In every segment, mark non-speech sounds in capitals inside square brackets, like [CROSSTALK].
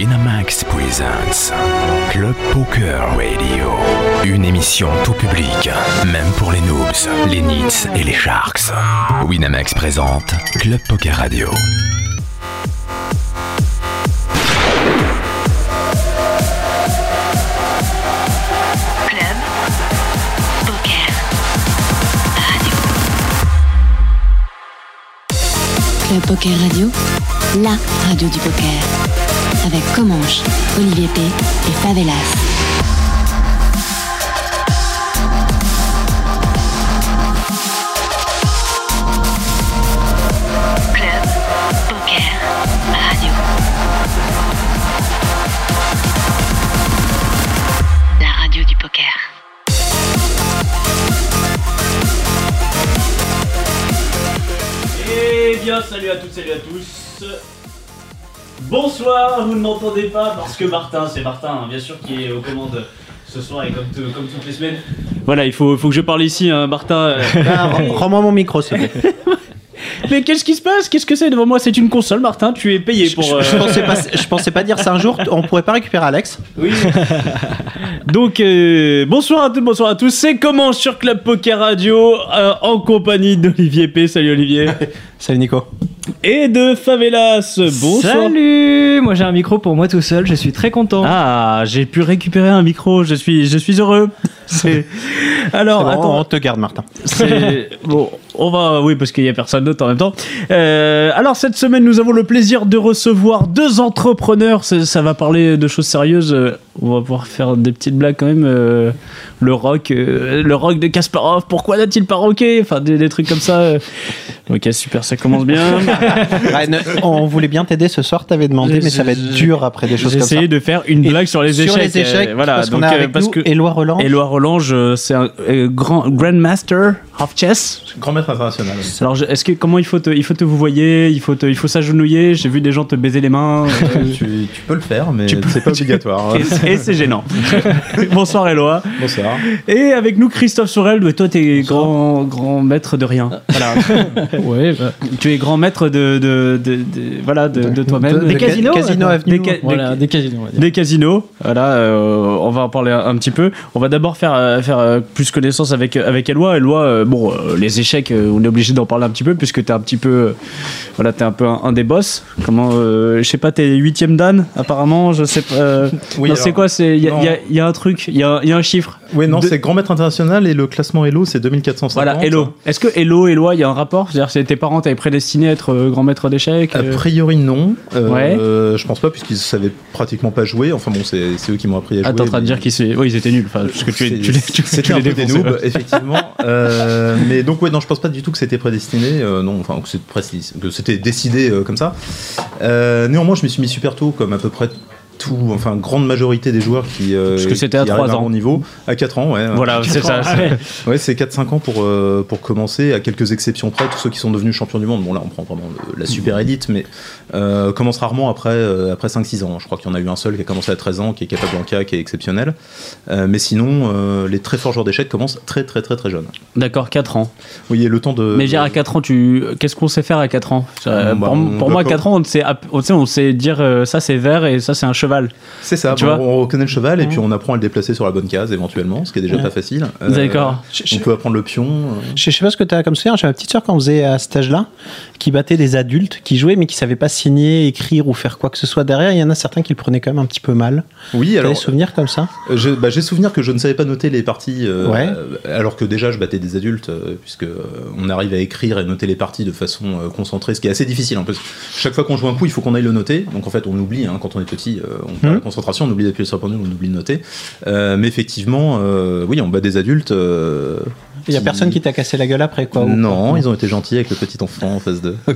Winamax Presents Club Poker Radio. Une émission tout public, même pour les noobs, les nits et les sharks. Winamax présente. Club Poker Radio. Club Poker Radio, la radio du poker. Avec Comanche, Olivier P. et Favelas. Club Poker Radio. La radio du poker. Eh bien, salut à toutes, salut à tous. Bonsoir, vous ne m'entendez pas parce que Martin, c'est Martin, hein, bien sûr, qui est aux commandes ce soir et comme, comme toutes les semaines. Voilà, il faut, faut que je parle ici, hein, Martin. euh. [LAUGHS] Ah, rends- Rends-moi mon micro, s'il te plaît. [LAUGHS] Mais qu'est-ce qui se passe? Qu'est-ce que c'est devant moi? C'est une console, Martin, tu es payé pour. Je, euh, je pensais pas, je pensais pas dire ça un jour. On pourrait pas récupérer Alex Oui. [LAUGHS] Donc, euh, bonsoir à toutes, bonsoir à tous. C'est comment sur Club Poker Radio euh, en compagnie d'Olivier P. Salut Olivier. Salut Nico. Et de Favelas. Bonsoir. Salut Moi j'ai un micro pour moi tout seul, je suis très content. Ah, j'ai pu récupérer un micro, je suis, je suis heureux. [LAUGHS] C'est- Alors, bon, attends, on te garde, Martin. [LAUGHS] bon, on va, oui, parce qu'il y a personne d'autre en même temps. Euh, alors cette semaine, nous avons le plaisir de recevoir deux entrepreneurs. Ça, ça va parler de choses sérieuses. On va pouvoir faire des petites blagues quand même. Euh, le rock, euh, le rock de Kasparov. Pourquoi n'a-t-il pas rocké? Enfin, des, des trucs comme ça. euh. Ok, super, ça commence bien. [LAUGHS] Ouais, ne- on voulait bien t'aider ce soir, t'avais demandé, J'ai- mais ça va être j'ai- dur après des choses J'ai comme ça. essayé de faire une blague sur les Sur échecs. les échecs, voilà, parce qu'on donc, a avec parce nous que Éloi Roland. Éloi Rolange, c'est un grand Grandmaster of Chess. Grand maître international. Alors, est-ce que comment il faut te, il faut te vous voyez, il faut te, il faut s'agenouiller? J'ai vu des gens te baiser les mains. [LAUGHS] tu, tu peux le faire, mais c'est pas [LAUGHS] obligatoire. Et c'est- gênant. [LAUGHS] Bonsoir Éloi. Bonsoir. Et avec nous Christophe Sorel. Mais toi, t'es grand, grand maître de rien. Voilà. [LAUGHS] Ouais, bah, tu es grand maître de, de, de- de- voilà, de, de toi-même. Des Ca- casinos, Casino ouais. Avenue. Des ca- voilà, des casinos. on va dire. Des casinos, voilà, euh, on va en parler un, un petit peu. On va d'abord faire, euh, faire euh, plus connaissance avec, avec Eloi. Eloi, euh, bon, euh, les échecs, euh, on est obligé d'en parler un petit peu puisque t'es un petit peu, euh, voilà, t'es un peu un, un des boss. Comment, euh, je sais pas, t'es huitième dan apparemment, je sais pas. euh, Oui, non, alors, c'est quoi C'est il y, a- non. y a- y a un truc, il y a, y a un chiffre. Oui, non, De- c'est grand maître international et le classement Elo, c'est 2450. Voilà, Hello. Est-ce que Hello, Eloi, il y a un rapport? C'est-à-dire, c'est tes parents t'avaient prédestiné à être euh, grand maître d'échecs A euh, priori, non. Euh, Ouais. je pense pas, puisqu'ils savaient pratiquement pas jouer. Enfin bon, c'est eux qui m'ont appris à jouer. Ah, t'es en train de dire qu'ils s'est- oui, ils étaient nuls. Enfin, parce que tu, tu, les- tu, C'était les un peu des noobs, effectivement. [LAUGHS] Mais donc, ouais, non, je pense pas du tout que c'était prédestiné. non, enfin, que que c'était décidé comme ça. Néanmoins, je me suis mis super tôt, comme à peu près tout, enfin, grande majorité des joueurs qui. euh, Parce que c'était à qui trois arrivent ans. mon niveau. À 4 ans, ouais. Voilà, c'est ça. [LAUGHS] Ouais, c'est 4-5 ans pour, euh, pour commencer, à quelques exceptions près, tous ceux qui sont devenus champions du monde. Bon, là, on prend vraiment le- la super élite, mais euh, commence rarement après, euh, après 5-6 ans. Je crois qu'il y en a eu un seul qui a commencé à 13 ans, qui est Capablanca, qui est exceptionnel. Mais sinon, les très forts joueurs d'échecs commencent très, très, très, très jeunes. D'accord, 4 ans. Oui, et le temps de. Mais j'ai à 4 ans, tu... qu'est-ce qu'on sait faire à 4 ans? Bah, Pour, moi, à pas- 4 ans, on sait, on sait, on sait dire ça c'est vert et ça c'est un cheval. C'est ça, Tu bon, vois on reconnaît le cheval et puis on apprend à le déplacer sur la bonne case éventuellement, ce qui est déjà pas facile. Euh, D'accord. On peut apprendre le pion. euh, Je je sais pas ce que tu as comme souvenir. J'ai ma petite soeur quand on faisait à cet âge-là, qui battait des adultes, qui jouaient mais qui savaient pas signer, écrire ou faire quoi que ce soit derrière. Il y en a certains qui le prenaient quand même un petit peu mal. Oui, T'as alors. des souvenirs comme ça? Euh, je- bah, J'ai souvenir que je ne savais pas noter les parties, euh, Ouais. alors que déjà je battais des adultes, euh, puisque euh, on arrive à écrire et noter les parties de façon euh, concentrée, ce qui est assez difficile. hein, parce que chaque fois qu'on joue un coup, il faut qu'on aille le noter. Donc en fait, on oublie hein, quand on est petit, euh, on perd Mhm. la concentration, on oublie d'appuyer sur le pendule, on oublie de noter. Euh, mais effectivement, euh, oui, on bat des adultes. euh, Il y a personne qui t'a cassé la gueule après quoi ou Non, ils ont été gentils avec le petit enfant en face d'eux. [LAUGHS]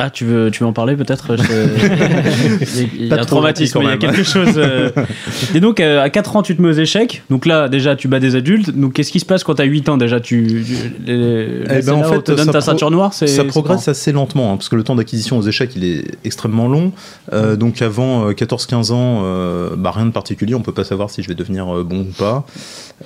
Ah, tu veux, tu veux en parler peut-être Je- [LAUGHS] Il y a, un traumatisme, il y a quand même. quelque chose. euh. [LAUGHS] Et donc, euh, à 4 ans, tu te mets aux échecs. Donc là, déjà, tu bats des adultes. Donc, qu'est-ce qui se passe quand tu as 8 ans déjà? Tu, tu- les- Eh c'est ben, en fait, te donne ta pro- ceinture noire c'est- Ça progresse assez lentement, hein, parce que le temps d'acquisition aux échecs, il est extrêmement long. Euh, donc avant euh, 14-15 ans, euh, bah, rien de particulier, on peut pas savoir si je vais devenir euh, bon ou pas.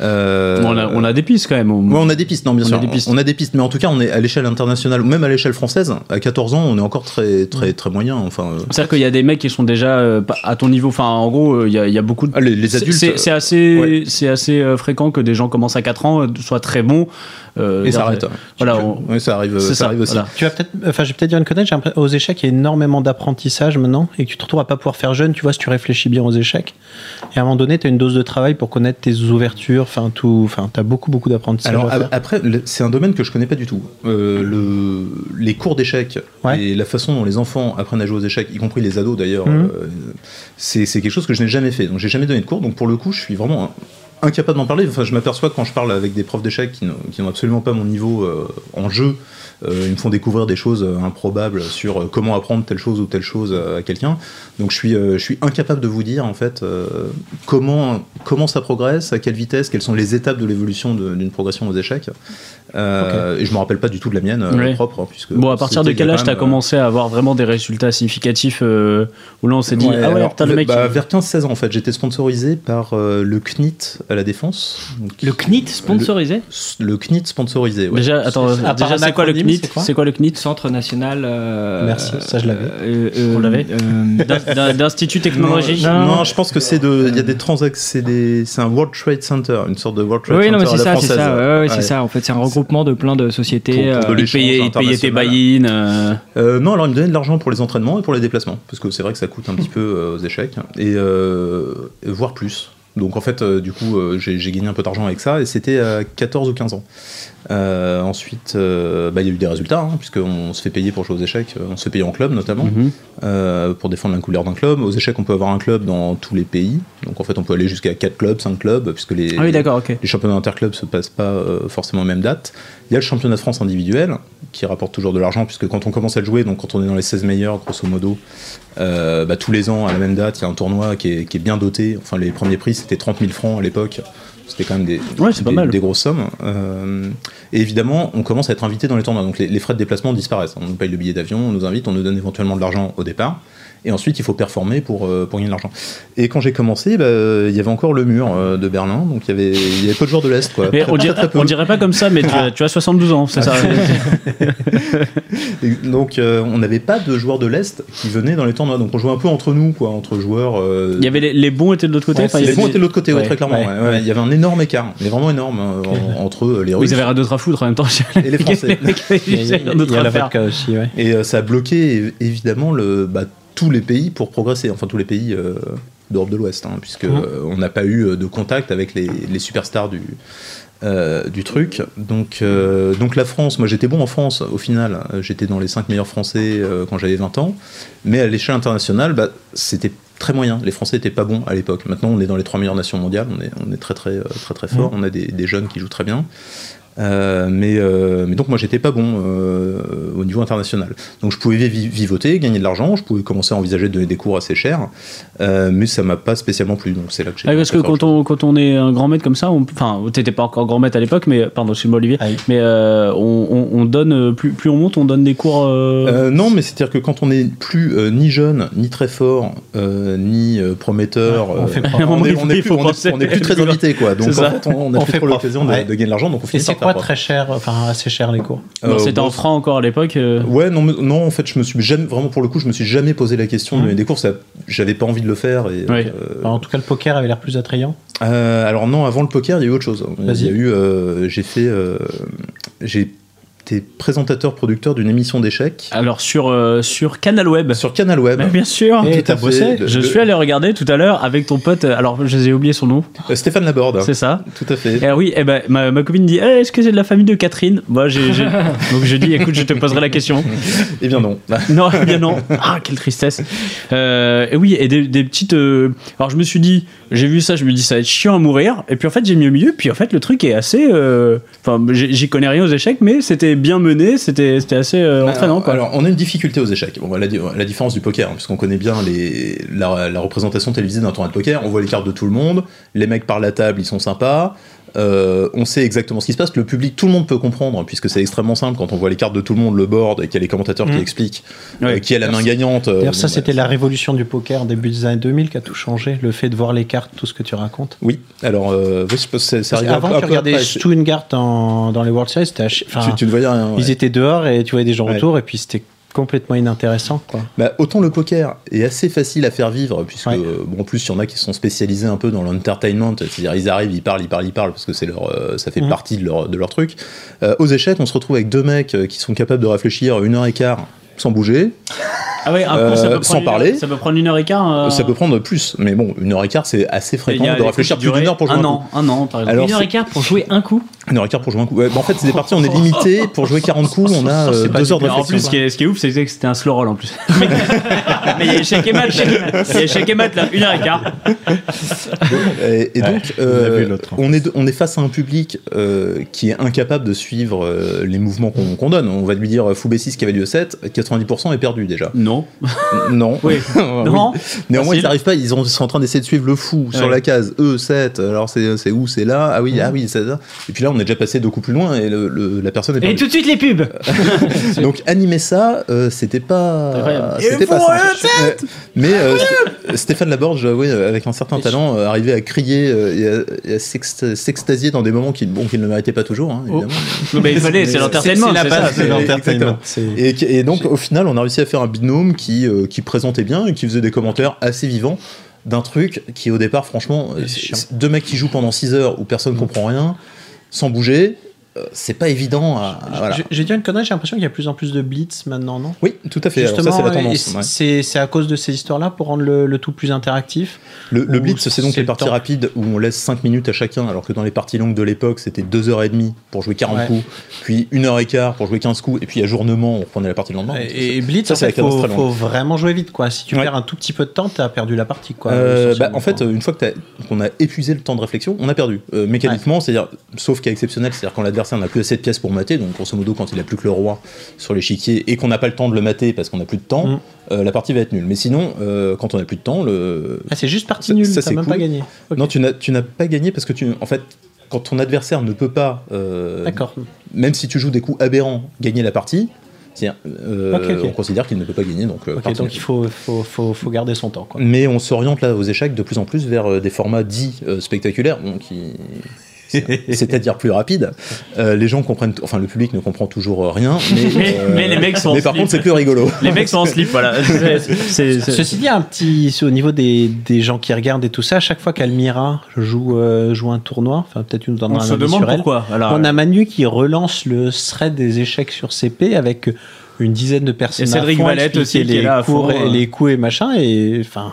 Euh, on, a, on a des pistes quand même. on- Ouais, on a des pistes, non, bien On sûr. a des pistes. On a des pistes, mais en tout cas, on est à l'échelle internationale, ou même à l'échelle française. À 14 ans, on est encore très, très, très moyen. Enfin, euh, C'est-à-dire qu'il y a des mecs qui sont déjà euh, à ton niveau. Enfin, en gros, euh, il y, a- il y a beaucoup de. ah, les, adultes. C'est c'est assez, ouais. c'est assez euh, fréquent que des gens commencent à 4 ans, soient très bons. euh, et s'arrêtent. Voilà, on- ça arrive, ça ça. arrive aussi. voilà. Tu vas peut-être, enfin, je vais peut-être dire une connerie. Aux échecs, il y a énormément d'apprentissage maintenant et que tu te retrouves à pas pouvoir faire jeune. Tu vois, si tu réfléchis bien aux échecs. Et à un moment donné, tu as une dose de travail pour connaître tes ouvertures. Enfin, tout. Enfin, tu as beaucoup, beaucoup d'apprentissage. Alors à faire. a- après, c'est un domaine que je connais pas du tout. Euh, le, les cours d'échecs Ouais. et la façon dont les enfants apprennent à jouer aux échecs, y compris les ados d'ailleurs, Mhm. euh, c'est quelque chose que je n'ai jamais fait. Donc j'ai jamais donné de cours. Donc pour le coup, je suis vraiment incapable d'en parler. Enfin, je m'aperçois quand je parle avec des profs d'échecs qui n'ont absolument pas mon niveau euh, en jeu, euh, ils me font découvrir des choses improbables sur comment apprendre telle chose ou telle chose à, quelqu'un. Donc je suis, euh, je suis incapable de vous dire en fait comment, comment ça progresse, à quelle vitesse, quelles sont les étapes de l'évolution d'une progression aux échecs. Euh, Et je me rappelle pas du tout de la mienne euh, Ouais. propre. hein, puisque Bon, à partir de quel âge t'as euh, commencé à avoir vraiment des résultats significatifs euh, où là on s'est dit Ouais, ah ouais alors, putain le mec bah, vers 15-16 ans en fait, j'étais sponsorisé par euh, le CNIT à la défense. Donc, Le CNIT sponsorisé le CNIT sponsorisé. ouais. déjà attends déjà c'est quoi le CNIT c'est quoi le CNIT Centre national. euh, Merci, ça, je l'avais. euh, euh, On l'avait euh, D'in- d'in- [LAUGHS] d'institut Non, technologique non, Non. je pense que c'est de, il y a des transacts, c'est des, c'est un World Trade Center, une sorte de World Trade Oui, Center non, mais c'est ça, c'est ça. c'est ça. En fait, c'est un regroupement de plein de sociétés. Pour- pour de euh, tes buy-in euh, Euh, non, alors il me donnait de l'argent pour les entraînements et pour les déplacements, parce que c'est vrai que ça coûte un petit peu euh, aux échecs, et euh, voire plus. Donc en fait, euh, du coup, euh, j'ai gagné un peu d'argent avec ça, et c'était à 14 ou 15 ans. Euh, ensuite, euh, bah, il y a eu des résultats, hein, puisqu'on se fait payer pour jouer aux échecs, euh, on se fait payer en club notamment, mhm. euh, pour défendre la couleur d'un club. Aux échecs, on peut avoir un club dans tous les pays, donc en fait, on peut aller jusqu'à 4 clubs, 5 clubs, puisque les, ah oui les championnats interclubs se passent pas euh, forcément aux mêmes dates. Il y a le championnat de France individuel qui rapporte toujours de l'argent puisque quand on commence à le jouer, donc quand on est dans les 16 meilleurs grosso modo, euh, bah, tous les ans à la même date, il y a un tournoi qui est, qui est bien doté. Enfin les premiers prix c'était 30 000 francs à l'époque. C'était quand même des, Ouais, c'est pas des, mal. des grosses sommes. Euh, et évidemment, on commence à être invité dans les tournois. Donc les, les frais de déplacement disparaissent. On nous paye le billet d'avion, on nous invite, on nous donne éventuellement de l'argent au départ. Et ensuite, il faut performer pour, euh, pour gagner de l'argent. Et quand j'ai commencé, bah, il y avait encore le mur euh, de Berlin, donc il y avait, il y avait peu de joueurs de l'Est. Quoi. mais Très- on dirait, très peu. on dirait pas comme ça mais tu, as- tu as 72 ans c'est ça [LAUGHS] donc euh, on n'avait pas de joueurs de l'Est qui venaient dans les tournois. Donc on jouait un peu entre nous, quoi, entre joueurs. euh, il y avait les, les bons étaient de l'autre côté Ouais, enfin, les bons étaient de l'autre côté, ouais, Ouais, très clairement. ouais, ouais, ouais. Il y avait un énorme écart, mais vraiment énorme euh, en- entre les Russes. ils avaient rien d'autre à foutre en même temps Et les [LAUGHS] Français. Il y a la aussi. Et euh, ça a bloqué évidemment le, bah, tous les pays pour progresser, enfin tous les pays euh, d'Europe de l'Ouest, hein, puisque Mhm. euh, on n'a pas eu euh, de contact avec les, les superstars du, euh, du truc. Donc, euh, donc la France, moi j'étais bon en France au final, j'étais dans les 5 meilleurs Français euh, quand j'avais 20 ans, mais à l'échelle internationale, bah, c'était très moyen. Les Français étaient pas bons à l'époque. Maintenant, on est dans les trois meilleures nations mondiales. On est, on est très très très très fort. On a des, des jeunes qui jouent très bien. Euh, mais, euh, mais donc moi j'étais pas bon euh, au niveau international. Donc je pouvais vi- vivoter, gagner de l'argent, je pouvais commencer à envisager de donner des cours assez chers, euh, mais ça m'a pas spécialement plu. Donc c'est là que j'ai. Ah, parce que à quand on, quand on est un grand maître comme ça, enfin, t'étais pas encore grand maître à l'époque, mais pardon, excuse-moi Olivier, Ah oui. mais euh, on, on- on donne plus, plus on monte, on donne des cours. euh, Euh, non, mais c'est-à-dire que quand on est plus euh, ni jeune, ni très fort, euh, ni euh, prometteur, Ouais, on euh, fait [LAUGHS] on, est, plus, on est- plus très invité, quoi. Donc en C'est ça. fait, on, on a On plus fait trop l'occasion de, Ouais. de gagner de l'argent, donc on finit c'est par quoi faire prof. très cher, enfin assez cher les cours Euh, C'était bon, en francs encore à l'époque. euh, Ouais, non, mais- non, en fait, je me suis jamais, vraiment pour le coup, je me suis jamais posé la question de Mhm. donner des cours. J'avais pas envie de le faire. Et, euh, Enfin, En tout cas, le poker avait l'air plus attrayant. Euh, alors non, avant le poker, il y a eu autre chose. Il y a eu, euh, j'ai fait, euh, j'ai été présentateur producteur d'une émission d'échecs Alors sur, euh, sur Canal Web. sur Canal Web. Mais bien sûr. Et Tout t'as à fait. bossé Je le- suis allé regarder tout à l'heure avec ton pote. euh, Alors, je les ai oublié son nom. euh, Stéphane Laborde. C'est ça. Tout à fait. Et oui, eh ben, ma, ma copine dit Eh, Est-ce que c'est de la famille de Catherine? Moi, j'ai. j'ai- [LAUGHS] Donc, je dis Écoute, je te poserai la question. Eh bien non. [LAUGHS] Non, eh bien non. Ah, quelle tristesse. Euh, et oui, et des, des petites. euh, Alors, je me suis dit, j'ai vu ça, je me dis, ça va être chiant à mourir. Et puis, en fait, j'ai mis au milieu. Puis, en fait, le truc est assez. euh, Enfin, j'ai- j'y connais rien aux échecs, mais c'était bien mené. C'était c'était assez euh, entraînant, quoi. Alors, on a une difficulté aux échecs. Bon, la, différence du poker, hein, puisqu'on connaît bien les, la, la représentation télévisée d'un tournoi de poker, on voit les cartes de tout le monde, les mecs par la table, ils sont sympas. Euh, on sait exactement ce qui se passe. Le public, tout le monde peut comprendre, puisque c'est extrêmement simple quand on voit les cartes de tout le monde, le board, et qu'il y a les commentateurs qui Mhm. expliquent Ouais. euh, qui a la main gagnante. euh, D'ailleurs, ça, c'était bah, la révolution du poker début des années 2000 qui a tout changé. Le fait de voir les cartes, tout ce que tu racontes. Oui, alors, euh, c'est- un tu regardais Stewingart dans, dans les World Series, c'était enfin, tu, tu ne voyais rien. ouais. ils étaient dehors et tu voyais des gens Ouais. autour et puis c'était complètement inintéressant. Quoi. Bah, autant le poker est assez facile à faire vivre, puisque Ouais. euh, bon, en plus il y en a qui sont spécialisés un peu dans l'entertainment, c'est-à-dire ils arrivent, ils parlent, ils parlent, ils parlent, parce que c'est leur, euh, ça fait Mhm. partie de leur, de leur truc. Euh, aux échecs, on se retrouve avec deux mecs qui sont capables de réfléchir une heure et quart sans bouger. Ah ouais, un Euh, coup, ça peut prendre sans une- parler. Ça peut prendre une heure et quart. euh, Ça peut prendre plus, mais bon, une heure et quart, c'est assez fréquent a de réfléchir plus d'une heure pour jouer un un an, coup. un an, par exemple. Alors, Une heure et quart pour jouer un coup. Une heure et quart pour jouer un coup. Ouais, bah, en fait, c'est des parties, on est limité. Pour jouer 40 coups, on a euh, C'est pas deux heures de du- en réflexion. plus, ce qui est, ce qui est ouf, c'est que c'était un slow roll en plus. [LAUGHS] mais il y a échec et mat, il y a échec et mat là, une heure et quart. Et, et donc, euh, on, est, on est face à un public euh, qui est incapable de suivre euh, les mouvements qu'on donne. On va lui dire fou B6 qui avait lieu 7, 90% est perdu déjà. Non. non. Oui. [LAUGHS] Oui. Non. Néanmoins, ils n'arrivent pas, ils ont- sont en train d'essayer de suivre le fou sur la case E7. Alors, c'est c'est où C'est là Ah oui, ah oui, c'est ça. Et puis là, on est déjà passé deux coups plus loin et le- le- la personne est Et tout de suite les pubs. [LAUGHS] Donc animer ça, euh, c'était pas, c'était pas simple. Ouais. Mais euh, Stéphane Laborde, je dois avouer, euh, avec un certain talent, euh, arrivait à crier euh, et à, s'extasier dans des moments qu'il bon, qu'il ne méritait pas toujours, hein, évidemment. Mais il fallait, c'est l'entertainment. C'est la c'est base ça, de c'est- l'entertainment. Et, et donc au final, on a réussi à faire un binôme qui, euh, qui présentait bien et qui faisait des commentaires assez vivants d'un truc qui au départ, franchement, euh, C'est chiant. c'est- deux mecs qui jouent pendant 6 heures où personne comprend rien, sans bouger, c'est pas évident à. voilà. J'ai- dit une connerie, j'ai l'impression qu'il y a de plus en plus de blitz maintenant, non? Oui, tout à fait. Justement, c'est la tendance. ouais. à cause de ces histoires-là pour rendre le, le tout plus interactif. Le, blitz, c'est donc les le parties temps. rapides où on laisse 5 minutes à chacun, alors que dans les parties longues de l'époque, c'était 2h30 pour jouer 40 Ouais. coups, puis 1h15 pour jouer 15 coups, et puis ajournement, on reprenait la partie le lendemain. Et, et Blitz, ça, en c'est la fait, faut, vraiment jouer vite. quoi. Si tu Ouais. perds un tout petit peu de temps, t'as perdu la partie. Quoi, Euh, bah, en fait, une fois qu'on a épuisé le temps de réflexion, on a perdu. Euh, mécaniquement, c'est-à-dire, sauf cas exceptionnel, c'est-à-dire quand l'adversaire n'a plus assez de pièces pour mater, donc grosso modo quand il a plus que le roi sur l'échiquier et qu'on n'a pas le temps de le mater parce qu'on n'a plus de temps, Mm. euh, la partie va être nulle. Mais sinon, euh, quand on n'a plus de temps, le... Ah, c'est juste partie ça- nulle, ça, t'as c'est même cool. pas gagné. Non, tu n'as pas gagné parce que tu, en fait, quand ton adversaire ne peut pas, euh, même si tu joues des coups aberrants, gagner la partie, euh, Ok, ok. on considère qu'il ne peut pas gagner. Donc, euh, donc il faut, faut, faut, faut garder son temps. Quoi. Mais on s'oriente là aux échecs de plus en plus vers des formats dits spectaculaires, bon, qui [LAUGHS] c'est-à-dire plus rapides. Euh, les gens comprennent, enfin le public ne comprend toujours euh, rien, mais, [LAUGHS] Mais- mais les mecs sont en Mais par slip. contre, c'est plus rigolo. Les mecs sont en slip, voilà. [LAUGHS] Ceci dit, un petit au niveau des, des gens qui regardent et tout ça, à chaque fois qu'Almira joue, euh, joue un tournoi, enfin peut-être tu nous On donneras un se demande sur elle. pourquoi. Alors, On a Manu qui relance le thread des échecs sur CP avec une dizaine de personnes. Et Cédric Valette aussi qui les est là à cours, fond, et euh. les coups et machin. Et enfin,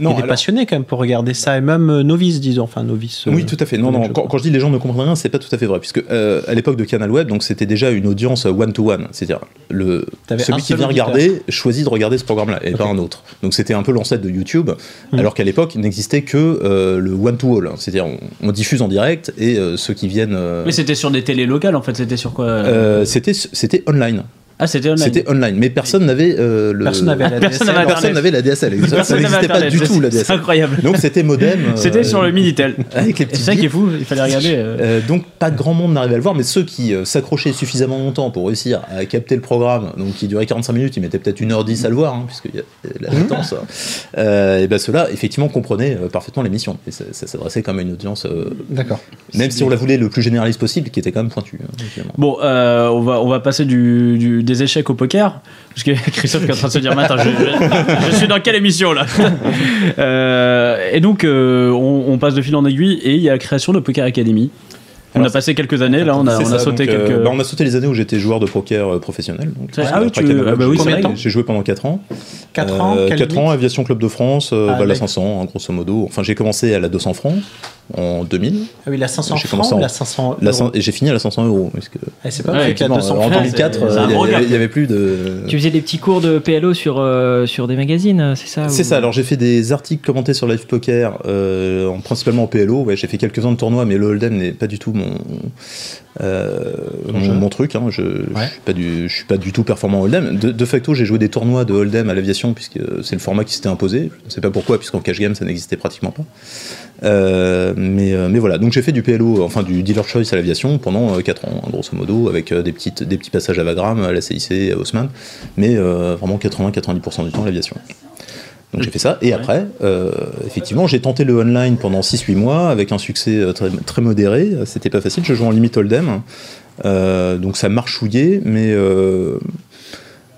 il y a des alors- passionnés quand même pour regarder ça, et même euh, novices, disons, enfin novices. euh, Oui, tout à fait. Non, non. Quand, je dis les gens ne comprennent rien, c'est pas tout à fait vrai, puisque euh, à l'époque de Canal Web, donc c'était déjà une audience one to one, c'est-à-dire le celui qui vient auditeur. regarder choisit de regarder ce programme-là et pas un autre. Donc c'était un peu l'ancêtre de YouTube, Hmm. alors qu'à l'époque il n'existait que euh, le one to all, hein. c'est-à-dire on, on diffuse en direct et euh, ceux qui viennent. euh, Mais c'était sur des télés locales en fait, c'était sur quoi euh, c'était c'était online. Ah, c'était online. C'était online, mais personne n'avait euh, le. Personne n'avait la Personne DSL. n'avait Personne n'avait la DSL. Ça n'existait pas du tout la c'est- C'est DSL. incroyable. Donc c'était modem. euh, C'était sur le Minitel. avec les C'est petits ça qui est fou, il fallait regarder. euh. Euh, donc pas grand monde n'arrivait à le voir, mais ceux qui euh, s'accrochaient suffisamment longtemps pour réussir à capter le programme, donc qui durait 45 minutes, ils mettaient peut-être 1h10 à le voir, hein, puisqu'il y a la latence, euh, et ben ceux-là, effectivement, comprenaient euh, parfaitement l'émission. Et ça, ça s'adressait comme à une audience, euh, D'accord. même si on la voulait le plus généraliste possible, qui était quand même pointue. hein. Bon, euh, on, va, on va passer du, du- des échecs au poker. Parce que [LAUGHS] Christophe est en train de se dire, attends, je suis dans quelle émission là [LAUGHS] Euh, Et donc, euh, on, on passe de fil en aiguille et il y a la création de Poker Academy. On a passé quelques années, là, on a, C'est on a ça, sauté donc, euh, quelques. bah, on a sauté les années où j'étais joueur de poker euh, professionnel. donc, euh, ah oui, tu- ah bah oui, j'ai- joué pendant 4 ans. 4 ans, Euh, quelle 4 limite ans, Aviation Club de France, euh, Ah, bah, la d'accord. 500, hein, grosso modo. Enfin, j'ai commencé à la 200 francs en 2000. Ah oui, la 500 J'ai francs ou la 500 La euros et j'ai fini à la 500 euros. Parce que, Eh, C'est pas Ouais, vrai qu'il y a effectivement, 200 en francs. 2004, c'est- c'est un euh, il y gros avait- plus de. Tu faisais des petits cours de PLO sur, euh, sur des magazines, c'est ça C'est ou- ça, alors j'ai fait des articles commentés sur Live Poker, euh, en- principalement en PLO. Ouais, j'ai fait quelques-uns de tournois, mais le Hold'em n'est pas du tout mon, euh, mon, truc. hein. Je, Ouais. suis pas du, je suis pas du tout performant en Hold'em. De, de facto, j'ai joué des tournois de Hold'em à l'aviation, puisque c'est le format qui s'était imposé. Je ne sais pas pourquoi, puisqu'en cash game, ça n'existait pratiquement pas. Euh, mais, euh, mais voilà, donc j'ai fait du PLO, enfin du dealer choice à l'aviation pendant 4 ans, hein, grosso modo, avec des, petites, des petits passages à Vagram, à la CIC, à Haussmann, mais euh, vraiment 80-90% du temps à l'aviation. Donc j'ai fait ça, et après, euh, effectivement, j'ai tenté le online pendant 6-8 mois avec un succès euh, très, très modéré. C'était pas facile, je joue en limite Hold'em, Euh, donc ça marchouillait, mais euh,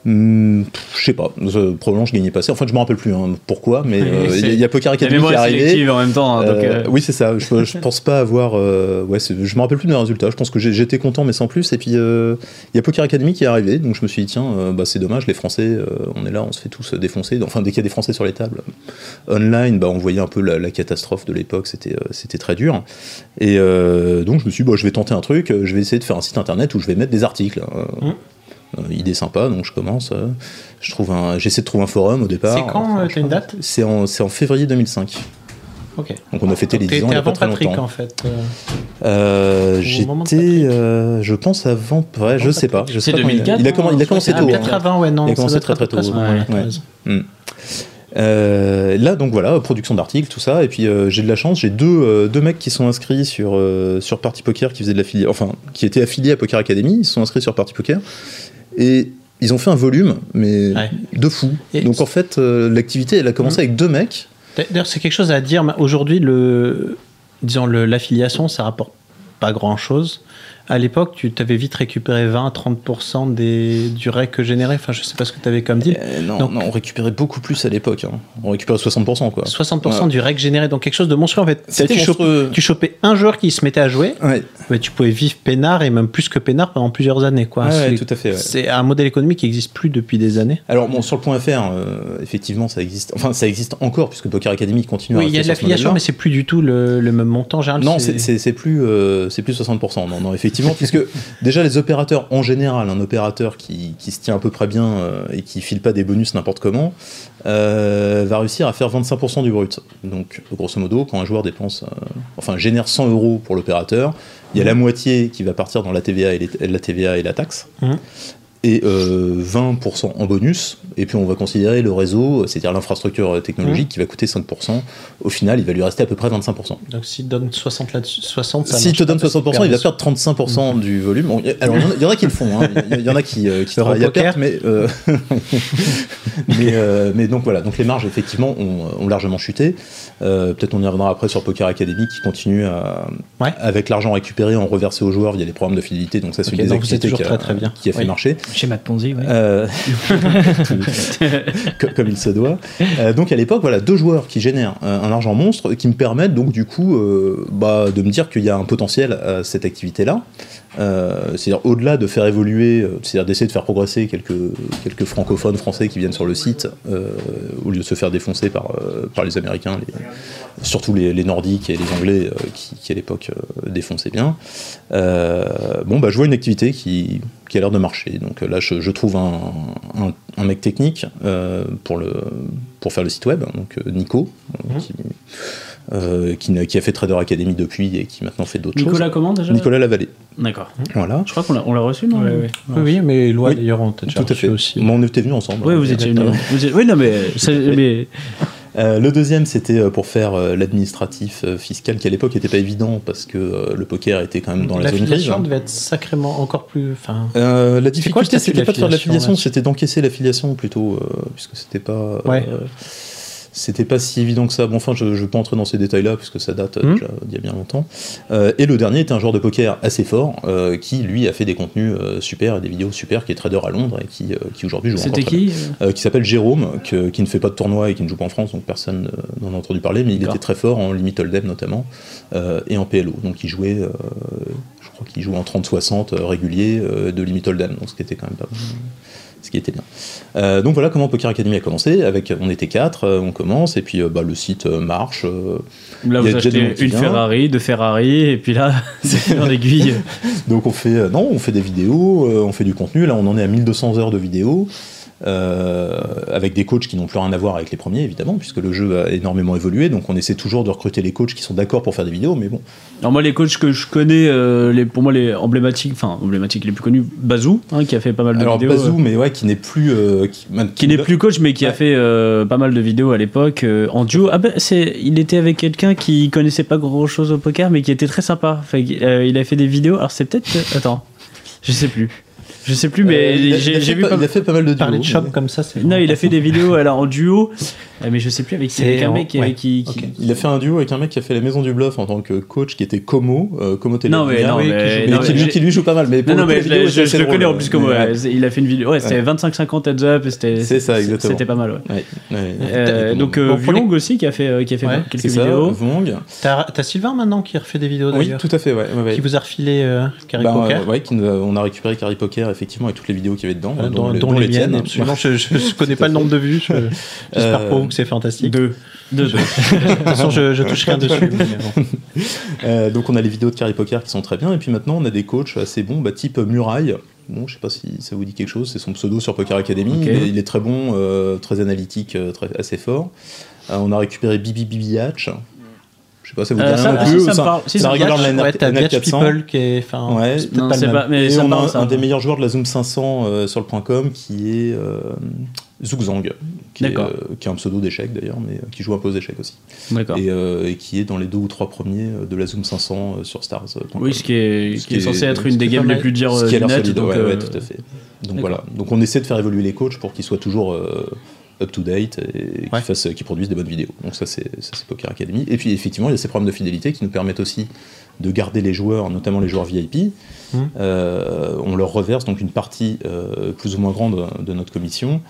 Pff, je sais pas, Euh, probablement je gagnais pas assez. Enfin, je me rappelle plus hein, pourquoi, mais euh, il y, a- c'est- il y a Poker Academy qui est arrivé. en même temps. hein, donc, Euh, euh, oui, c'est ça. Je, je pense pas avoir. euh, ouais, je me rappelle plus de mes résultats. Je pense que j'étais content, mais sans plus. Et puis, euh, il y a Poker Academy qui est arrivé. Donc, je me suis dit, tiens, euh, bah, c'est dommage, les Français, euh, on est là, on se fait tous défoncer. Enfin, dès qu'il y a des Français sur les tables. Online, bah, on voyait un peu la, la catastrophe de l'époque. C'était euh, c'était très dur. Et euh, donc, je me suis dit, bah, je vais tenter un truc. Je vais essayer de faire un site internet où je vais mettre des articles. Euh, Mmh. Euh, idée sympa, donc je commence. euh, je trouve un, j'essaie de trouver un forum au départ. C'est quand, euh, t'as une date C'est en, c'est en février 2005. Ok. Donc on a fêté les T'es 10 ans il t'es y a pas très Patrick longtemps. en fait. euh. J'étais, euh, je pense avant, ouais, je sais pas. Je sais C'est pas quand il a- 2004, Il a, commen- il a commencé tôt. peut-être hein. avant, ouais, non. Il a commencé très, très tôt, ouais. Ouais. Euh, là, donc voilà, production d'articles, tout ça. Et puis euh, j'ai de la chance, j'ai deux, euh, deux mecs qui sont inscrits sur, euh, sur Party Poker, qui faisaient de l'affilié, enfin, qui étaient affiliés à Poker Academy. Ils se sont inscrits sur Party Poker. Et ils ont fait un volume, mais Ouais. de fou. Et- donc en fait, euh, l'activité, elle a commencé Mhm. avec deux mecs. D'ailleurs, c'est quelque chose à dire. Aujourd'hui, le, disons, l'affiliation, ça rapporte pas grand-chose. À l'époque, tu t'avais vite récupéré 20-30% des, du rec généré. Enfin, je sais pas ce que tu avais comme deal. Euh, non, Donc- non, on récupérait beaucoup plus à l'époque. hein. On récupérait 60%, quoi. 60% Ouais. du rec généré, donc quelque chose de monstrueux en fait. Tu, monstrueux. tu chopais un joueur qui se mettait à jouer, Ouais, mais tu pouvais vivre peinard et même plus que peinard pendant plusieurs années. Quoi. Ouais, tout à fait. C'est un modèle économique qui n'existe plus depuis des années. Alors bon, sur le point .fr, euh, effectivement, ça existe. Enfin, ça existe encore puisque Poker Academy continue. Oui, à il y a de l'affiliation, mais c'est plus du tout le, le même montant. Général, Non, c'est- plus, euh, c'est plus 60%. Non, non, effectivement, puisque déjà les opérateurs en général, un opérateur qui, se tient à peu près bien euh, et qui file pas des bonus n'importe comment, euh, va réussir à faire 25% du brut. Donc, grosso modo, quand un joueur dépense, euh, enfin, génère 100 euros pour l'opérateur, il y a la moitié qui va partir dans la TVA et, la, TVA et la taxe. Mhm. Et euh, 20% en bonus, et puis on va considérer le réseau, c'est-à-dire l'infrastructure euh, technologique, qui va coûter 5%. Au final, il va lui rester à peu près 25%. Donc s'il te donne 60 là-dessus, 60, ça S'il te donne parce qu'il 60%, perd il va perdre 35% du volume. Bon, alors, il y en a- il y, en a qui le font, hein. il y, en a qui, euh, qui travaillent à perte, mais, euh, [LAUGHS] mais, euh, mais donc voilà, donc les marges effectivement ont, ont largement chuté. Euh, Peut-être on y reviendra après sur Poker Academy qui continue à, Ouais. avec l'argent récupéré en reversé aux joueurs via les programmes de fidélité. Donc ça, c'est Ok, une des activités qui a, très, très bien. qui a fait Oui. marcher. Schéma de Ponzi, ouais. Euh, [LAUGHS] comme, il se doit. Euh, donc à l'époque, voilà, deux joueurs qui génèrent un, un argent monstre qui me permettent donc du coup euh, bah, de me dire qu'il y a un potentiel à cette activité-là. Euh, c'est-à-dire au-delà de faire évoluer, euh, c'est-à-dire d'essayer de faire progresser quelques, quelques francophones français qui viennent sur le site, euh, au lieu de se faire défoncer par, euh, par les Américains, les- surtout les, les Nordiques et les Anglais qui, qui, à l'époque défonçaient bien. Bon, bah, je vois une activité qui, qui a l'air de marcher. Donc là, je, je trouve un, un- un mec technique pour, le, pour faire le site web, donc Nico, Mhm. qui, euh, qui, a fait Trader Academy depuis et qui maintenant fait d'autres choses. Nicolas, comment déjà Nicolas Lavallée. D'accord. Voilà. Je crois qu'on l'a, reçu, non Oui, oui, mais Loi Oui. d'ailleurs, on t'a déjà Tout à fait. aussi. Bon, on était venus ensemble. Oui, hein. vous étiez venu. Exactement. vous êtes- Oui, non, mais, [LAUGHS] mais Euh, le deuxième, c'était euh, pour faire euh, l'administratif euh, fiscal, qui à l'époque n'était pas évident parce que le poker était quand même dans la zone grise. L'affiliation hein. devait être sacrément encore plus. Enfin, Euh, la difficulté, c'était pas de faire de l'affiliation, c'était d'encaisser l'affiliation plutôt, euh, puisque c'était pas. Ouais. C'était pas si évident que ça. Bon, enfin, je, je vais pas entrer dans ces détails-là, puisque ça date Mhm. déjà d'il y a bien longtemps. Euh, et le dernier était un joueur de poker assez fort, euh, qui lui a fait des contenus super et des vidéos super, qui est trader à Londres et qui, qui aujourd'hui joue C'était qui qui s'appelle Jérôme, que- qui ne fait pas de tournoi et qui ne joue pas en France, donc personne n'en a entendu parler, mais il était très fort en Limit Hold'em notamment, et en PLO. Donc il jouait, je crois qu'il jouait en 30-60 euh, régulier de Limit Hold'em, donc ce qui était quand même pas ce qui était bien. Euh, donc voilà comment Poker Academy a commencé. Avec, on était quatre, euh, on commence, et puis euh, bah, le site marche. Là, vous achetez une. Ferrari, deux Ferrari, et puis là, [LAUGHS] c'est dans l'aiguille. [LAUGHS] Donc on fait, non, on fait des vidéos, on fait du contenu. Là, on en est à 1200 heures de vidéos. Euh, avec des coachs qui n'ont plus rien à voir avec les premiers évidemment puisque le jeu a énormément évolué donc on essaie toujours de recruter les coachs qui sont d'accord pour faire des vidéos mais bon Alors moi, les coachs que je connais, euh, les, pour moi, les emblématiques, enfin, emblématiques les plus connus, Bazou, hein, qui a fait pas mal de alors vidéos. Bazou euh, mais ouais qui n'est plus euh, qui, qui n'est plus coach, mais qui a fait pas mal de vidéos à l'époque en duo. Ah ben, c'est, il était avec quelqu'un qui connaissait pas grand chose au poker, mais qui était très sympa. Enfin, il a fait des vidéos. Alors c'est peut-être, attends, je sais plus, je sais plus, mais Euh, j'ai, vu pas- pas. il a fait pas mal de parler de duos, shop mais- comme ça, c'est. Non, il a fait des vidéos alors en duo mais je sais plus avec qui. C'est Avec un en- mec qui, ouais. qui, qui- Ok. Il a fait un duo avec un mec qui a fait les Maisons du Bluff en tant que coach, qui était Como, euh, Como Non, mais non, mais- mais non, qui, mais lui, j'ai- qui lui joue pas mal. Mais pour Non, mais la je, vidéo je- le connais en plus comme. mais ouais, Il a fait une vidéo. Ouais, c'était Ouais. 25-50 heads up et c'était. C'est ça, exactement. C'était pas mal, ouais. Ouais, ouais. Euh, donc, euh, Vuong aussi qui a fait, euh, qui a fait Ouais, quelques vidéos. Vong. T'as Sylvain maintenant qui refait des vidéos Oui, tout à fait. Qui vous a refilé Carrie Bah, Poker ouais, on a récupéré Carrie Poker effectivement avec toutes les vidéos qu'il y avait dedans, dont, les- tiennes. miennes, absolument. [LAUGHS] Je, connais pas le nombre de vues. je- J'espère Euh, c'est fantastique. Deux. Deux, deux. [LAUGHS] De toute façon, je, je touche rien dessus. mais bon. [LAUGHS] Euh, donc on a les vidéos de Carrie Poker qui sont très bien, et puis maintenant on a des coachs assez bons, bah, type Muraille. Bon, je sais pas si ça vous dit quelque chose, c'est son pseudo sur Poker Academy. Il, est, il est très bon, euh, très analytique, euh, très, assez fort. Euh, on a récupéré Bibi Bibi Hatch. Je sais pas, ça vous dit Euh, rien ça- non plus si, ça ça régulier de la Ouais, t'as NR Biatch 400. People qui est. Enfin, Ouais. Non, pas. Mais Et ça on parle, a ça. un des meilleurs joueurs de la Zoom 500 euh, sur le point .com qui est euh, Zugzang, qui est, euh, qui est un pseudo d'échecs d'ailleurs, mais euh, qui joue un peu aux échecs aussi. D'accord. Et, euh, et qui est dans les deux ou trois premiers de la Zoom 500 euh, sur Stars. Oui, ce qui est, Ce ce qui est qui censé être une des games les plus dures du net. solide, Donc, ouais, ouais, tout à fait. Donc voilà. Donc on essaie de faire évoluer les coachs pour qu'ils soient toujours up to date et qu'ils Ouais. produisent des bonnes vidéos. Donc ça c'est ça, c'est Poker Academy. Et puis effectivement il y a ces programmes de fidélité qui nous permettent aussi de garder les joueurs, notamment les joueurs VIP. Mhm. Euh, on leur reverse donc une partie euh, plus ou moins grande de notre commission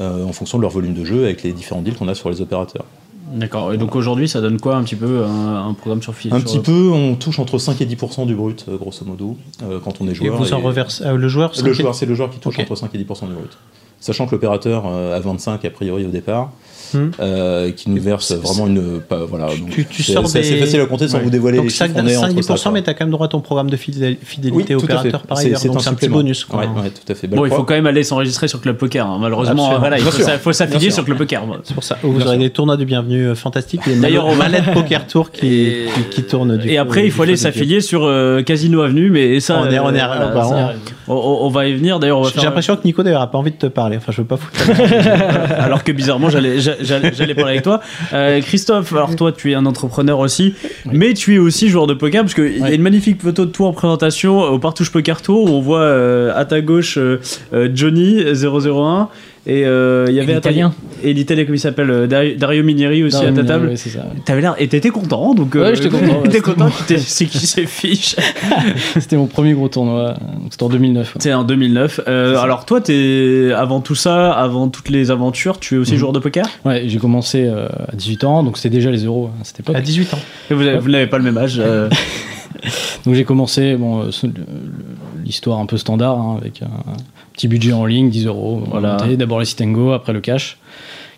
euh, en fonction de leur volume de jeu avec les différents deals qu'on a sur les opérateurs. D'accord. Et donc aujourd'hui, ça donne quoi un petit peu un, un programme sur Un petit peu, on touche entre 5 et 10% du brut, grosso modo, euh, quand on est Et joueur. vous en et- reversez. ah, le joueur Le c'est- joueur, c'est le joueur qui touche entre 5 et 10% du brut. Sachant que l'opérateur euh, a 25 a priori au départ, Hmm. euh, qui nous verse C'est- vraiment une. Pas, voilà, donc Tu, tu c'est sors c'est des- facile à compter sans Ouais. vous dévoiler Donc les 5, chiffres. on est entre 5-10%, ça, quoi. mais tu as quand même droit à ton programme de fidél- fidélité Oui, opérateur par ailleurs. Donc c'est un petit bonus. quoi. Ouais, ouais, tout à fait. Bon, il faut quand même aller s'enregistrer sur Club Poker. hein. Malheureusement, voilà, il faut, s'affilier sur Club Poker. C'est pour ça. Vous Bien aurez sûr. des tournois du bienvenu euh, fantastiques. D'ailleurs, on va- Malette Poker Tour qui, Et- qui, qui tourne du Et coup, après, il faut aller de s'affilier sur euh, Casino Avenue, mais ça, On est- on est- bah, ça, on, va y venir. D'ailleurs, J'ai l'impression que Nico d'ailleurs a pas envie de te parler. Enfin, je veux pas foutre. [LAUGHS] alors que bizarrement, j'allais, j'a- j'allais, parler avec toi. Euh, [LAUGHS] Christophe, alors toi, tu es un entrepreneur aussi, mais tu es aussi joueur de poker parce qu'il y a une magnifique photo de toi en présentation au Partouche Poker Tour où on voit euh, à ta gauche euh, Johnny 001 et euh, il y avait l'italien. et l'italien comme il s'appelle euh, Dario, Minieri aussi à ta table. Ça. T'avais l'air et t'étais content donc. Ouais, j'étais content, [LAUGHS] t'étais c'était content. [LAUGHS] C'est qui ces fiches [LAUGHS] C'était mon premier gros tournoi. C'était en 2009. ouais. C'est en 2009. Euh, alors toi, t'es avant tout ça, avant toutes les aventures, tu es aussi Mhm. joueur de poker? Ouais, j'ai commencé euh, à 18 ans, donc c'était déjà les euros à cette époque. à 18 ans. Et Vous, avez- vous n'avez pas le même âge. euh, Donc j'ai commencé, bon, euh, l'histoire un peu standard, hein, avec un petit budget en ligne, 10 euros. Voilà. D'abord les sit and go, après le cash,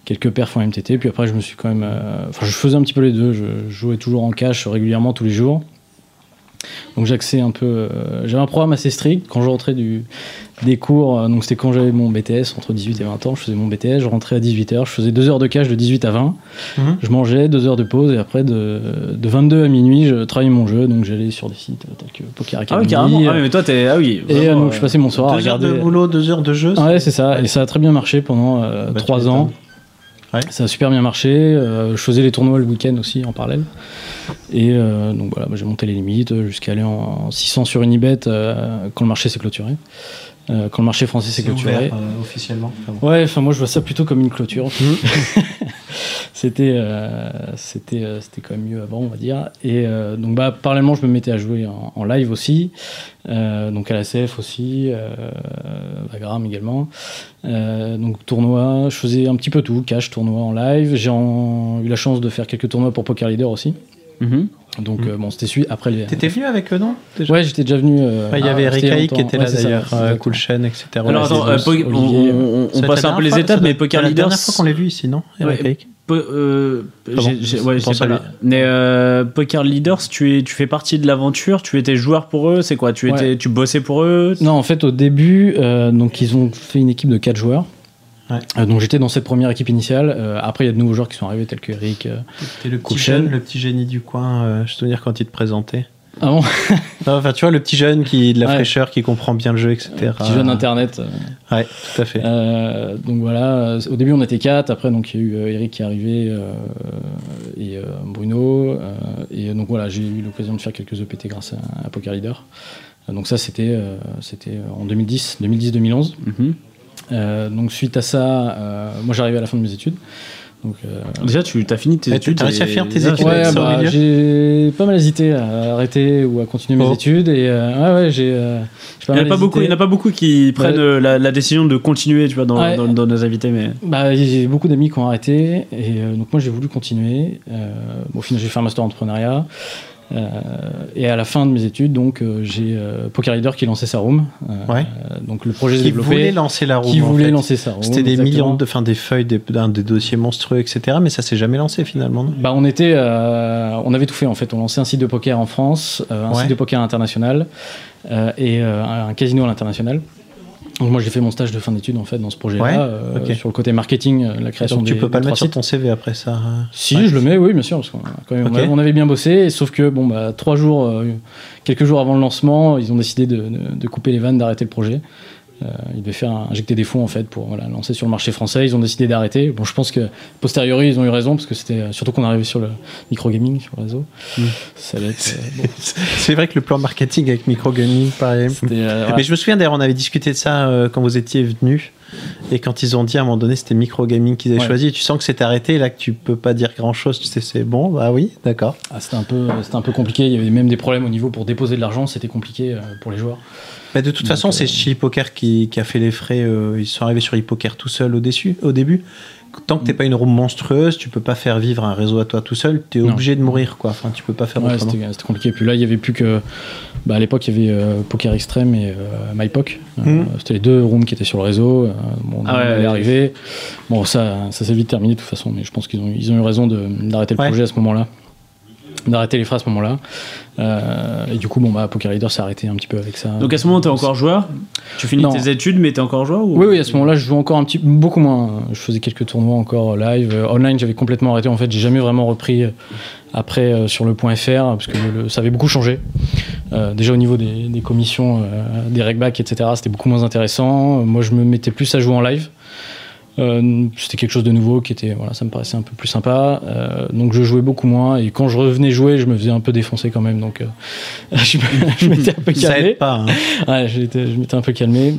quelques perfs en MTT, puis après je me suis quand même. euh, Enfin, je faisais un petit peu les deux, je jouais toujours en cash régulièrement tous les jours. Donc j'axais un peu. euh, j'avais un programme assez strict quand je rentrais du, des cours. euh, donc c'était quand j'avais mon BTS entre 18 et 20 ans. Je faisais mon BTS, je rentrais à 18h, je faisais 2 heures de cash de 18 à 20. Mhm. Je mangeais, 2 heures de pause et après de, de 22 à minuit, je travaillais mon jeu. Donc j'allais sur des sites tels que Poker Ah Academy. oui, carrément. Ah euh, oui, mais toi, t'es. Ah oui. et euh, donc je passais mon soir à Deux heures regarder. de boulot, deux heures de jeu. Ouais, c'est ça. Et ça a très bien marché pendant Bah, tu 3 ans. Ouais. Ça a super bien marché. euh, je faisais les tournois le week-end aussi en parallèle. Et euh, donc voilà, bah, j'ai monté les limites euh, jusqu'à aller en, en 600 sur une ibet euh, quand le marché s'est clôturé. Euh, quand le marché français s'est clôturé. ouvert euh, officiellement. Ouais, enfin moi je vois ça plutôt comme une clôture. [LAUGHS] c'était euh, c'était euh, c'était quand même mieux avant, on va dire. Et euh, donc bah parallèlement, je me mettais à jouer en, en live aussi, euh, donc à la CF aussi, euh, Vagram également. Euh, donc tournoi, je faisais un petit peu tout, cash, tournoi en live. J'ai eu la chance de faire quelques tournois pour Poker Leader aussi. Mhm. Donc euh, bon, c'était celui après les. T'étais venu avec eux, non déjà Ouais, j'étais déjà venu. euh, Ouais, Il y avait c'était Eric Haïk longtemps. qui était Ouais, là c'est d'ailleurs, c'est euh. Cool Chain, etc. Alors Ouais, attends, c'est- euh, on, on- passe un peu les étapes, mais Poker doit être La Leaders. dernière fois qu'on l'a vu ici, non Eric Ouais. J'ai- ouais, je pas lui. là. Mais Poker Leaders, tu, es, tu fais partie de l'aventure, tu étais joueur pour eux, c'est quoi? Tu, étais, tu bossais pour eux? Non, en fait, au début, donc ils ont fait une équipe de 4 joueurs. Ouais. Euh, donc j'étais dans cette première équipe initiale. Euh, après, il y a de nouveaux joueurs qui sont arrivés, tels que Eric. euh. T'es le petit jeune, le petit génie du coin. euh, je te souviens quand il te présentait. Ah bon [LAUGHS] Non, Enfin, tu vois, le petit jeune qui de la Ouais. fraîcheur, qui comprend bien le jeu, etc. Petit jeune internet. euh. Ouais, tout à fait. Euh, donc voilà, au début on était 4, après donc il y a eu Eric qui est arrivé euh, et euh, Bruno. euh, et donc voilà, j'ai eu l'occasion de faire quelques EPT grâce à, à Poker Leader. Donc ça c'était euh, c'était en 2010, 2010-2011. Mhm. Euh, donc suite à ça, euh, moi j'arrivais à la fin de mes études. Donc, euh, Déjà, tu as fini tes Ouais, études. t'as réussi à faire tes études. ouais, bah, j'ai pas mal hésité à arrêter ou à continuer mes Oh. études et euh, ouais, ouais, j'ai. euh, j'ai Il n'y en a pas beaucoup, il y en a hésité. pas beaucoup qui prennent euh, la, la décision de continuer, tu vois, dans, Ouais. dans, dans nos invités, mais. Bah, j'ai beaucoup d'amis qui ont arrêté et euh, donc moi j'ai voulu continuer. Euh, bon, au final, j'ai fait un master en entrepreneuriat. Euh, et à la fin de mes études, donc euh, j'ai euh, Poker Leader qui lançait sa room. Ouais. donc le projet s'est Qui voulait lancer la roue. qui voulait fait. lancer sa room. C'était des exactement. millions de, enfin, des feuilles, des, des dossiers monstrueux, etc. Mais ça s'est jamais lancé finalement. non? Bah, on était, on avait tout fait en fait. On lançait un site de poker en France, un Ouais. site de poker international et un casino à l'international. Donc moi j'ai fait mon stage de fin d'études en fait dans ce projet-là Ouais, euh, sur le côté marketing, euh, la création Donc tu des- peux pas le mettre sur ton CV après ça. hein Si, Ouais. je le mets, oui, bien sûr, parce qu'on a quand même- on avait- on avait bien bossé, sauf que, bon, bah, trois jours, euh, quelques jours avant le lancement, ils ont décidé de, de- de couper les vannes, d'arrêter le projet. Euh, ils devaient faire injecter des fonds, en fait, pour voilà, lancer sur le marché français. Ils ont décidé d'arrêter. Bon, je pense que, posteriori, ils ont eu raison, parce que c'était, euh, surtout qu'on arrivait sur le micro-gaming, sur le réseau. Mm. Ça allait être, euh, bon, [LAUGHS] C'est vrai que le plan marketing avec microgaming, pareil. c'était, euh, voilà. Mais je me souviens d'ailleurs, on avait discuté de ça quand vous étiez venu. Et quand ils ont dit à un moment donné c'était microgaming qu'ils avaient Ouais. choisi, tu sens que c'est arrêté, là que tu peux pas dire grand chose, tu sais, c'est bon, bah oui, d'accord. Ah, c'était un peu, c'était un peu compliqué. Il y avait même des problèmes au niveau pour déposer de l'argent. C'était compliqué pour les joueurs. Mais de toute Donc, façon, c'est euh, chez Poker qui, qui a fait les frais, euh, ils sont arrivés sur Poker tout seul au, dessus, au début. Tant que t'es pas une roue monstrueuse, tu peux pas faire vivre un réseau à toi tout seul, tu es Non. obligé de mourir, quoi. Enfin, tu peux pas faire Ouais, autrement. c'était compliqué. Puis là, il y avait plus que. Bah, à l'époque, il y avait euh, Poker Extreme et euh, MyPoc. Euh, Mhm. C'était les deux rooms qui étaient sur le réseau. Bon, on Ah ouais, est ouais. arrivé. Bon, ça, ça s'est vite terminé de toute façon, mais je pense qu'ils ont, ils ont eu raison de- d'arrêter le Ouais. projet à ce moment-là. D'arrêter les frais à ce moment-là. Euh, et du coup, bon, bah, Poker Leader s'est arrêté un petit peu avec ça. Donc à ce moment, t'es encore joueur Tu finis Non. tes études, mais t'es encore joueur ou... Oui, oui, à ce moment-là, je jouais encore un petit beaucoup moins. Je faisais quelques tournois encore live. Euh, Online, j'avais complètement arrêté. En fait, j'ai jamais vraiment repris euh, après euh, sur le point .fr parce que le- ça avait beaucoup changé. Euh, déjà au niveau des, des commissions, des regbacks, etc., c'était beaucoup moins intéressant. Moi, je me mettais plus à jouer en live. Euh, c'était quelque chose de nouveau qui était voilà ça me paraissait un peu plus sympa Euh, donc je jouais beaucoup moins et quand je revenais jouer je me faisais un peu défoncer quand même donc euh, [LAUGHS] je, [LAUGHS] m'étais un peu Ça calmé aide pas. hein. Ouais, je m'étais un peu calmé.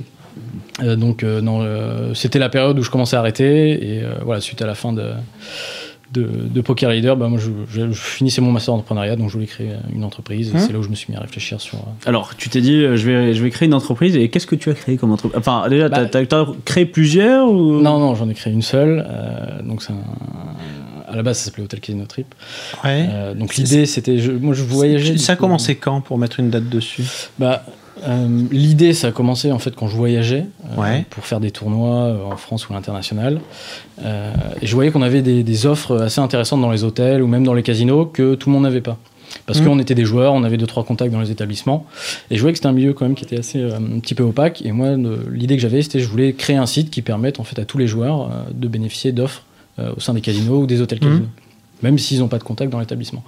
Donc, euh, non, c'était la période où je commençais à arrêter. Et voilà, suite à la fin de, de, de Poker Leader, bah, moi, je, je- je finissais mon master d'entrepreneuriat, donc je voulais créer une entreprise. Et Hum. c'est là où je me suis mis à réfléchir sur. euh, Alors, tu t'es dit, euh, je vais, je vais créer une entreprise, et qu'est-ce que tu as créé comme entreprise? Enfin, déjà, t'as, Bah- t'as- t'as créé plusieurs ou... Non, non, j'en ai créé une seule. euh, donc, c'est un- à la base, ça s'appelait Hotel Casino Trip. Ouais. Euh, donc, l'idée, c'était. Moi, je voyageais. Ça a commencé quand pour mettre une date dessus? Bah, euh, l'idée, ça a commencé en fait quand je voyageais euh, Ouais. pour faire des tournois euh, en France ou à l'international. Euh, et je voyais qu'on avait des, des offres assez intéressantes dans les hôtels ou même dans les casinos que tout le monde n'avait pas. Parce Mhm. qu'on était des joueurs, on avait deux trois contacts dans les établissements, et je voyais que c'était un milieu quand même qui était assez un petit peu opaque. Et moi, l'idée que j'avais, c'était je voulais créer un site qui permette en fait à tous les joueurs de bénéficier d'offres au sein des casinos ou des hôtels Mhm. casinos, même s'ils n'ont pas de contact dans l'établissement.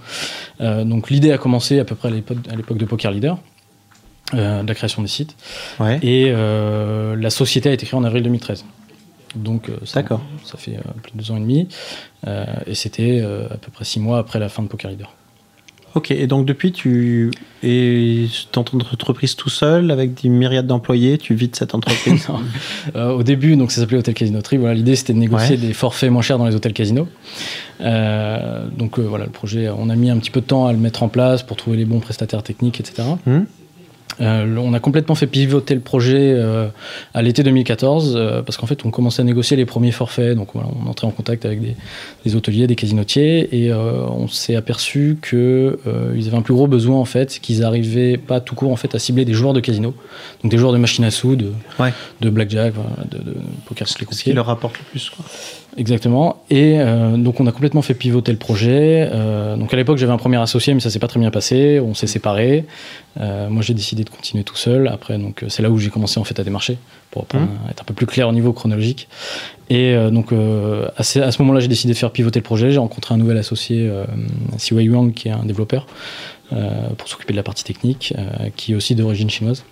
Euh, donc l'idée a commencé à peu près à l'époque de Poker Leader, euh, de la création des sites. Ouais. Et euh, la société a été créée en avril 2013. Donc, euh, ça, fait euh, plus de deux ans et demi. Euh, et c'était euh, à peu près six mois après la fin de Poker Leader. Ok, et donc depuis, tu es dans ton entreprise tout seul avec des myriades d'employés, tu vides cette entreprise [LAUGHS] Non. Euh, au début, donc ça s'appelait Hôtel Casino Trip. Voilà, l'idée c'était de négocier Ouais. des forfaits moins chers dans les hôtels casinos. Euh, donc euh, voilà, le projet, on a mis un petit peu de temps à le mettre en place pour trouver les bons prestataires techniques, etc. Euh, on a complètement fait pivoter le projet euh, à l'été 2014 euh, parce qu'en fait on commençait à négocier les premiers forfaits donc voilà, on entrait en contact avec des, des hôteliers, des casinotiers et on s'est aperçu que euh, ils avaient un plus gros besoin en fait qu'ils arrivaient pas tout court en fait à cibler des joueurs de casino donc des joueurs de machine à sous de, Ouais. de blackjack de, de poker Ce les qui leur rapporte le plus. Quoi. Exactement. Et euh, donc on a complètement fait pivoter le projet. Euh, donc à l'époque j'avais un premier associé, mais ça s'est pas très bien passé. On s'est séparés. Euh, moi j'ai décidé de continuer tout seul. Après donc c'est là où j'ai commencé en fait à démarcher pour prendre- être un peu plus clair au niveau chronologique. Et donc à ce, à ce moment-là j'ai décidé de faire pivoter le projet. J'ai rencontré un nouvel associé, Siwei Yuan, qui est un développeur pour s'occuper de la partie technique, qui est aussi d'origine chinoise.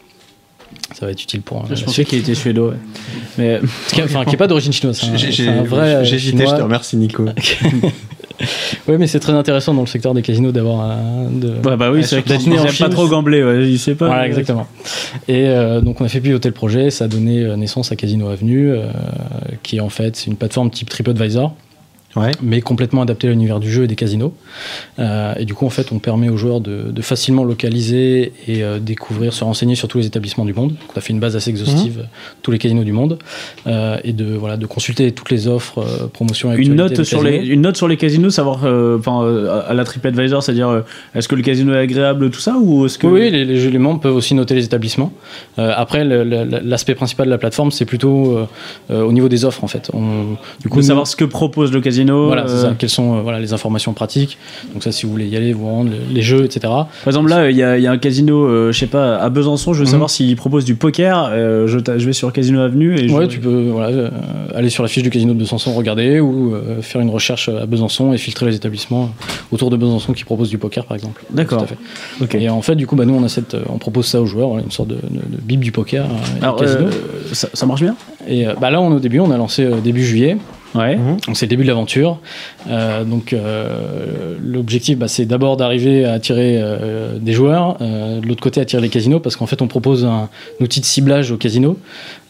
Ça va être utile pour. euh, Je la pensais qu'il était suédois. ouais. Mais [LAUGHS] Qui, enfin, qui est pas d'origine chinoise. c'est un- J'ai- un euh, J'hésitais, je te remercie Nico. [LAUGHS] Oui, mais c'est très intéressant dans le secteur des casinos d'avoir un. De... Ouais, bah oui, c'est vrai d'être qu'il né en aime pas trop gambler, ouais, il sait pas. Voilà, exactement. Et euh, donc on a fait pivoter le projet, ça a donné euh, naissance à Casino Avenue, euh, qui est en fait c'est une plateforme type TripAdvisor. Ouais. mais complètement adapté à l'univers du jeu et des casinos. Euh, et du coup, en fait, on permet aux joueurs de, de facilement localiser et euh, découvrir, se renseigner sur tous les établissements du monde. Donc, on a fait une base assez exhaustive, Mhm. tous les casinos du monde, euh, et de voilà, de consulter toutes les offres, euh, promotions, et Une note, sur les, une note sur les casinos, savoir euh, enfin, euh, à la TripAdvisor, c'est-à-dire euh, est-ce que le casino est agréable, tout ça, ou est-ce que. Oui, oui, les, les, les membres peuvent aussi noter les établissements. Euh, après, l'aspect principal de la plateforme, c'est plutôt euh, euh, au niveau des offres, en fait. On, du de savoir ce que propose le casino. Voilà, euh. Quelles sont euh, voilà, les informations pratiques. Donc ça, si vous voulez y aller, vous rendre, les jeux, etc. Par exemple, là, il y, a il y a un casino, euh, je sais pas, à Besançon, je veux Mhm. savoir s'il propose du poker. je, je vais sur Casino Avenue et je. Ouais, tu peux voilà, aller sur la fiche du casino de Besançon, regarder, ou faire une recherche à Besançon et filtrer les établissements autour de Besançon qui proposent du poker, par exemple. D'accord. Et en fait, du coup, bah, nous, on, a cette, on propose ça aux joueurs, une sorte de, de, de bible du poker, Alors, et casino. ça, ça marche bien? Et bah, là, on est au début, on a lancé début juillet. Ouais. Donc c'est le début de l'aventure. Euh, donc euh, l'objectif, bah, c'est d'abord d'arriver à attirer euh, des joueurs, de l'autre côté attirer les casinos, parce qu'en fait on propose un, outil de ciblage aux casinos,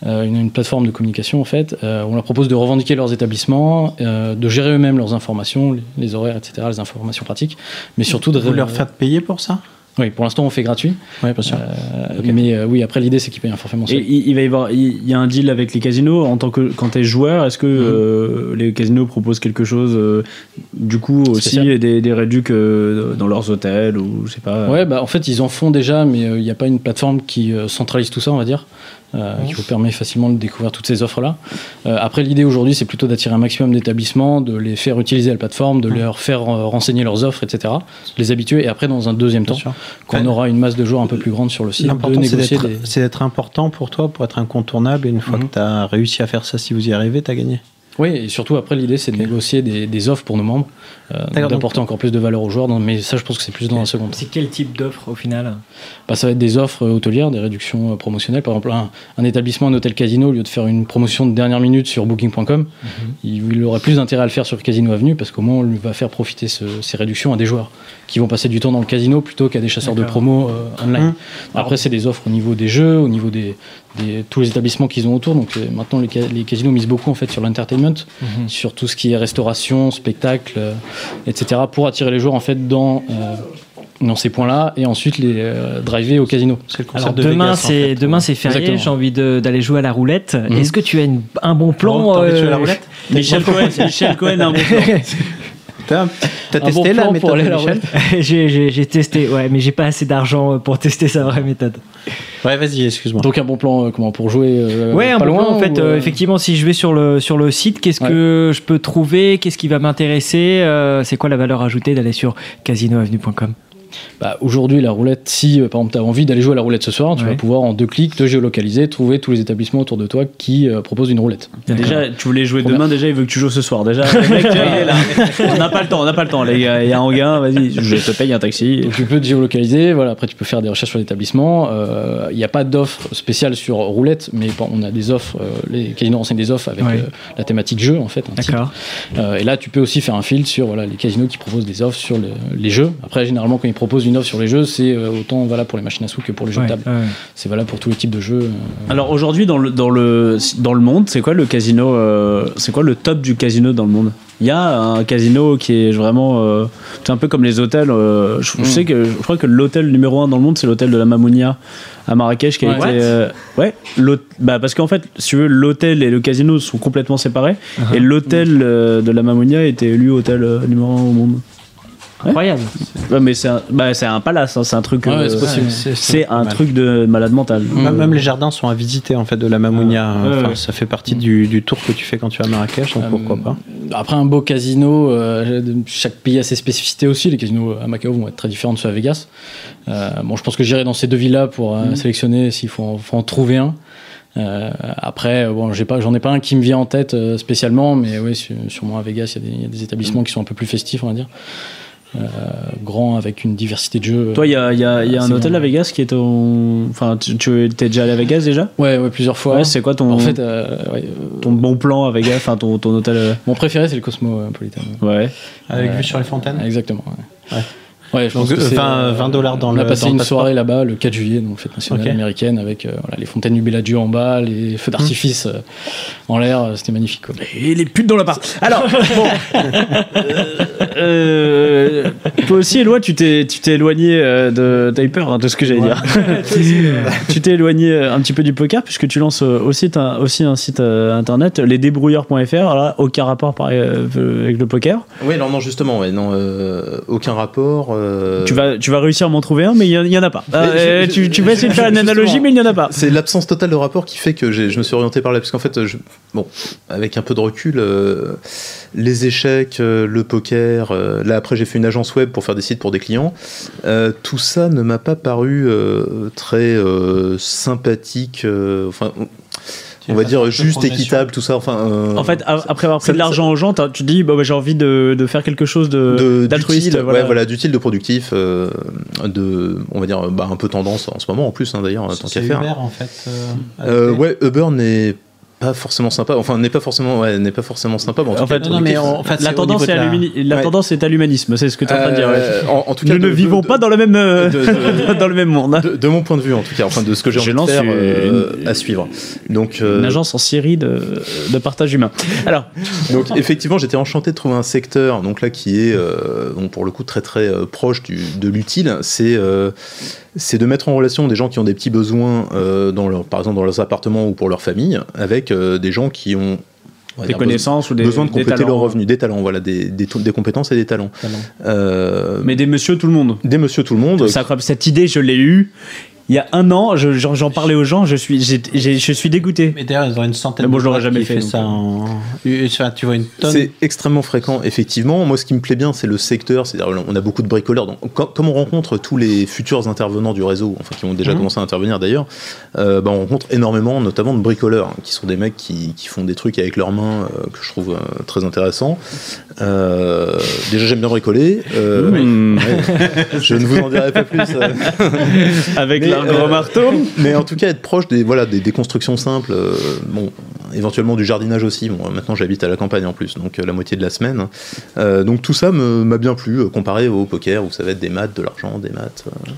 une, une plateforme de communication en fait. On leur propose de revendiquer leurs établissements, de gérer eux-mêmes leurs informations, les, les horaires, etc., les informations pratiques, mais surtout de Vous leur faites payer pour ça? Oui, pour l'instant on fait gratuit. Oui, bien sûr. Euh, Mais euh, oui, après l'idée c'est qu'ils payent un forfait mensuel. il, il va y avoir, il y a un deal avec les casinos en tant que quand t'es joueur. Est-ce que euh, les casinos proposent quelque chose, du coup aussi des, des réducs dans leurs hôtels ou je sais pas. Ouais, bah en fait ils en font déjà, mais il n'y a pas une plateforme qui centralise tout ça, on va dire, euh, qui vous permet facilement de découvrir toutes ces offres-là. Euh, après, l'idée aujourd'hui, c'est plutôt d'attirer un maximum d'établissements, de les faire utiliser la plateforme, de leur faire euh, renseigner leurs offres, etc., les habituer, et après, dans un deuxième temps, sûr. quand on aura une masse de joueurs un peu plus grande sur le site, de L'important, c'est négocier d'être des... c'est d'être important pour toi, pour être incontournable. Et une fois Mhm. que tu as réussi à faire ça, si vous y arrivez, tu as gagné. Oui, et surtout après, l'idée, c'est de négocier des, des offres pour nos membres, euh, d'apporter encore plus de valeur aux joueurs, dans- mais ça, je pense que c'est plus dans un second temps. C'est quel type d'offre au final Bah, ça va être des offres euh, hôtelières, des réductions euh, promotionnelles. Par exemple, un, un établissement, un hôtel casino, au lieu de faire une promotion de dernière minute sur booking.com, il, il aurait plus d'intérêt à le faire sur Casino Avenue parce qu'au moins on lui va faire profiter ce- ces réductions à des joueurs qui vont passer du temps dans le casino plutôt qu'à des chasseurs de promo euh, online. Mmh. Après, c'est des offres au niveau des jeux, au niveau des, des- tous les établissements qu'ils ont autour. Donc euh, maintenant, les, ca- les casinos misent beaucoup en fait sur l'entertainment, sur tout ce qui est restauration, spectacle, euh, etc. pour attirer les joueurs en fait dans euh, dans ces points-là et ensuite les euh, driver au casino. Le Alors de demain en c'est fait. demain c'est férié, j'ai envie d'aller jouer à la roulette. Mhm. Est-ce que tu as une- un bon plan Oh, de jouer à la euh, roulette Michel Cohen, Michel Cohen a un bon plan. [LAUGHS] T'as testé bon la méthode pour Michel [LAUGHS] j'ai, j'ai- j'ai testé, ouais, mais j'ai pas assez d'argent pour tester sa vraie méthode. Ouais, vas-y, excuse-moi. Donc un bon plan euh, comment pour jouer euh, ouais, un bon loin plan, en fait, ou, euh, euh, effectivement, si je vais sur le sur le site, qu'est-ce Ouais. que je peux trouver? Qu'est-ce qui va m'intéresser? Euh, C'est quoi la valeur ajoutée d'aller sur casinoavenue.com bah, aujourd'hui la roulette si euh, par exemple tu as envie d'aller jouer à la roulette ce soir, tu Ouais. vas pouvoir en deux clics te géolocaliser, trouver tous les établissements autour de toi qui euh, proposent une roulette. Déjà, tu voulais jouer demain, déjà, il veut que tu joues ce soir. Déjà, le mec, tu vois, il est là. [LAUGHS] On n'a pas le temps, on n'a pas le temps, les gars. Il y a un gars, vas-y, je te paye un taxi. Donc tu peux te géolocaliser, voilà, après tu peux faire des recherches sur l'établissement. Euh, Il n'y a pas d'offre spéciale sur roulette, mais bon, on a des offres, euh, les casinos renseignent des offres avec Ouais. euh, la thématique jeu en fait. D'accord. Euh, et là, tu peux aussi faire un filtre sur voilà, les casinos qui proposent des offres sur le- les jeux. Après, généralement, quand ils proposent une offre sur les jeux, c'est euh, autant valable pour les machines à sous que pour les jeux Ouais, de table. ouais. C'est valable pour tous les types de jeux. euh. Alors aujourd'hui, dans le, dans, le, dans le monde, c'est quoi le casino euh, C'est quoi le top du casino dans le monde? Il y a un casino qui est vraiment. euh, c'est un peu comme les hôtels. euh, je, je Mm. sais que je crois que l'hôtel numéro un dans le monde, c'est l'hôtel de la Mamounia à Marrakech qui a Ouais. été. Euh, ouais, bah parce qu'en fait, si tu veux, l'hôtel et le casino sont complètement séparés. Uh-huh. Et l'hôtel euh, de la Mamounia a été élu hôtel euh, numéro un au monde. Incroyable. Ouais, mais c'est un, bah, c'est un palace, hein, c'est un truc. Ouais, euh, c'est possible. c'est un mal. truc de malade mental. Même, même les jardins sont à visiter en fait de la Mamounia. Ah, ouais, Enfin, ouais. Ça fait partie du, du tour que tu fais quand tu vas à Marrakech, donc Euh, pourquoi pas. Après, un beau casino, euh, chaque pays a ses spécificités aussi. Les casinos à Macao vont être très différents de ceux à Vegas. Euh, bon, je pense que j'irai dans ces deux villas pour euh, sélectionner s'il faut, en- faut en trouver un. Euh, après, bon, j'ai pas, j'en ai pas un qui me vient en tête euh, spécialement, mais oui, sûrement à Vegas, il y a des- il y, a des établissements qui sont un peu plus festifs, on va dire. Euh, grands avec une diversité de jeux. Toi, il y a, il y a- il y a un C'est hôtel à Vegas qui est ton. Enfin, tu, tu es déjà allé à Vegas déjà? Ouais, ouais, plusieurs fois. Ouais, c'est quoi ton, en fait, euh, ouais, euh, ton bon plan à Vegas Enfin, ton, ton hôtel. euh, mon préféré, c'est le Cosmopolitan. Ouais. Avec vue sur les fontaines Exactement. ouais. Ouais, je pense Donc, que c'est, 20 euh, 20 dollars dans on le. a passé dans le une passeport. soirée là-bas le 4 juillet, donc fête nationale américaine, avec euh, voilà, les fontaines du Bellagio en bas, les feux d'artifice euh, en l'air, euh, c'était magnifique. quoi. Et les putes dans l'appart. Alors, bon. [LAUGHS] Euh, toi aussi, Éloi, tu t'es, tu t'es éloigné euh, de. T'as eu peur hein, de ce que j'allais dire. [LAUGHS] [LAUGHS] tu t'es éloigné euh, un petit peu du poker puisque tu lances euh, aussi, un, aussi un site euh, internet, lesdébrouilleurs.fr. Alors là, aucun rapport euh, avec le poker. Oui, non, non, justement, ouais, non, euh, aucun rapport. Euh, Tu, vas, tu vas réussir à m'en trouver un, mais il n'y en a pas. Euh, tu, tu vas essayer de faire une analogie, mais il n'y en a pas. C'est l'absence totale de rapport qui fait que je me suis orienté par là. Parce qu'en fait, je- bon, avec un peu de recul, euh, les échecs, euh, le poker, là après j'ai fait une agence web pour faire des sites pour des clients, tout ça ne m'a pas paru très sympathique, enfin, on- Tu on veux va dire juste, équitable, tout ça. Enfin, euh, En fait, a- après avoir pris ça- de l'argent aux gens, tu te dis, bah, bah, j'ai envie de, de faire quelque chose de, de- d'altruiste. d'utile, voilà. ouais, voilà, d'utile, de productif, euh, de, on va dire, bah, un peu tendance en ce moment en plus, hein, d'ailleurs, tant C'est qu'à faire. Uber en fait. euh, Euh, ouais, Uber n'est pas forcément sympa. Enfin, n'est pas forcément, ouais, n'est pas forcément sympa. mais en, En tout cas, fait, Non, non, mais en fait, la tendance, est à la- l'humani- la Ouais. tendance est à l'humanisme, c'est ce que tu es en train de dire. ouais. euh, en, en tout cas, Nous de- ne de- vivons de- pas dans le même, euh, de- [LAUGHS] de- dans le même monde. de, de mon point de vue, en tout cas, enfin de ce que j'ai Je envie de lance faire une- euh, une- à suivre. Donc, euh, Une agence en Syrie de, de partage humain. Alors, donc effectivement, j'étais enchanté de trouver un secteur, donc là qui est, euh, donc pour le coup très très euh, proche du, de l'utile. C'est euh, c'est de mettre en relation des gens qui ont des petits besoins, euh, dans leur, par exemple dans leurs appartements ou pour leur famille, avec euh, des gens qui ont des connaissances ou des, besoin de compléter leurs revenus, des talents, voilà, des, des, des compétences et des talents. Talents. Euh, Mais des monsieur tout le monde. des monsieur tout le monde. Cette idée, je l'ai eue il y a un an. je- J'en parlais aux gens. Je suis, je suis dégoûté. Mais d'ailleurs, ils ont une centaine Mais bon, de je l'aurais jamais qui fait, fait donc, ça en. Enfin, tu vois une tonne. C'est extrêmement fréquent, effectivement. Moi, ce qui me plaît bien, c'est le secteur. C'est-à-dire, on a beaucoup de bricoleurs. Donc, com- comme on rencontre tous les futurs intervenants du réseau, enfin, qui ont déjà Mhm. commencé à intervenir d'ailleurs, euh, bah, on rencontre énormément, notamment de bricoleurs, hein, qui sont des mecs qui, qui font des trucs avec leurs mains euh, que je trouve euh, très intéressants. Euh, déjà, j'aime bien bricoler. Euh, Mmh. ouais. [LAUGHS] je ne vous en dirai pas plus. euh. [LAUGHS] Avec Mais, euh, gros marteau. [LAUGHS] Mais en tout cas, être proche des, voilà, des, des constructions simples, euh, bon, éventuellement du jardinage aussi. Bon, maintenant, j'habite à la campagne en plus, donc euh, la moitié de la semaine. Euh, donc tout ça m'a bien plu, euh, comparé au poker où ça va être des maths, de l'argent, des maths, euh,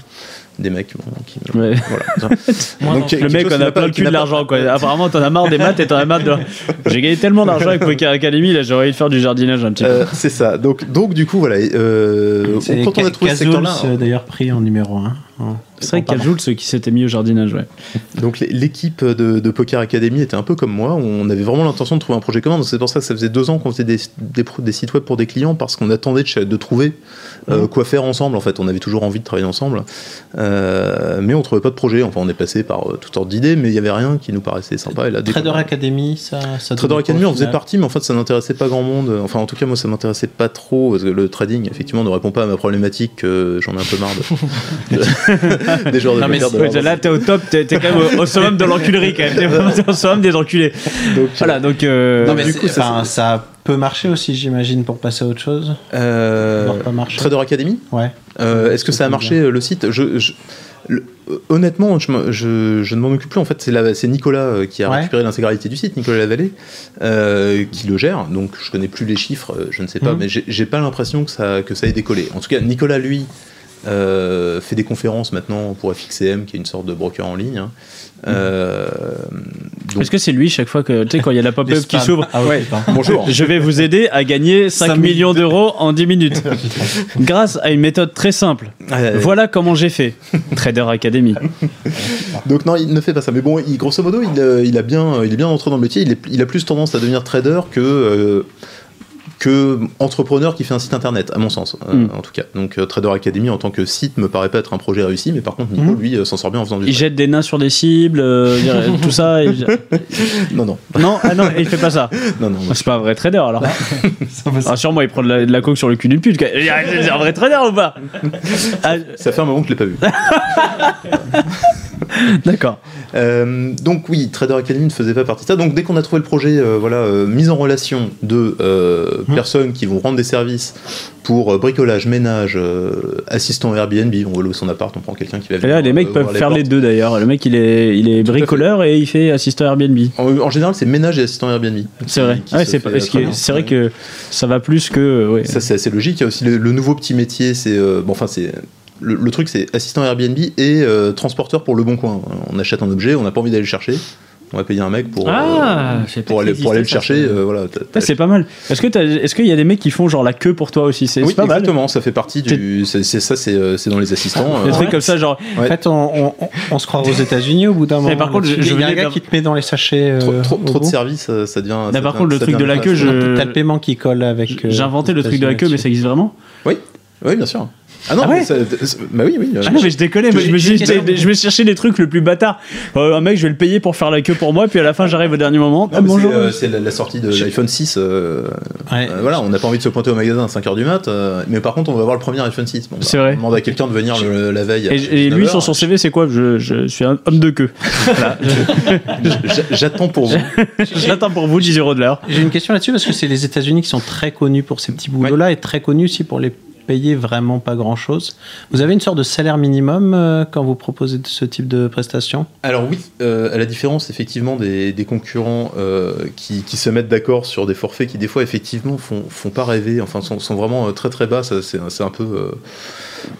des mecs bon, qui. Ouais. Voilà. [LAUGHS] Donc, le mec, on a n'a plein pas- le cul de l'argent, quoi. Apparemment, t'en as marre des maths et t'en as marre de. J'ai gagné tellement d'argent avec Poker Academy, là, j'aurais envie de faire du jardinage un petit peu. Euh, c'est ça. Donc, donc du coup, voilà. euh, C'est quand on a trouvé ce secteur-là, euh, d'ailleurs pris en numéro 1. C'est vrai qu'il y a Jules, ceux qui s'étaient mis au jardinage, ouais. [LAUGHS] Donc l'é- l'équipe de, de Poker Academy était un peu comme moi, on avait vraiment l'intention de trouver un projet commun, donc c'est pour ça que ça faisait deux ans qu'on faisait des, des, pro- des sites web pour des clients, parce qu'on attendait de, trouver euh, quoi faire ensemble, en fait, on avait toujours envie de travailler ensemble, Euh, mais on trouvait pas de projet, enfin on est passé par euh, toutes sortes d'idées, mais il y avait rien qui nous paraissait sympa. Et là, dès Trader Academy, ça. ça Trader Academy, on faisait partie, mais en fait, ça n'intéressait pas grand monde. Enfin, en tout cas, moi, ça m'intéressait pas trop, parce que le trading, effectivement, ne répond pas à ma problématique, que j'en ai un peu marre de... [LAUGHS] [LAUGHS] des joueurs de Non, mais de Ouais, là, t'es au top, t'es t'es quand même au, au summum de l'enculerie, quand même. T'es vraiment au summum des enculés. Donc, Voilà, donc. euh, Non, mais du coup, ça, enfin, ça peut marcher aussi, j'imagine, pour passer à autre chose. euh, pas marcher. Trader Academy Ouais. Euh, Est-ce que ça a marché euh, le site je, je- le- Honnêtement, je, me- je- je ne m'en occupe plus. En fait, c'est la- c'est Nicolas qui a Ouais. récupéré l'intégralité du site, Nicolas Lavallée, euh, qui le gère. Donc, je connais plus les chiffres, je ne sais pas, Mhm. mais j'ai j'ai pas l'impression que ça, que ça ait décollé. En tout cas, Nicolas, lui, euh, fait des conférences maintenant pour FXCM, qui est une sorte de broker en ligne. hein. Euh, donc, Est-ce que c'est lui, chaque fois que. Tu sais, quand il y a la pop-up qui s'ouvre. Ah ouais, bonjour. [LAUGHS] Je vais vous aider à gagner 5 Cinq millions d'euros en 10 minutes. [LAUGHS] Grâce à une méthode très simple. Euh, Voilà comment j'ai fait. Trader Academy. [LAUGHS] Donc non, il ne fait pas ça. Mais bon, il- grosso modo, il, euh, il a bien, il est bien entré dans le métier. Il, est- il a plus tendance à devenir trader que euh, que entrepreneur qui fait un site internet, à mon sens, euh, Mm. en tout cas. Donc euh, Trader Academy en tant que site me paraît pas être un projet réussi, mais par contre Nico, Mm. lui, euh, s'en sort bien en faisant du. Il jette des nains sur des cibles, euh, [LAUGHS] tout ça. et- Non, non, Non, ah non, il fait pas ça. [LAUGHS] non, non. C'est pas un vrai trader alors. [LAUGHS] Va- Ah, sûrement, il prend de la, de la coke sur le cul d'une pute. C'est un vrai trader ou pas? Ah, Ça fait un moment que je l'ai pas vu. [LAUGHS] D'accord. Euh, donc oui, Trader Academy ne faisait pas partie de ça. Donc dès qu'on a trouvé le projet, euh, voilà, euh, mise en relation de Mmh. personnes qui vont rendre des services pour bricolage, ménage, assistant Airbnb, on va louer son appart, on prend quelqu'un qui va venir. là, les mecs peuvent faire les deux d'ailleurs. Le mec, il est, il est Tout bricoleur et il fait assistant Airbnb. En, en général, c'est ménage et assistant Airbnb. C'est vrai. Ouais, se c'est vrai que ça va plus que. ouais. Ça, c'est assez logique. Il y a aussi le, le nouveau petit métier, c'est. bon, enfin, c'est. Le, le truc, c'est assistant Airbnb et euh, transporteur pour le bon coin. On achète un objet, on n'a pas envie d'aller le chercher. On va payer un mec pour, Ah, euh, pour, aller, ça pour aller le chercher. c'est- euh, voilà, c'est pas mal. Est-ce que est-ce qu'il y a des mecs qui font genre la queue pour toi aussi? C'est oui, pas mal. exactement, ça fait partie du. C'est ça, c'est c'est dans les assistants. Des euh, trucs comme ça, genre. En fait, on, on- on se croit aux États-Unis au bout d'un moment. par contre, je- je il y a un gars qui te met dans les sachets. euh, trop, trop, au trop de services, ça devient. ça par devient- contre, le truc de la queue, je- T'as le paiement qui colle avec. J'ai inventé le truc de la queue, mais ça existe vraiment? Oui, oui, bien sûr. Ah non, Ah ouais mais ça- bah oui, oui. Ah non, mais je déconne, moi, je me, suis- je me cherché des trucs le plus bâtard. Euh, un mec, je vais le payer pour faire la queue pour moi, puis à la fin, j'arrive au dernier moment. Ah, bonjour. c'est, euh, C'est la, la sortie de l'iPhone 6. euh, Ouais. euh, voilà, on n'a pas envie de se pointer au magasin à 5h du mat, euh, mais par contre, on va voir le premier iPhone 6. Bon, bah, C'est vrai. On demande à quelqu'un de venir le- la veille. Et, et lui, 19h. sur son CV, c'est quoi? Je, je suis un homme de queue. Voilà. [LAUGHS] J'attends pour vous. [LAUGHS] J'attends pour vous 10 euros de l'heure. J'ai une question là-dessus parce que c'est les États-Unis qui sont très connus pour ces petits boulots-là et très connus aussi pour les payer vraiment pas grand-chose. Vous avez une sorte de salaire minimum euh, quand vous proposez ce type de prestations Alors oui, euh, à la différence effectivement des, des concurrents euh, qui, qui se mettent d'accord sur des forfaits qui des fois effectivement font, font pas rêver, enfin sont, sont vraiment très très bas, c'est un peu...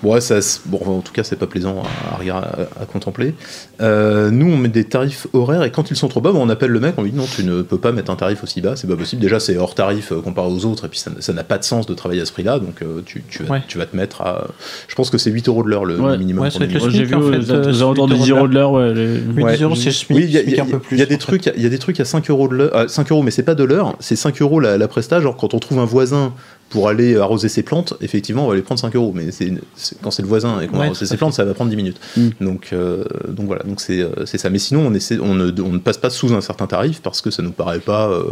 ouais, ça, c'est- bon, en tout cas c'est pas plaisant à, à, regarder- à- à contempler. Euh, nous on met des tarifs horaires et quand ils sont trop bas, bon, on appelle le mec, on lui dit non tu ne peux pas mettre un tarif aussi bas, c'est pas possible, déjà c'est hors tarif euh, comparé aux autres et puis ça n'a- pas de sens de travailler à ce prix-là, donc euh, tu, tu, vas, Ouais. tu vas te mettre à... Je pense que c'est 8 euros de l'heure le, Ouais. le minimum. Ouais, mis. le J'ai vu en fait, euh, aux alentours de 10 euros de l'heure. Ouais, les- Oui, Ouais. 10 euros, c'est Oui, il y, a- y y des trucs, il y a des trucs à 5 euros de l'heure, ah, 5 euros, mais c'est pas de l'heure, c'est 5 euros la, la presta. Genre quand on trouve un voisin pour aller arroser ses plantes, effectivement, on va aller prendre 5 euros. Mais c'est c'est- quand c'est le voisin et qu'on Ouais, arrose tout à ses plantes, ça va prendre 10 minutes. Mm. Donc, euh, donc voilà, donc c'est euh, c'est ça. Mais sinon, on, essaie, on, ne, on ne passe pas sous un certain tarif parce que ça nous paraît pas. euh,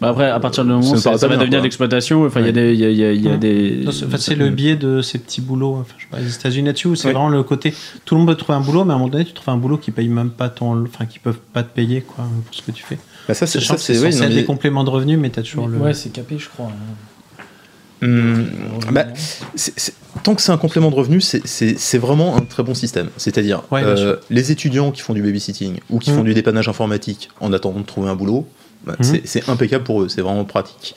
Bah après, à partir du Ça moment me où ça, ça va devenir de l'exploitation, enfin, il y a Ouais. des. y a- y a- y a Ouais. des Non, c'est enfin, c'est le biais de ces petits boulots. Enfin, je sais pas, les États-Unis là-dessus, où c'est Ouais. vraiment le côté. Tout le monde peut trouver un boulot, mais à un moment donné, tu trouves un boulot qui paye même pas ton. Enfin, qui peuvent pas te payer quoi, pour ce que tu fais. bah ça, c'est ça, c'est c'est- oui, non, mais- des compléments de revenus, mais t'as toujours le. Ouais, c'est capé, je crois. hein. Hum, bah, tant que c'est un complément de revenu, c'est- vraiment un très bon système. C'est-à-dire, Ouais, euh, les étudiants qui font du babysitting ou qui font du dépannage informatique en attendant de trouver un boulot, bah, Mhm. c'est- impeccable pour eux, c'est vraiment pratique.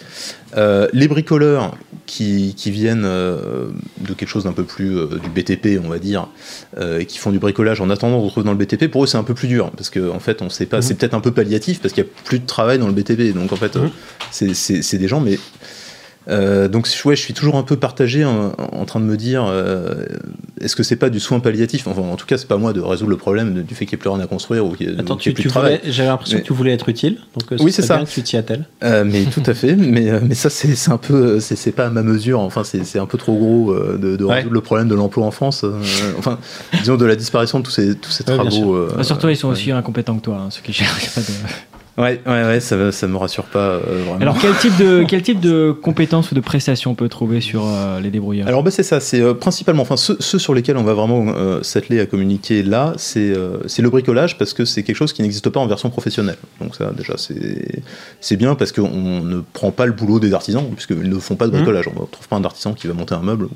Euh, les bricoleurs qui, qui viennent euh, de quelque chose d'un peu plus du BTP, on va dire, et qui font du bricolage en attendant de retrouver dans le BTP, pour eux c'est un peu plus dur parce qu'en en fait on sait pas, c'est peut-être un peu palliatif parce qu'il y a plus de travail dans le BTP, donc en fait c'est des gens, mais euh, donc ouais, je suis toujours un peu partagé en, en train de me dire euh, est-ce que c'est pas du soin palliatif? Enfin en tout cas c'est pas moi de résoudre le problème de- du fait qu'il n'y ait plus rien à construire ou qu'il y ait, Attends, tu, plus tu de travail voulais- j'avais l'impression Mais- que tu voulais être utile. Donc, euh, Oui, ce c'est ça. bien que tu t'y attelles. Euh, mais tout à fait mais, mais ça c'est c'est un peu c'est c'est pas à ma mesure enfin c'est c'est un peu trop gros de, de Ouais. résoudre le problème de l'emploi en France euh, enfin disons de la disparition de tous ces tous ces travaux euh, Bah, surtout, ils sont ouais. aussi incompétents que toi, hein, ceux qui cherchent. Ouais ouais ouais ça ça me rassure pas euh, vraiment Alors, quel type, de, [LAUGHS] quel type de compétences ou de prestations on peut trouver sur euh, les débrouilleurs Alors bah, c'est ça, c'est euh, principalement, enfin ceux, ceux sur lesquels on va vraiment s'atteler à communiquer là, c'est le bricolage parce que c'est quelque chose qui n'existe pas en version professionnelle. Donc ça déjà c'est bien parce qu'on ne prend pas le boulot des artisans puisqu'ils ne font pas de Mhm. bricolage. On ne trouve pas un artisan qui va monter un meuble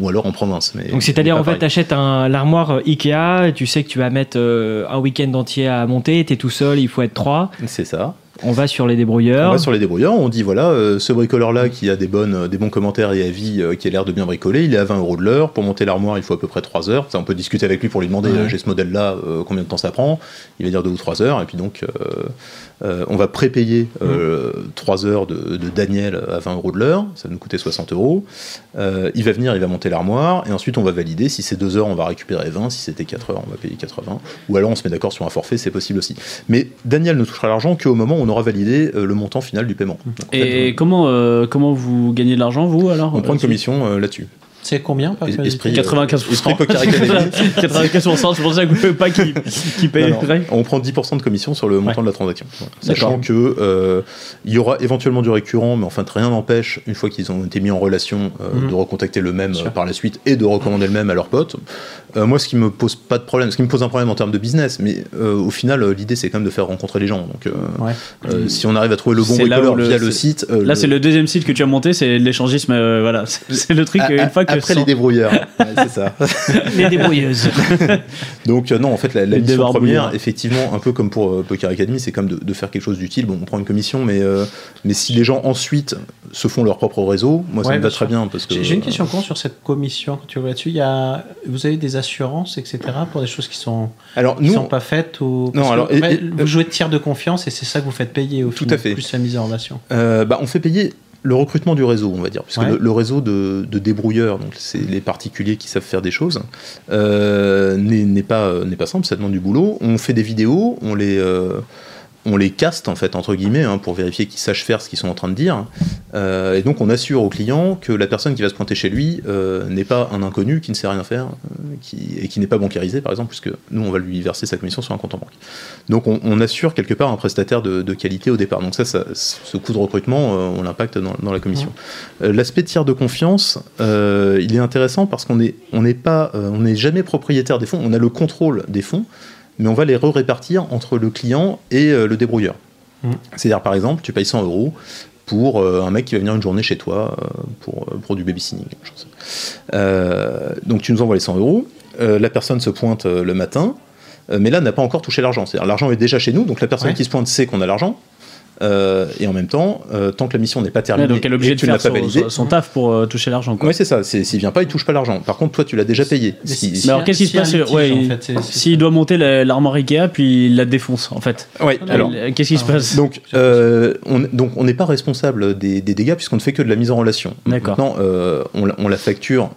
ou alors en province. Mais Donc, c'est-à-dire, en fait, tu achètes l'armoire Ikea, tu sais que tu vas mettre un week-end entier à monter, tu es tout seul, il faut être trois. C'est ça. On va sur les On débrouilleurs. va sur les débrouilleurs, on dit voilà, euh, ce bricoleur-là qui a des, bonnes, euh, des bons commentaires et avis, euh, qui a l'air de bien bricoler, il est à 20 euros de l'heure. Pour monter l'armoire, il faut à peu près 3 heures. Ça, on peut discuter avec lui pour lui demander Ouais. j'ai ce modèle-là, euh, combien de temps ça prend Il va dire 2 ou 3 heures. Et puis donc, on va prépayer euh, 3 heures de, de Daniel à 20 euros de l'heure. Ça va nous coûter 60 euros. Il va venir, il va monter l'armoire. Et ensuite, on va valider. Si c'est 2 heures, on va récupérer 20. Si c'était 4 heures, on va payer 80. Ou alors, on se met d'accord sur un forfait, c'est possible aussi. Mais Daniel ne touchera l'argent qu'au moment où on aura validé euh, le montant final du paiement. Donc, en fait, Et comment, euh, comment vous gagnez de l'argent, vous alors on prend une commission euh, là-dessus. C'est combien par Es- curiosité esprit, 95%. Esprit Poker Academy. [LAUGHS] 95%, c'est pour ça que vous pouvez pas qui, qui paye. Non, non. On prend 10% de commission sur le montant de la transaction. Voilà. Sachant que euh, il y aura éventuellement du récurrent, mais enfin rien n'empêche, une fois qu'ils ont été mis en relation, euh, Mhm. de recontacter le même euh, par la suite et de recommander le même à leurs potes. Euh, moi, ce qui me pose pas de problème, ce qui me pose un problème en termes de business, mais euh, au final, euh, l'idée c'est quand même de faire rencontrer les gens. Donc, euh, Ouais. euh, si on arrive à trouver le bon bricoleur via le site, euh, Là, c'est le deuxième site que tu as monté, c'est l'échangisme. euh, voilà, [LAUGHS] c'est le truc. une fois que après les débrouilleurs, [LAUGHS] Ouais, c'est ça. [LAUGHS] Les débrouilleuses. Donc euh, non, en fait, la, mission première, effectivement, un peu comme pour euh, Poker Academy, c'est comme de, de faire quelque chose d'utile. Bon, on prend une commission, mais euh, mais si les gens ensuite se font leur propre réseau, moi ça me va très bien parce que J'ai une question con sur cette commission que tu vois là-dessus. Il y a, vous avez des assurances, etc. pour des choses qui sont, Alors qui nous, sont pas faites ou Non, que, alors, et- et- vous jouez de tiers de confiance et c'est ça que vous faites payer au Tout final, à fait. plus la mise en relation. euh, bah, on fait payer le recrutement du réseau, on va dire, puisque Ouais. le, le réseau de, de débrouilleurs, donc c'est les particuliers qui savent faire des choses, euh, n'est pas euh, n'est pas simple, ça demande du boulot. On fait des vidéos, on les on les caste en fait entre guillemets hein, pour vérifier qu'ils sachent faire ce qu'ils sont en train de dire. Euh, et donc on assure au client que la personne qui va se pointer chez lui euh, n'est pas un inconnu qui ne sait rien faire euh, qui, et qui n'est pas bancarisé par exemple, puisque nous on va lui verser sa commission sur un compte en banque. Donc on, on assure quelque part un prestataire de, de qualité au départ. Donc ça, ça- ce coût de recrutement, on l'impacte dans, dans la commission. L'aspect tiers de confiance, il est intéressant parce qu'on n'est on n'est pas, on n'est jamais propriétaire des fonds. On a le contrôle des fonds, mais on va les re-répartir entre le client et euh, le débrouilleur. Mhm. C'est-à-dire par exemple, tu payes 100 euros pour euh, un mec qui va venir une journée chez toi euh, pour, pour du babysitting. Euh, donc tu nous envoies les 100 euros, la personne se pointe le matin, mais là n'a pas encore touché l'argent. C'est-à-dire l'argent est déjà chez nous, donc la personne Ouais. qui se pointe sait qu'on a l'argent. Euh, et en même temps, euh, tant que la mission n'est pas Ouais, terminée, donc elle est obligée de faire pas son, validé, son- son taf pour euh, toucher l'argent. quoi. Ouais, c'est ça. S'il vient pas, il touche pas l'argent. Par contre, toi, tu l'as déjà payé. Mais Si- alors qu'est-ce qui se passe ouais, en fait, S'il doit monter la- l'armoire Ikea, puis il la défonce, en fait. Ouais, alors. Qu'est-ce qui se passe? Donc, euh, on, donc, on n'est pas responsable des, des dégâts puisqu'on ne fait que de la mise en relation. D'accord. Maintenant, euh, on la facture.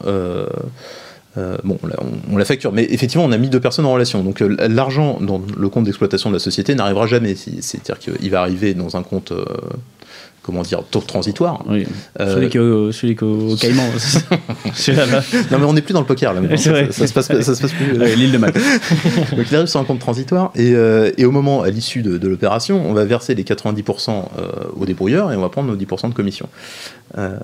Euh, bon, on la, on- la facture, mais effectivement, on a mis deux personnes en relation. Donc, euh, l'argent dans le compte d'exploitation de la société n'arrivera jamais. C'est-à-dire qu'il va arriver dans un compte, euh, comment dire, taux transitoire. Oui. Euh, Celui qui est au, celui est au [LAUGHS] Caïman. c'est ça Celui-là, non, mais on n'est plus dans le poker là. maintenant. Ça, vrai. ça- ça se passe, ça se passe plus. euh, ouais, L'île de Mac. [LAUGHS] Donc il arrive sur un compte transitoire et, euh, et au moment, à l'issue de, de l'opération, on va verser les 90% euh, au débrouilleur et on va prendre nos 10% de commission. Euh,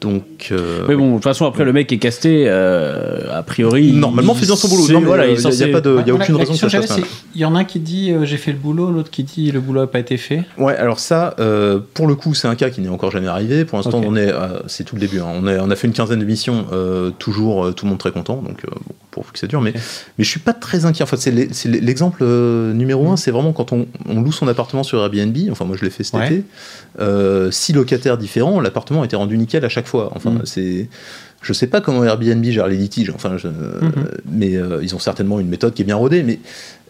donc. euh, Mais bon, de toute façon, après, le mec est casté, euh, a priori. Normalement, il- fait bien son boulot. c'est- Non, mais, voilà, il est y a- pas de- il y a aucune raison que ça se Il y en a un qui dit euh, j'ai fait le boulot, l'autre qui dit le boulot n'a pas été fait. Ouais, alors ça, euh, pour le coup, c'est un cas qui n'est encore jamais arrivé. Pour l'instant, on est, euh, c'est tout le début. hein. On, est- on a fait une quinzaine de missions, euh, toujours euh, tout le monde très content, donc bon, pour que ça dure. Mais, Ok. mais je suis pas très inquiet. En fait, c'est l'e- c'est l'exemple numéro un. C'est vraiment quand on, on loue son appartement sur Airbnb. Enfin, moi, je l'ai fait cet Ouais. été. Euh, six locataires différents, l'appartement était rendu nickel à chaque fois. Enfin, Mm. c'est je sais pas comment Airbnb gère les litiges, enfin, je- Mhm. mais euh, ils ont certainement une méthode qui est bien rodée. Mais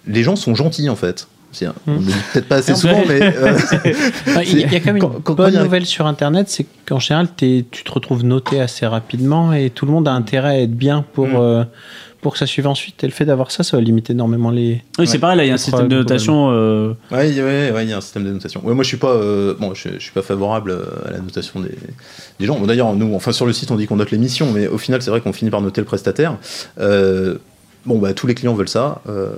les gens sont gentils en fait. C'est- On ne le dit peut-être pas assez [LAUGHS] souvent, mais euh, [LAUGHS] [LAUGHS] Il y a- quand même une quand- bonne a- nouvelle sur Internet, c'est qu'en général, tu te retrouves noté assez rapidement et tout le monde a intérêt à être bien pour, Mm. euh, pour que ça suive ensuite. Et le fait d'avoir ça, ça va limiter énormément les. Oui, c'est pareil, là, il y a un système de notation. euh, Ouais, il y a- ouais, ouais, il y a un système de notation. Ouais, moi, je suis pas, euh, bon, je, je suis pas favorable à la notation des, des gens. Bon, d'ailleurs, nous, enfin, sur le site, on dit qu'on note l'émission, mais au final, c'est vrai qu'on finit par noter le prestataire. Euh, bon, bah, tous les clients veulent ça. Euh,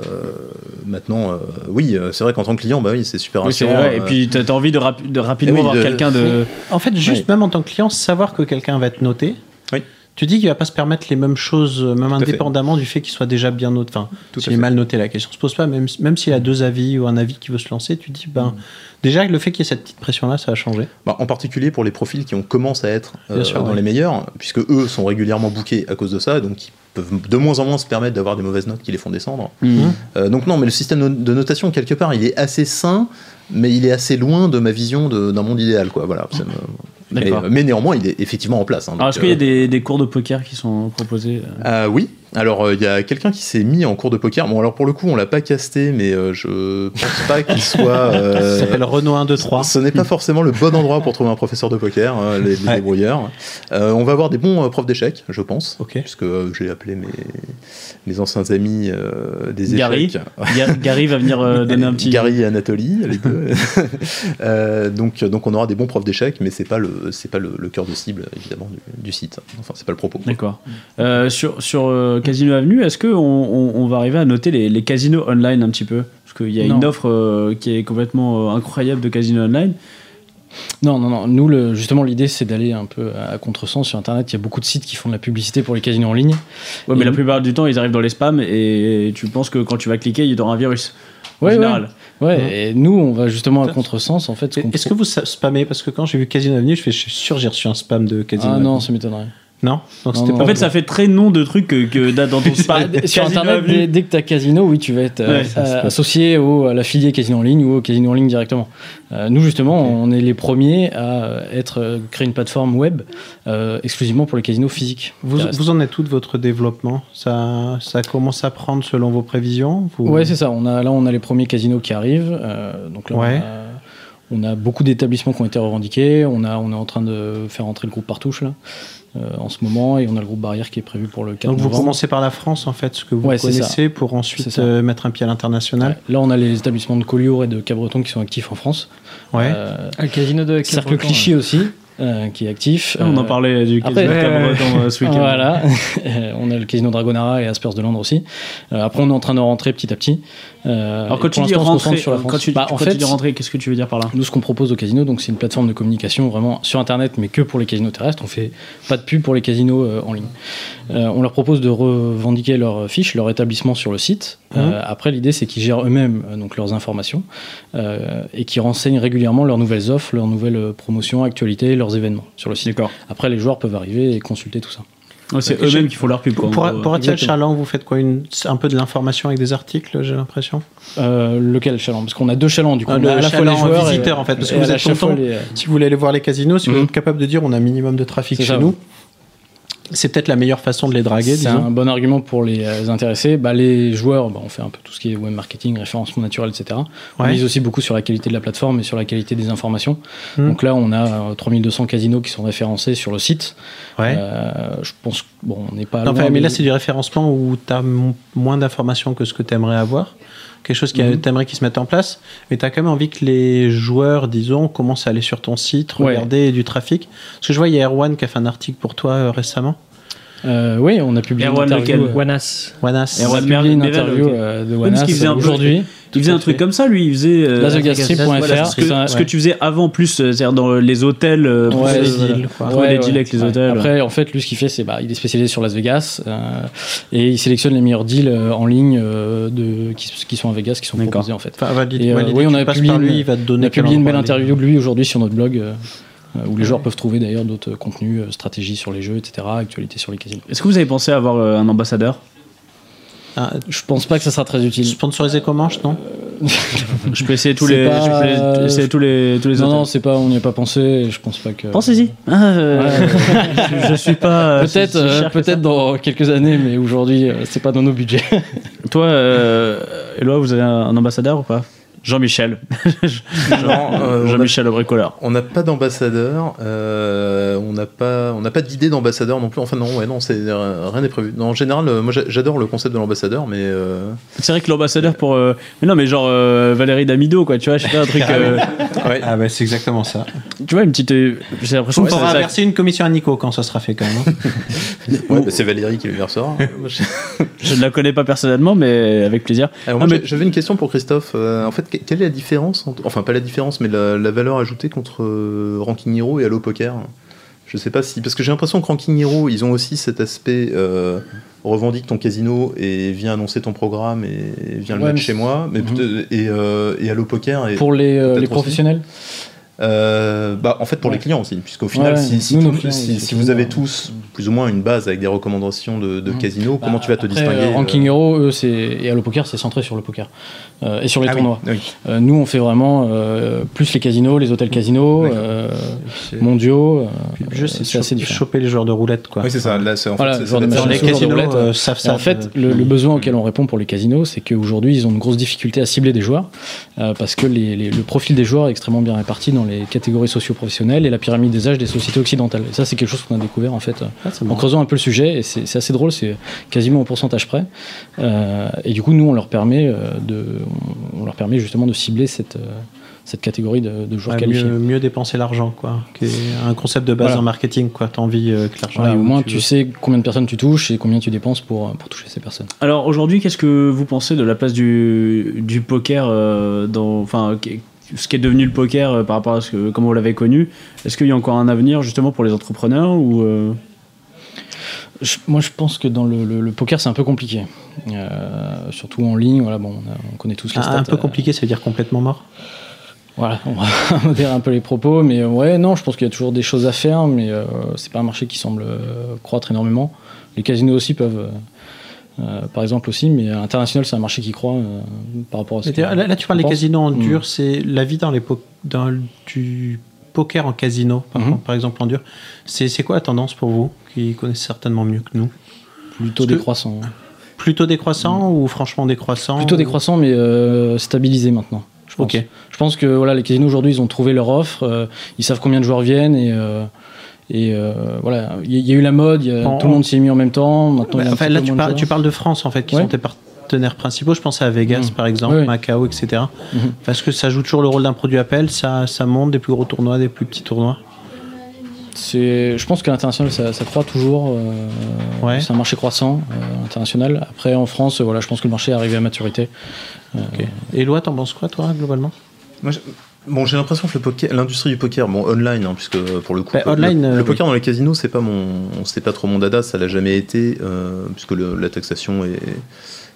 maintenant, euh, oui, euh, c'est vrai qu'en tant que client, bah oui, c'est super oui, c'est rassurant. vrai. Et puis, t'as as envie de, rapi- de rapidement oui, avoir de- quelqu'un de. En fait, juste Ouais. même en tant que client, savoir que quelqu'un va être noté. Oui. Tu dis qu'il va pas se permettre les mêmes choses, même fait. indépendamment du fait qu'il soit déjà bien noté. Enfin, s'il est fait. mal noté, la question se pose pas. Même, même s'il a deux avis ou un avis qui veut se lancer, tu dis, ben, déjà, le fait qu'il y ait cette petite pression-là, ça va changer. Bah, en particulier pour les profils qui ont commencé à être euh, sûr, dans ouais. les meilleurs, puisque eux sont régulièrement bookés à cause de ça, donc ils peuvent de moins en moins se permettre d'avoir des mauvaises notes qui les font descendre. Mhm. Euh, donc non, mais le système de notation quelque part, il est assez sain, mais il est assez loin de ma vision de- d'un monde idéal, quoi. Voilà. ça me- mais, néanmoins, il est effectivement en place. hein, Alors, est-ce qu'il y a euh, des, des cours de poker qui sont proposés euh? Euh, oui, Alors, euh, il y a quelqu'un qui s'est mis en cours de poker. Bon, alors pour le coup, on l'a pas casté, mais euh, je pense pas qu'il [LAUGHS] soit. euh, Ça s'appelle Renault 1, 2, 3. Ce n'est pas forcément le bon endroit pour trouver un professeur de poker, hein, les, les Ouais. débrouilleurs. Euh, on va avoir des bons euh, profs d'échecs, je pense. Ok. Puisque euh, j'ai appelé mes, mes anciens amis euh, des Gary. échecs. Ga- Gary va venir euh, [LAUGHS] donner un petit. Gary et Anatoly, les deux. [LAUGHS] Euh, donc, donc on aura des bons profs d'échecs, mais c'est pas le c'est pas le, le cœur de cible évidemment du, du site. Enfin, c'est pas le propos. D'accord. Euh, sur sur euh, Casino Avenue, est-ce qu'on on, on va arriver à noter les, les casinos online un petit peu? Parce qu'il y a Non. une offre euh, qui est complètement euh, incroyable de casinos online. Non, non, non. Nous, le, justement, l'idée, c'est d'aller un peu à contresens sur Internet. Il y a beaucoup de sites qui font de la publicité pour les casinos en ligne. Ouais, mais la plupart du temps, ils arrivent dans les spams et tu penses que quand tu vas cliquer, il y aura un virus. En Ouais, général. Ouais, et nous, on va justement à contresens. En fait, Est-ce que vous spammez? Parce que quand j'ai vu Casino Avenue, je fais, je suis sûr, j'ai reçu un spam de Casino Ah Avenue. non, ça m'étonnerait. Non Donc Non, c'était non. pas En fait, ça fait très nom de truc que, que dans ton. [LAUGHS] Bah, sur Internet, dès, dès que tu as casino, oui, tu vas être euh, Ouais, euh, associé au, à l'affilié casino en ligne ou au casino en ligne directement. Euh, nous, justement, on est les premiers à être créer une plateforme web euh, exclusivement pour les casinos physiques. Vous, vous en êtes tout de votre développement? Ça, ça commence à prendre selon vos prévisions vous... Ouais, c'est ça. On a, là, on a les premiers casinos qui arrivent. euh, donc là, Ouais. on, a, on a beaucoup d'établissements qui ont été revendiqués. On, a, on est en train de faire entrer le groupe Partouche là, en ce moment. Et on a le groupe Barrière qui est prévu pour le 4 Donc vous novembre. commencez par la France, en fait, ce que vous Ouais, connaissez, pour ensuite euh, mettre un pied à l'international. Ouais. Là, on a les établissements de Collioure et de Cabreton qui sont actifs en France. Ouais. Euh, le casino de Cercle Cabreton, Clichy aussi, euh, qui est actif. Ah, on en Euh, parlait du après- casino de Ouais, Cabreton euh, ce week-end. Voilà, [LAUGHS] on a le casino Dragonara et Asperge de Londres aussi. Euh, après, on est en train de rentrer petit à petit. Euh, Alors quand tu dis rentrer, concentre sur la France. quand tu, Bah, en quand fait, tu dis rentrer, qu'est-ce que tu veux dire par là? nous, ce qu'on propose au casino, donc c'est une plateforme de communication vraiment sur Internet, mais que pour les casinos terrestres. On fait pas de pub pour les casinos euh, en ligne. Euh, on leur propose de revendiquer leurs fiches, leur établissement sur le site. Euh, après, l'idée, c'est qu'ils gèrent eux-mêmes euh, donc leurs informations euh, et qu'ils renseignent régulièrement leurs nouvelles offres, leurs nouvelles promotions, actualités, leurs événements sur le site. D'accord. Après, les joueurs peuvent arriver et consulter tout ça. Ouais, C'est eux-mêmes qui font leur pub. Quoi, Pour, gros. pour. Charland, vous faites quoi une, Un peu de l'information avec des articles, j'ai l'impression? Euh, lequel chaland? Parce qu'on a deux chalans, du coup. Ah, on le a à la fois chaland les joueurs visiteur, et, en fait, parce que vous êtes content. les- Si vous voulez aller voir les casinos, si vous Mhm. êtes capable de dire on a un minimum de trafic chez ça, nous, c'est peut-être la meilleure façon de les draguer, C'est un bon argument pour les euh, intéressés. Bah, les joueurs, bah, on fait un peu tout ce qui est web marketing, référencement naturel, etc. On Ouais. mise aussi beaucoup sur la qualité de la plateforme et sur la qualité des informations. Hmm. Donc là, on a euh, 3200 casinos qui sont référencés sur le site. Ouais. Euh, je pense bon, on n'est pas. Non, loin mais des- là, c'est du référencement où tu as moins d'informations que ce que tu aimerais avoir. Quelque chose qui Mhm. t'aimerais qu'il se mette en place. Mais tu as quand même envie que les joueurs, disons, commencent à aller sur ton site, Ouais. regarder du trafic. Parce que je vois, il y a Erwan qui a fait un article pour toi euh, récemment. Euh, oui, on a publié Erwan une interview. euh, Wanas. Wanas. on a Erwan publié une interview euh, de Wanas aujourd'hui. Il faisait un truc comme ça, lui. Il faisait. euh, voilà, ce que, ce tu faisais avant plus, c'est-à-dire dans les hôtels, euh, Ouais, les deals, quoi. les deals avec les ouais. hôtels. Après, en fait, lui, ce qu'il fait, c'est bah, il est spécialisé sur Las Vegas euh, et il sélectionne les meilleurs deals euh, en ligne euh, de, qui, qui sont à Vegas, qui sont proposés en fait. Enfin, valide- Et, euh, valide- oui, on a publié par lui, une- il va te On a publié une belle interview de lui aujourd'hui sur notre blog où les joueurs peuvent trouver d'ailleurs d'autres contenus, euh, stratégies sur les jeux, etc., actualités sur les casinos. Est-ce que vous avez pensé à avoir euh, un ambassadeur? Ah, Je pense pas que ça sera très utile. Sponsorisé comment, je non? [LAUGHS] Je peux essayer tous les, pas- je peux essayer tous les, tous les Non, hôtels. non, c'est pas, on n'y a pas pensé. et Je pense pas que. Pensez-y. Ah, euh, je, je suis pas. euh, Peut-être, si- si euh, cher que peut-être dans quelques années, mais aujourd'hui, euh, c'est pas dans nos budgets. Toi, euh, Éloi, vous avez un ambassadeur ou pas? Jean-Michel. [LAUGHS] Euh, Jean-Michel le bricoleur. On n'a pas d'ambassadeur, euh, on n'a pas, on n'a pas d'idée d'ambassadeur non plus. Enfin non, ouais, non, c'est rien n'est prévu. Non, en général, euh, moi j'a- j'adore le concept de l'ambassadeur, mais euh, C'est vrai que l'ambassadeur pour. euh, Mais non, mais genre euh, Valérie Damido, quoi, tu vois, je sais pas, un truc. euh, ouais. Ah, bah, c'est exactement ça. tu vois, une petite. euh, J'ai l'impression On pourra verser une commission à Nico quand ça sera fait, quand même. hein. [LAUGHS] Ouais, bah, c'est Valérie qui lui versera. [LAUGHS] Je ne la connais pas personnellement, mais avec plaisir. Alors, Ah, moi, mais- J'avais une question pour Christophe. Euh, en fait, quelle est la différence entre- Enfin, pas la différence, mais la, la valeur ajoutée contre euh, Ranking Hero et Allo Poker? Je sais pas si. Parce que j'ai l'impression que Ranking Hero, ils ont aussi cet aspect euh, revendique ton casino et viens annoncer ton programme et viens le mettre chez moi. Mais Mhm. et, euh, et Allo Poker. Et, Pour les, euh, aussi. Euh, bah, en fait, pour les clients aussi, puisqu'au final, Ouais, si, si nous, nos tout- clients, si- ils si sont vous avez tous plus ou moins une base avec des recommandations de, de casino, comment Bah, tu vas te après, distinguer euh, euh, Ranking Hero, eux, c'est et Allo Poker, c'est centré sur le poker euh, et sur les ah tournois. oui. Euh, nous, on fait vraiment euh, plus les casinos, les hôtels casinos, euh, mondiaux. euh, le jeu, c'est assez différent. choper les joueurs de roulette, quoi. Oui, c'est ça. Là, en Voilà, fait, genre de à les casinos, savent ça. en fait, le, le besoin auquel on répond pour les casinos, c'est qu'aujourd'hui, ils ont une grosse difficulté à cibler des joueurs parce que le profil des joueurs est extrêmement bien réparti dans les catégories socio-professionnelles et la pyramide des âges des sociétés occidentales. Et ça, c'est quelque chose qu'on a découvert en fait Ah, en bon. creusant un peu le sujet et c'est assez drôle, c'est quasiment au pourcentage près. Euh, et du coup, nous, on leur permet euh, de, on leur permet justement de cibler cette euh, cette catégorie de, de joueurs Ouais, qualifiés. mieux, mieux dépenser l'argent, quoi. Qui est un concept de base Voilà. en marketing, quoi. T'as envie euh, que l'argent. Au moins, tu sais combien de personnes tu touches et combien tu dépenses pour, pour toucher ces personnes. Alors aujourd'hui, qu'est-ce que vous pensez de la place du, du poker euh, dans, enfin, ce qui est devenu le poker euh, par rapport à ce que, comment vous l'avez connu Est-ce qu'il y a encore un avenir justement pour les entrepreneurs ou euh, Je- moi, je pense que dans le, le- le poker, c'est un peu compliqué. Euh, surtout en ligne, voilà, bon, on, a- on connaît tous les Ah, stats. un peu euh, compliqué, ça veut dire complètement mort? voilà, on va [LAUGHS] modérer un peu les propos, mais ouais, non, je pense qu'il y a toujours des choses à faire, mais euh, c'est pas un marché qui semble euh, croître énormément. Les casinos aussi peuvent, euh, par exemple aussi, mais à l'international, c'est un marché qui croît euh, par rapport à que- Là, là, tu parles des casinos en Mm. dur, c'est la vie dans les po- dans du poker en casino, par, Mhm. par exemple en dur. C'est quoi la tendance pour vous, qui connaissez certainement mieux que nous? Plutôt Parce que- décroissant. Plutôt décroissant ou franchement décroissant Plutôt décroissant, mais euh, stabilisé maintenant. Je pense. Je pense que voilà, les casinos aujourd'hui, ils ont trouvé leur offre, ils savent combien de joueurs viennent et, et euh, voilà, il y, a- il y a eu la mode, y a- tout le monde s'y est mis en même temps. Maintenant, il y a Bah, enfin, là, tu, parles, joueurs. tu parles de France, en fait, qui Ouais. sont tes partenaires principaux. Je pense à Vegas, Mm. par exemple, Oui. Macao, etc. Mhm. Parce que ça joue toujours le rôle d'un produit appel, ça, ça monte des plus gros tournois, des plus petits tournois. C'est, je pense que l'international, ça, ça croît toujours. euh, Ouais. C'est un marché croissant euh, international. Après, en France, voilà, je pense que le marché est arrivé à maturité. Euh, Et Loi, t'en penses quoi, toi, globalement? Moi, Bon, j'ai l'impression que l'industrie du poker, bon, online, hein, puisque pour le coup, Bah, le- online, le, euh, le poker dans les casinos, c'est pas mon, c'est pas trop mon dada, ça l'a jamais été, euh, puisque le- la taxation est,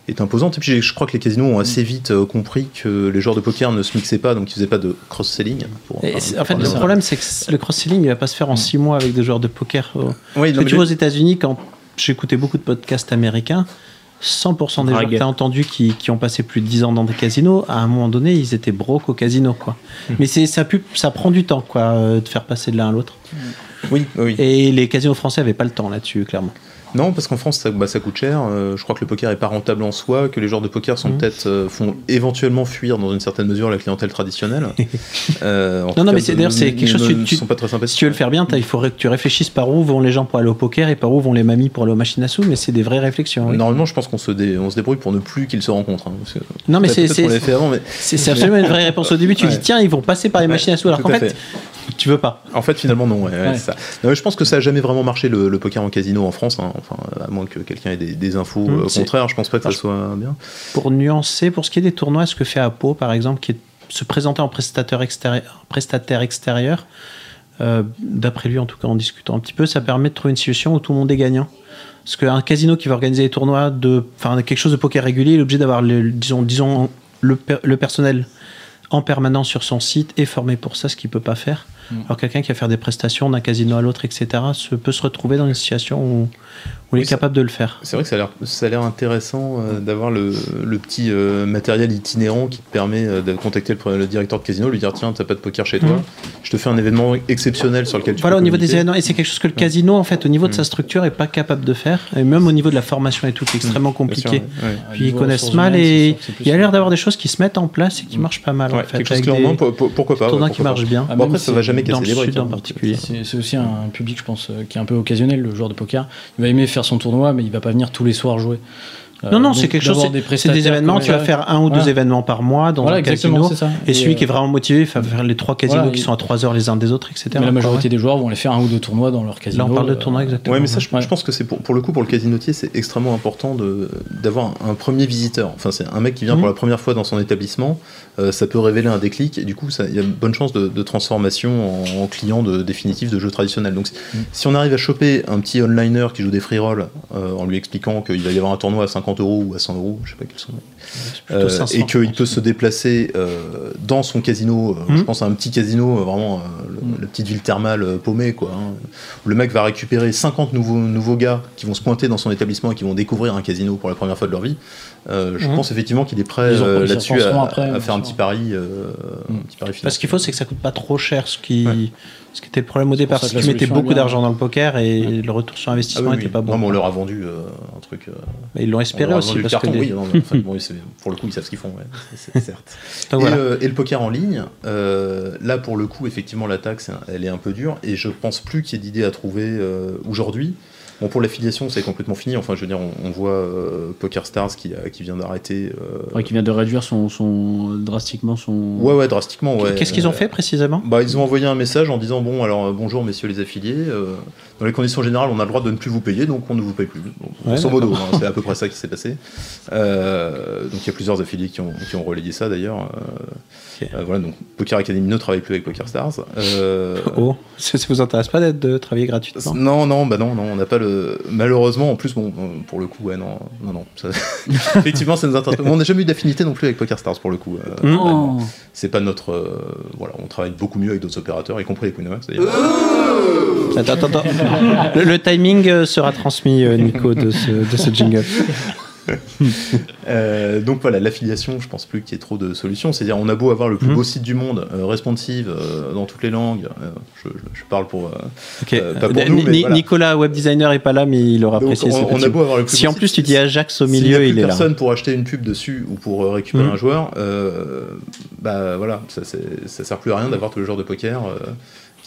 est imposante. Et puis, je crois que les casinos ont assez vite euh, compris que les joueurs de poker ne se mixaient pas, donc ils faisaient pas de cross-selling. pour- Et enfin, c'est- En fait, le problème, c'est que le cross-selling, il va pas se faire en 6 mois avec des joueurs de poker. Oui, Parce non, que mais tu vois, aux États-Unis, quand j'écoutais beaucoup de podcasts américains, 100% des gens que tu as entendus qui, qui ont passé plus de 10 ans dans des casinos, à un moment donné, ils étaient broke au casino. Quoi. Mais c'est, ça, pu- ça prend du temps quoi, euh, de faire passer de l'un à l'autre. oui, oui. Et les casinos français n'avaient pas le temps là-dessus, clairement. Non, parce qu'en France, ça, bah, ça coûte cher. Euh, je crois que le poker est pas rentable en soi, que les joueurs de poker sont Mhm. peut-être euh, font éventuellement fuir dans une certaine mesure la clientèle traditionnelle. [LAUGHS] Euh, non, cas, mais c'est- d'ailleurs, c'est quelque chose que ne tu- sont pas très. Si tu veux le faire bien, il faudrait que tu réfléchisses par où vont les gens pour aller au poker et par où vont les mamies pour aller aux machines à sous, mais c'est des vraies réflexions. oui. Normalement, je pense qu'on se, dé- on se débrouille pour ne plus qu'ils se rencontrent. hein, parce que- Non, mais c'est- c'est- mais absolument une vraie réponse au début. Tu [LAUGHS] Ouais. dis, tiens, ils vont passer par les Ouais, machines à sous, alors qu'en fait. Tu veux pas. en fait, finalement, non. ouais, ouais, Ouais. c'est ça. Non, mais je pense que ça a jamais vraiment marché le, le poker en casino en France. hein, enfin, à moins que quelqu'un ait des, des infos Mmh, euh, au contraire. Je pense pas que ça soit bien. Pour nuancer, pour ce qui est des tournois, ce que fait Apo, par exemple, qui est se présenter en prestataire extérieur, prestataire extérieur euh, d'après lui en tout cas en discutant un petit peu, ça permet de trouver une situation où tout le monde est gagnant? Parce qu'un casino qui va organiser des tournois, de, enfin quelque chose de poker régulier, il est obligé d'avoir, le, disons, disons le, le personnel en permanence sur son site et formé pour ça, ce qu'il peut pas faire. Alors quelqu'un qui va faire des prestations d'un casino à l'autre, etc., se, peut se retrouver dans une situation où, Oui, est capable de le faire. C'est vrai que ça a l'air, intéressant euh, d'avoir le, le petit euh, matériel itinérant qui te permet euh, de contacter le, le directeur de casino, lui dire tiens, t'as pas de poker chez toi, Mhm. je te fais un événement exceptionnel sur lequel tu Voilà, peux au niveau des communiquer. événements, et c'est quelque chose que le casino, en fait, au niveau de sa Mm. structure, est pas capable de faire, et même au niveau de la formation et tout, c'est extrêmement Bien sûr, compliqué. ouais, ouais. Puis ils connaissent mal et il y a l'air d'avoir des choses qui se mettent en place et qui marchent pas mal, Ouais, en fait. quelque chose des pourquoi pas. tournois qui pas. bien. Ah, après, ça va jamais casser le les en hein. particulier. C'est aussi un public, je pense, qui est un peu occasionnel, le joueur de poker. Il va aimer faire son tournoi, mais il va pas venir tous les soirs jouer. Euh, Non, non, donc c'est quelque chose, c'est- des événements, tu vas faire un ou deux Voilà. événements par mois dans Voilà, un casino. Et celui euh, qui est vraiment motivé, il va faire les trois casinos Voilà, qui et- sont à 3 heures les uns des autres, etc. mais la majorité ouais. des joueurs vont aller faire un ou deux tournois dans leur casino. Là, on parle de euh, tournois exactement. Ouais, mais ça, je, Ouais. je pense que c'est pour, pour le coup, pour le casinotier, c'est extrêmement important de d'avoir un, premier visiteur. Enfin, c'est un mec qui vient Mhm. pour la première fois dans son établissement, euh, ça peut révéler un déclic, et du coup, ça- il y a une bonne chance de, de transformation en, en client de, définitif de jeux traditionnels. Donc, si on arrive à choper un petit onliner qui joue des free rolls euh, en lui expliquant qu'il va y avoir un tournoi à 50 50 euros ou à 100 euros, je sais pas quels sont. Euh, 500, et qu'il pense. peut se déplacer euh, dans son casino. euh, Mhm. Je pense à un petit casino, euh, vraiment euh, le- la petite ville thermale euh, paumée, quoi. hein, où le mec va récupérer 50 nouveaux, nouveaux gars qui vont se pointer dans son établissement et qui vont découvrir un casino pour la première fois de leur vie. Euh, je Mhm. pense effectivement qu'il est prêt euh, là-dessus à, après, à bien faire un petit pari, euh, un petit pari Parce qu'il faut, c'est que ça coûte pas trop cher, ce qui, Ouais. Ce qui était le problème au départ. C'est solution est beaucoup d'argent dans le poker et le retour sur Ah investissement n'était oui. pas bon. Non, mais on leur a vendu euh, un truc. euh, Mais ils l'ont on espéré aussi. Parce que carton, les- oui, non, mais enfin, [LAUGHS] bon, pour le coup, ils savent ce qu'ils font, ouais, certes. Donc et, voilà. le, et le poker en ligne, euh, là pour le coup, effectivement, la taxe, elle est un peu dure et je pense plus qu'il y ait d'idées à trouver euh, aujourd'hui. Bon, pour l'affiliation, c'est complètement fini. Enfin, je veux dire, on, on voit euh, Poker Stars qui, a- qui vient d'arrêter. euh, Ouais, qui vient de réduire son, son drastiquement son. ouais, ouais, drastiquement. Ouais. Qu'est-ce qu'ils ont fait précisément? Bah, Ils ont envoyé un message en disant Bon, alors euh, bonjour messieurs les affiliés, euh, dans les conditions générales, on a le droit de ne plus vous payer, donc on ne vous paye plus. Bon, Ouais, grosso modo, hein, c'est à peu près ça qui s'est passé. Euh, donc il y a plusieurs affiliés qui ont, qui ont relayé ça d'ailleurs. Euh, euh, voilà, donc Poker Academy ne travaille plus avec Poker Stars. Euh, Oh, ça, ça vous intéresse pas d'être de travailler gratuitement? Non, non, bah non, non, on n'a pas le. Malheureusement, en plus, bon, euh, pour le coup, ouais, non, non, non. ça- [LAUGHS] Effectivement, ça nous intéresse. pas. On n'a jamais eu d'affinité non plus avec Poker Stars pour le coup. euh, vraiment. Oh. C'est pas notre. euh, voilà, on travaille beaucoup mieux avec d'autres opérateurs, y compris Winamax d'ailleurs. Attends, attends, attends. Le, le timing sera transmis, euh, Nico, de ce, de ce jingle. [LAUGHS] Euh, donc voilà, l'affiliation, je pense plus qu'il y ait trop de solutions. C'est-à-dire, on a beau avoir le plus Mhm. beau site du monde, euh, responsive, euh, dans toutes les langues. je, parle pour. pas pour Ni- nous, mais Ni- voilà. Nicolas, web designer, est pas là, mais il aura apprécié on, on petit a mot. beau avoir le plus Si beau en plus site, tu dis Ajax au S'il y a milieu, plus il est là. personne pour acheter une pub dessus ou pour récupérer Mhm. un joueur, bah voilà, ça, sert plus à rien d'avoir tous les joueurs de poker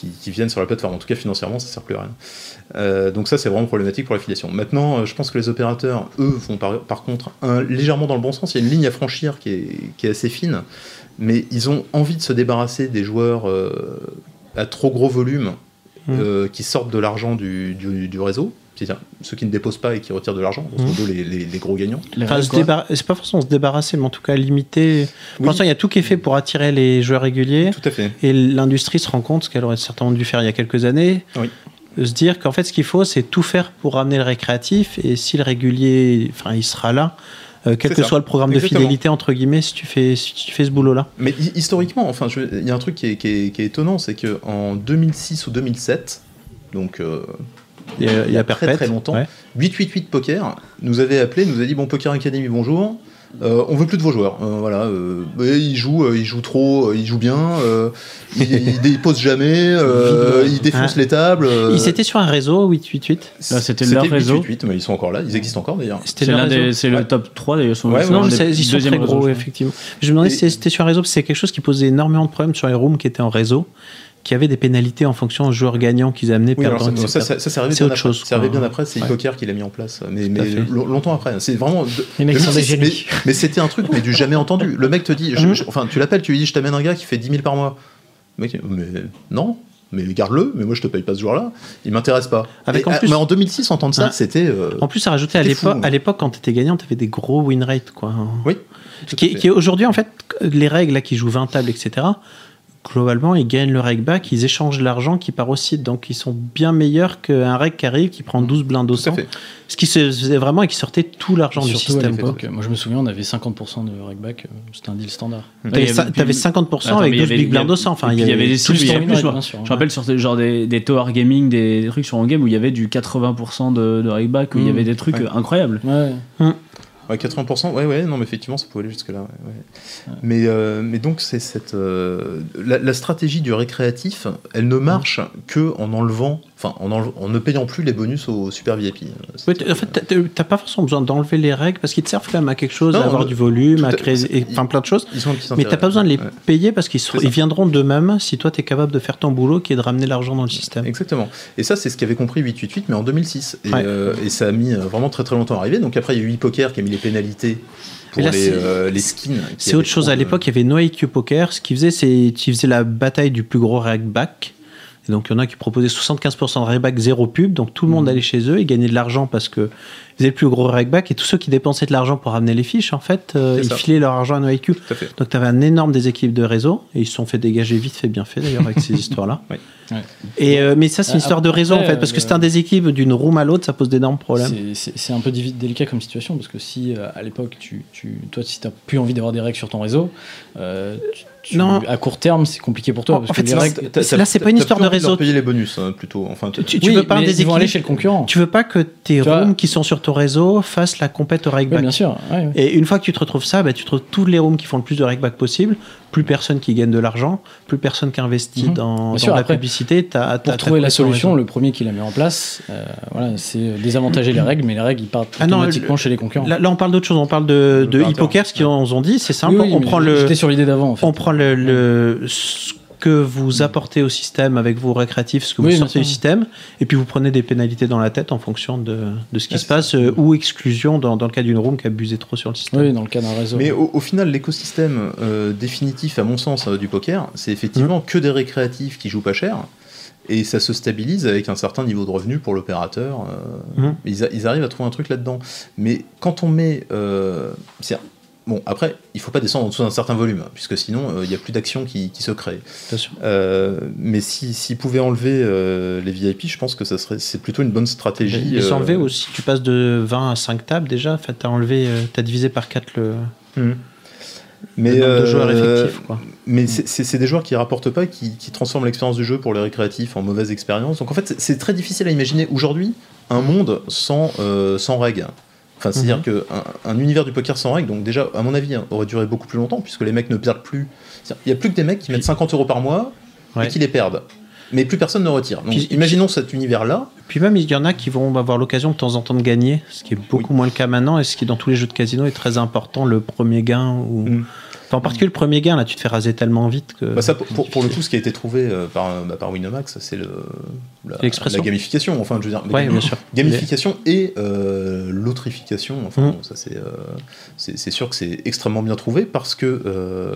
qui, qui viennent sur la plateforme. En tout cas, financièrement, ça sert plus à rien. Euh, donc ça, c'est vraiment problématique pour l'affiliation. Maintenant, euh, je pense que les opérateurs, eux, vont par, par contre un- légèrement dans le bon sens. Il y a une ligne à franchir qui est, qui est assez fine, mais ils ont envie de se débarrasser des joueurs euh, à trop gros volume euh, qui sortent de l'argent du, du- du réseau. C'est-à-dire ceux qui ne déposent pas et qui retirent de l'argent, grosso modo les- les- les gros gagnants. Enfin, c'est pas forcément se débarrasser, mais en tout cas limiter. Pour Oui. l'instant, il y a tout qui est fait pour attirer les joueurs réguliers. Tout à fait. Et l'industrie se rend compte, ce qu'elle aurait certainement dû faire il y a quelques années, Oui. de se dire qu'en fait, ce qu'il faut, c'est tout faire pour ramener le récréatif. Et si le régulier, enfin, il sera là, euh, quel que ça. soit le programme Exactement. de fidélité, entre guillemets, si tu fais, si tu fais ce boulot-là. Mais hi- historiquement, enfin, il y a un truc qui est, qui est- qui est étonnant, c'est que en 2006 ou 2007, donc euh, Il y a, il y a très très longtemps, ouais. 888 Poker nous avait appelé, nous a dit bon Poker Academy bonjour. Euh, on veut plus de vos joueurs. Euh, voilà, euh, ouais, ils jouent, euh, ils jouent trop, euh, ils jouent bien, euh, ils, ils [LAUGHS] déposent jamais, euh, ils défoncent Ah. les tables. euh, Ils étaient sur un réseau, 888. Là, c'était leur réseau. 888, mais ils sont encore là, ils existent encore d'ailleurs. C'était C'est leur l'un réseau. des- c'est le Ouais. top 3 d'ailleurs. Ouais, Non, des ils sont très gros, effectivement. Je me demandais Et- si c'était sur un réseau, parce que c'est quelque chose qui posait énormément de problèmes sur les rooms qui étaient en réseau, qui avaient des pénalités en fonction des joueurs gagnants qu'ils amenaient. Oui, ça, ça, ça, ça, C'est bien autre après. chose, C'est arrivé quoi. bien après, c'est Ouais. Poker qui l'a mis en place, mais, mais longtemps après. C'est vraiment. Les mecs sont des 2006, génies. Mais, mais c'était un truc, mais du jamais entendu. Le mec te dit, je- Mhm. je- enfin, tu l'appelles, tu lui dis, je t'amène un gars qui fait 10 000 par mois. Le mec, mais non. Mais garde-le, mais moi je te paye pas ce jour-là, il m'intéresse pas. Avec en ah, plus- mais en 2006, entendre ça, Ouais. c'était. euh, En plus, à rajouter à l'époque, à l'époque, quand tu étais gagnant, tu avais des gros win rates. Quoi. Oui. Qui, qui est aujourd'hui, en fait, les règles là, qui jouent 20 tables, etc., globalement, ils gagnent le reg back, ils échangent l'argent qui part au site. Donc, ils sont bien meilleurs qu'un reg qui arrive, qui prend 12 blindes au Tout à 100. fait. Ce qui se faisait vraiment et qui sortait tout l'argent du système. quoi. moi je me souviens, on avait 50% de regback, euh, c'était un deal standard. Y T'avais avait- ça- puis- T'avais 50% Attends, avec mais il y 12 avait- big il y blindes avait- au 100. Enfin, il y avait bien sûr, Je rappelle sur des, genre des, des Tower Gaming, des trucs sur Game où il y avait du 80% de, de rakeback, où il y Mm, avait des trucs ouais. incroyables. Ouais. Ouais, 80%, ouais, ouais, non, mais effectivement, ça pouvait aller jusque-là. ouais, ouais. Mais, euh, mais donc, c'est cette. euh, la, la stratégie du récréatif, elle ne marche que en enlevant. Enfin, en, ne payant plus les bonus au super VIP. Oui, en fait, t'as- pas forcément besoin d'enlever les règles parce qu'ils te servent quand même à quelque chose, Non, à avoir le- du volume, à créer, enfin plein de choses. ils ont un petit Mais t'as pas besoin de les Ouais. payer parce qu'ils ils viendront d'eux-mêmes si toi t'es capable de faire ton boulot qui est de ramener l'argent dans le système. Exactement. Et ça, c'est ce qu'avait compris 888, mais en 2006. Et, Ouais. euh, et ça a mis euh, vraiment très très longtemps à arriver. Donc après, il y a eu ePoker qui a mis les pénalités pour là, les, c'est- euh, les skins. C'est autre chose. À l'époque, il y avait No IQ Poker. Ce qu'ils faisaient, c'est qu'ils faisaient la bataille du plus gros rackback. Et donc, il y en a qui proposaient 75% de rackback, zéro pub. Donc, tout le monde allait chez eux et gagnait de l'argent parce que faisaient le plus gros rackback et tous ceux qui dépensaient de l'argent pour ramener les fiches, en fait, euh, ils ça. filaient leur argent à NoIQ. Tout à fait. Donc tu avais un énorme déséquilibre de réseau et ils se sont fait dégager vite fait, bien fait d'ailleurs avec ces [LAUGHS] histoires-là. Oui. Ouais. Et euh, mais ça c'est une Euh, histoire de réseau en fait parce que euh, c'est un déséquilibre d'une room à l'autre, ça pose d'énormes problèmes. C'est- un peu délicat comme situation parce que si euh, à l'époque, tu, tu, toi, si tu n'as plus envie d'avoir des règles sur ton réseau, euh, tu- tu- Non. à court terme, c'est compliqué pour toi. En- parce en que fait, règles, là, c'est pas une histoire de réseau. leur payer les bonus hein, plutôt. Enfin, Tu, tu Oui, veux pas un déséquilibre aller chez le concurrent. Tu veux pas que tes Tu rooms qui sont sur ton réseau fassent la compète au Oui, rackback. bien sûr. ouais, ouais. Et une fois que tu te retrouves ça, bah, tu te retrouves tous les rooms qui font le plus de rackback possible, plus personne qui gagne de l'argent, plus personne qui investit Mhm. dans, Bien dans sûr, la après, publicité. t'as- Pour t'as trouver la solution, le premier qui la met en place, euh, voilà, c'est désavantager les règles, mais les règles ils partent Ah non, automatiquement le- chez les concurrents. Là, là, on parle d'autre chose, on parle de, de e-poker, ce qu'ils ont dit, c'est simple, Oui, oui, on, prend le, J'étais sur l'idée d'avant en fait. on prend le, le- ce que vous apportez au système avec vos récréatifs, ce que vous Oui, sortez du système, et puis vous prenez des pénalités dans la tête en fonction de, de ce qui Ah, se passe, euh, ou exclusion dans, dans le cas d'une room qui abusait trop sur le système. Oui, dans le cas d'un réseau. Mais au, au final, l'écosystème euh, définitif, à mon sens, euh, du poker, c'est effectivement Mmh. que des récréatifs qui jouent pas cher. Et ça se stabilise avec un certain niveau de revenu pour l'opérateur. ils, a- ils arrivent à trouver un truc là-dedans. Mais quand on met. Euh, bon, après, il faut pas descendre en dessous d'un certain volume, puisque sinon, euh, il n'y a plus d'action qui, qui se crée. Bien sûr. Euh, mais si- s'ils pouvaient enlever euh, les VIP, je pense que ça serait, c'est plutôt une bonne stratégie. Euh, enlevés aussi. Tu passes de 20 à 5 tables déjà. En fait, t'as enlevé, euh, t'as divisé par 4 le, Mhm. Mais, le de euh, joueurs effectifs. Quoi. Mais c'est- des joueurs qui rapportent pas, qui, qui transforment l'expérience du jeu pour les récréatifs en mauvaise expérience. Donc en fait, c'est- très difficile à imaginer aujourd'hui un monde sans, euh, sans règles. Enfin, c'est-à-dire Mhm. qu'un un univers du poker sans règles, donc déjà, à mon avis, hein, aurait duré beaucoup plus longtemps, puisque les mecs ne perdent plus. Il y a plus que des mecs qui mettent 50 euros par mois Ouais. et qui les perdent. Mais plus personne ne retire. Donc Puis- imaginons cet univers-là. Puis même, il y en a qui vont avoir l'occasion de temps en temps de gagner, ce qui est beaucoup moins le cas maintenant, et ce qui, dans tous les jeux de casino, est très important, le premier gain. Ou... Mm. En particulier, le premier gain, là, tu te fais raser tellement vite que. Bah, ça, pour, pour- pour le coup, ce qui a été trouvé euh, par, bah, par Winamax, c'est le, la, gamification. Enfin, je veux dire, Ouais, bien sûr. Gamification et euh, l'autrification. Enfin, bon, ça c'est, euh, sûr que c'est extrêmement bien trouvé parce que euh,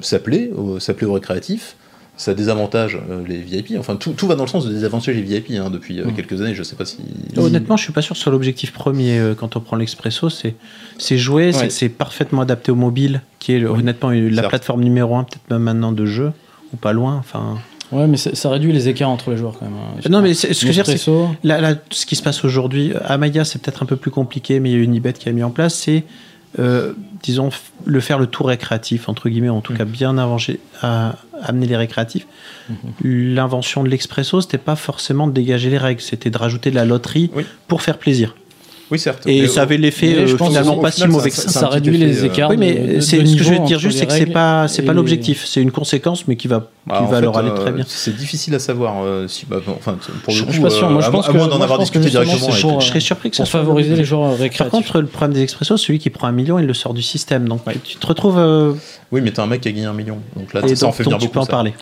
ça plaît, au- ça plaît aux récréatifs. Ça désavantage euh, les VIP. Enfin, tout, tout va dans le sens de désavantager les VIP hein, depuis euh, Mhm. quelques années. Je sais pas si. Honnêtement, je suis pas sûr soit l'objectif premier euh, quand on prend l'expresso. C'est, c'est jouer, c'est- Ouais. c'est parfaitement adapté au mobile, qui est honnêtement la certes. plateforme numéro un, peut-être même maintenant de jeu, ou pas loin. Enfin, Ouais, mais ça réduit les écarts entre les joueurs quand même. hein. Non, mais ce que je veux dire, c'est ce qui se passe aujourd'hui, à Maya, c'est peut-être un peu plus compliqué, mais il y a Unibet qui a mis en place, c'est, euh, disons, le faire le tour récréatif, entre guillemets, en tout cas bien avancé, à amener les récréatifs. L'invention de l'expresso, c'était pas forcément de dégager les règles, c'était de rajouter de la loterie Oui. pour faire plaisir. Oui, certes. Et Mais ça avait l'effet euh, pense finalement pas final, si mauvais que ça- ça. réduit les euh, écarts. Oui, mais de- c'est de ce que je veux dire juste, c'est que c'est pas, c'est pas l'objectif, c'est une conséquence, mais qui va, Bah, qui va fait, leur aller euh, très bien. C'est difficile à savoir euh, si, bah, bon, enfin, pour Je- le coup, je suis pas sûr. Moi, euh, je pense que- moins d'en avoir discuté directement Je serais surpris que ça favoriser les joueurs Par récréatifs. contre, le problème des expressos, celui qui prend un million, il le sort du système. Donc tu te retrouves. euh, Oui, mais t'as un mec qui a gagné un million. Donc là, ça en fait donc venir tu beaucoup. peux en parler.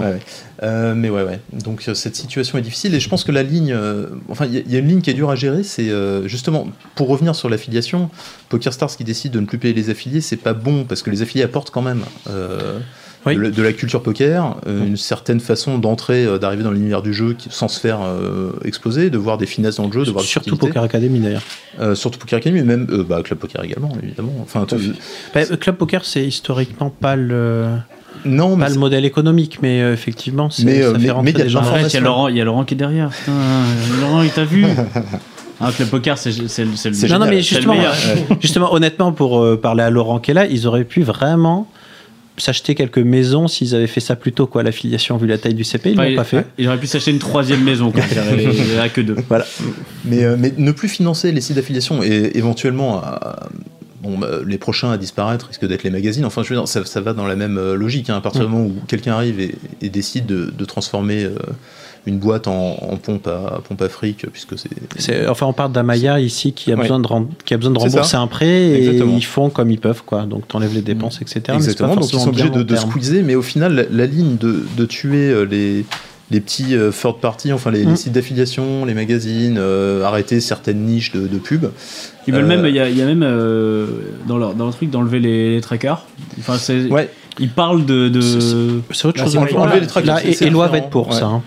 Ouais. Euh, mais ouais, ouais. Donc euh, cette situation est difficile et je pense que la ligne, euh, enfin, il y, a- il y a une ligne qui est dure à gérer. C'est euh, justement pour revenir sur l'affiliation. PokerStars qui décide de ne plus payer les affiliés, c'est pas bon parce que les affiliés apportent quand même euh, Oui. de, la- de la culture poker, euh, une certaine façon d'entrer, euh, d'arriver dans l'univers du jeu qui- sans se faire euh, exploser, de voir des finesses dans le jeu, de voir des Surtout. Poker Academy d'ailleurs. Euh, surtout Poker Academy, mais même euh, bah, Club Poker également, évidemment. Enfin, tout- Bah, Club Poker, c'est historiquement pas le, non, mais pas le c'est- modèle économique, mais euh, effectivement, c'est- Mais, ça euh, fait mais- rentrer mais il y a des de gens. l'information. Arrête, il y a Laurent, il y a Laurent qui est derrière. Putain, Laurent, il t'a vu. Ah, Club Poker, c'est le Non, non, mais le justement, euh, [LAUGHS] justement, honnêtement, pour euh, parler à Laurent qui est là, ils auraient pu vraiment s'acheter quelques maisons s'ils avaient fait ça plus tôt, quoi. L'affiliation, vu la taille du CP, ils Enfin, l'ont pas fait. il aurait pu s'acheter une troisième maison, quoi. Il n'y en a que deux. Voilà. Mais, euh, mais ne plus financer les sites d'affiliation et éventuellement à- bon, bah, les prochains à disparaître risquent d'être les magazines. Enfin, je veux dire, ça, ça va dans la même euh, logique. hein. à partir du moment où quelqu'un arrive et, et décide de, de transformer euh, une boîte en, en pompe à pompe à fric, puisque c'est Enfin, on parle d'Amaya ici qui a, Ouais. besoin de rem- qui a besoin de C'est rembourser un prêt et Exactement. ils font comme ils peuvent, quoi. Donc, t'enlèves les dépenses, etc. mais c'est pas Exactement, donc ils sont obligés de, de squeezer, mais au final, la, la ligne de, de tuer euh, les, les petits euh, third party, enfin les, les Mm. sites d'affiliation, les magazines, euh, arrêter certaines niches de, de pub. Ils veulent Euh, même, il y a, il y a même euh, dans, leur, dans le truc d'enlever les, les trackers. Enfin, c'est, Ouais, Ils parlent de. de... C'est- autre chose. enlever le- les trackers, c'est et, et loi va être pour Ouais. ça. hein.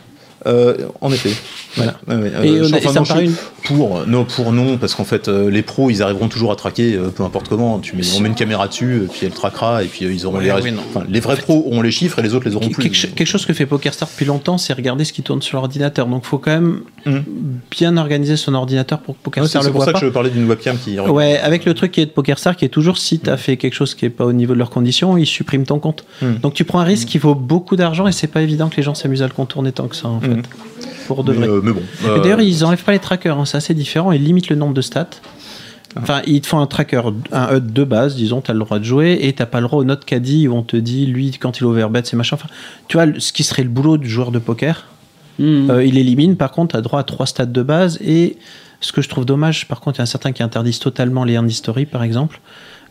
Euh, en effet. Voilà. Ouais, ouais, euh, Et et ça me une- pour non pour non parce qu'en fait euh, les pros ils arriveront toujours à traquer euh, peu importe comment tu mets on met une caméra dessus puis elle traquera et puis euh, ils auront Ouais, les ré- enfin, les vrais pros auront les chiffres et les autres les auront plus Quelque, cho- quelque chose que fait PokerStar depuis longtemps, c'est regarder ce qui tourne sur l'ordinateur. Donc, faut quand même Mhm. bien organiser son ordinateur pour que Ouais, PokerStar c'est le c'est pour voit ça que je parlais d'une webcam qui. Ouais, avec le truc qui est de PokerStar, qui est toujours si tu as fait quelque chose qui est pas au niveau de leurs conditions, ils suppriment ton compte. Mm. Donc tu prends un risque qui vaut beaucoup d'argent et c'est pas évident que les gens s'amusent à le contourner tant que ça en fait. Pour de mais, vrai. euh, mais bon euh, d'ailleurs, ils enlèvent pas les trackers, hein, c'est assez différent, ils limitent le nombre de stats. Enfin, ils te font un tracker, un HUD de base, disons, tu as le droit de jouer, et t'as pas le droit au note caddie où on te dit, lui, quand il overbet, c'est machin. Enfin, tu vois, ce qui serait le boulot du joueur de poker, Hmm. euh, il élimine, par contre, tu as droit à trois stats de base. Et ce que je trouve dommage, par contre, il y en a certains qui interdisent totalement les hand history, par exemple.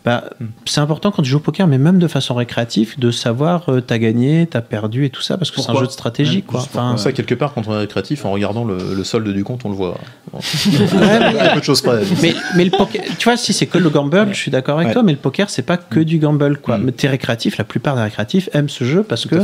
Bah, C'est important quand tu joues au poker, mais même de façon récréative, de savoir euh, t'as gagné, t'as perdu et tout ça, parce que c'est un jeu de stratégie. Ouais, quoi. Enfin, ça quelque part quand on est récréatif en regardant le, le solde du compte on le voit ouais, [LAUGHS] peu de choses près mais, mais le poker, tu vois, si c'est que le gamble, je suis d'accord avec Ouais. toi, mais le poker, c'est pas que du gamble, quoi. Mm. Mais t'es récréatif, la plupart des récréatifs aiment ce jeu parce Tout que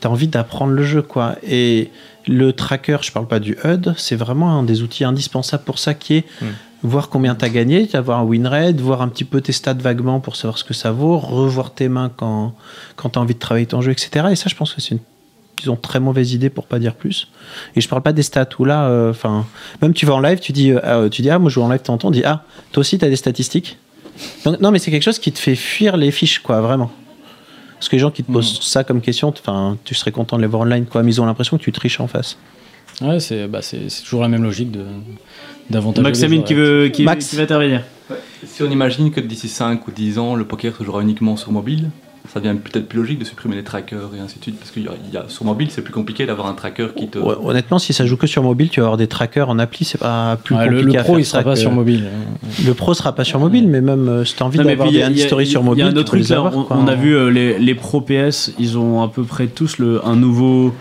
t'as envie d'apprendre le jeu, quoi. Et le tracker, je parle pas du HUD, c'est vraiment un des outils indispensables pour ça qui est Mm. Voir combien t'as gagné, avoir un win rate, voir un petit peu tes stats vaguement pour savoir ce que ça vaut, revoir tes mains quand, quand t'as envie de travailler ton jeu, etc. Et ça, je pense que c'est une ils ont très mauvaise idée pour pas dire plus. Et je parle pas des stats où là, euh, enfin, même tu vas en live, tu dis, euh, ah, tu dis, ah, moi je joue en live, t'entends, on dit, ah, toi aussi t'as des statistiques. Donc, non, mais c'est quelque chose qui te fait fuir les fiches, quoi, vraiment. Parce que les gens qui te posent ça comme question, enfin, tu serais content de les voir online, quoi, mais ils ont l'impression que tu triches en face. Ouais, c'est bah, c'est- c'est toujours la même logique. Maximine les qui veut, qui, Max. qui va intervenir. Si on imagine que d'ici 5 ou 10 ans, le poker se jouera uniquement sur mobile, ça devient peut-être plus logique de supprimer les trackers et ainsi de suite. Parce que sur mobile, c'est plus compliqué d'avoir un tracker qui te. Ouais, honnêtement, si ça joue que sur mobile, tu vas avoir des trackers en appli, c'est pas plus Ouais, compliqué le à pro, faire il sera pas sur mobile. Le pro sera pas sur mobile, mais même euh, si t'as envie d'avoir des il y a- hand il y a- sur mobile, y a un autre truc avoir, on a vu euh, les, les pro PS, ils ont à peu près tous le, un nouveau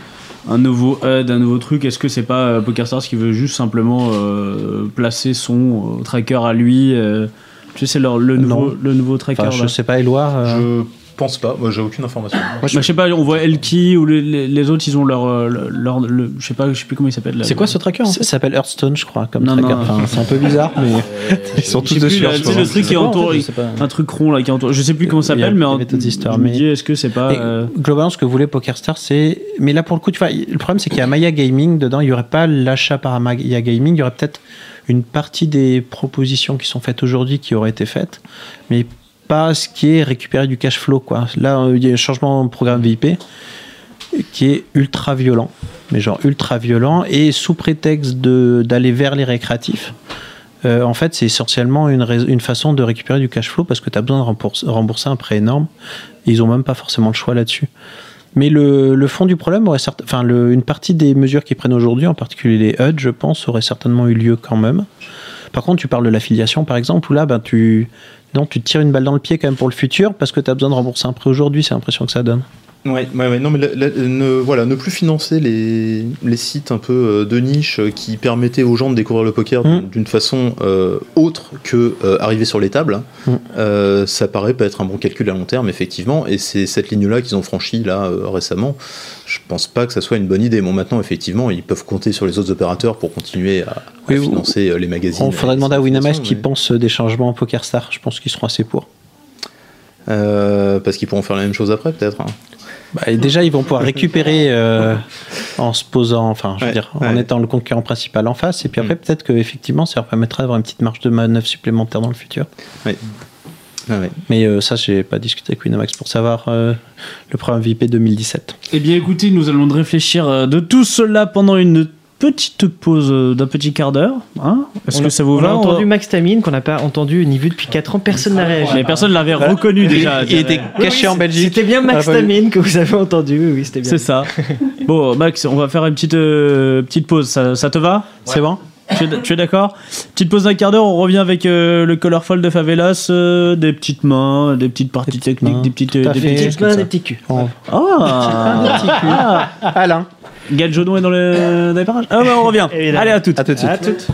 un nouveau HUD, un nouveau truc. Est-ce que c'est pas euh, PokerStars qui veut juste simplement euh, placer son euh, tracker à lui euh, Tu sais, c'est le nouveau, Non. le nouveau tracker. Enfin, je là. sais pas, Éloi. euh, je pense pas moi j'ai aucune information Bah, je sais pas, on voit Elki ou les, les- les autres, ils ont leur, euh, leur, le- je sais pas, je sais plus comment il s'appelle. C'est quoi ce tracker en Ça s'appelle Hearthstone, je crois, comme Non, tracker. non. Enfin, c'est un peu bizarre, mais [LAUGHS] ils sont tous dessus. là, en ce tu sais, moment. le truc qui entoure, un truc rond là qui entoure. Je sais plus comment ça s'appelle, mais je me mais- dis, est-ce que c'est pas. Euh, Globalement, ce que voulait PokerStar, c'est. Mais là, pour le coup, tu vois, le problème, c'est qu'il y a Maya Gaming dedans. Il n'y aurait pas l'achat par Maya Gaming. Il y aurait peut-être une partie des propositions qui sont faites aujourd'hui qui auraient été faites, mais pas ce qui est récupéré du cash flow. Quoi. Là, euh, il y a un changement de programme VIP qui est ultra violent, mais genre ultra violent, et sous prétexte d'aller vers les récréatifs. euh, en fait, c'est essentiellement une, une façon de récupérer du cash flow parce que tu as besoin de rembourser, un prêt énorme. Ils ont même pas forcément le choix là-dessus. Mais le, le fond du problème aurait enfin une partie des mesures qu'ils prennent aujourd'hui, en particulier les HUD, je pense, aurait certainement eu lieu quand même. Par contre, tu parles de l'affiliation, par exemple, où là, ben, tu, non, tu tires une balle dans le pied quand même pour le futur parce que tu as besoin de rembourser un prêt aujourd'hui, c'est l'impression que ça donne. Ouais, ouais, ouais, non, mais la- la- ne, voilà, ne plus financer les, les sites un peu euh, de niche euh, qui permettaient aux gens de découvrir le poker Mm. d'une façon euh, autre que euh, arriver sur les tables, Mm. euh, ça paraît pas être un bon calcul à long terme, effectivement, et c'est cette ligne-là qu'ils ont franchie là récemment. Je pense pas que ça soit une bonne idée. Bon, maintenant, effectivement, ils peuvent compter sur les autres opérateurs pour continuer à, Oui, financer les magazines. Il faudrait demander à Winamax qui mais- pense des changements en PokerStar. Je pense qu'ils seront assez pour. Parce qu'ils pourront faire la même chose après, peut-être. hein. Bah, et déjà, ils vont pouvoir récupérer euh, en se posant, enfin, je veux Ouais, dire, en étant le concurrent principal en face. Et puis après, Mm. peut-être que effectivement, ça leur permettra d'avoir une petite marge de manœuvre supplémentaire dans le futur. Ah ouais. Mais euh, ça, j'ai pas discuté avec Winamax pour savoir euh, le programme VIP 2017. Eh bien, écoutez, nous allons réfléchir euh, de tout cela pendant une petite pause euh, d'un petit quart d'heure. Hein Est-ce que a- ça vous on va a On entendu va- Max Tamine qu'on n'a pas entendu ni vu depuis 4 ans, personne n'a réagi. Mais personne l'avait reconnu déjà. Il était caché en Belgique. C'était bien Max Ah. Tamine que vous avez entendu, oui, oui, c'était bien. C'est ça. Bon, Max, on va faire une petite, euh, petite pause. Ça, ça te va? C'est bon tu es, d'accord? Petite pause d'un quart d'heure, on revient avec euh, le Colorful de Favelas, euh, des petites mains, des petites parties Des petites techniques, mains. des petites, à des fait. petites mains, des petits culs. On- Ah Alain, Gal Jono est dans, le, dans les parages Ah ouais, on revient. Allez, à toutes. à tout de suite. À toutes.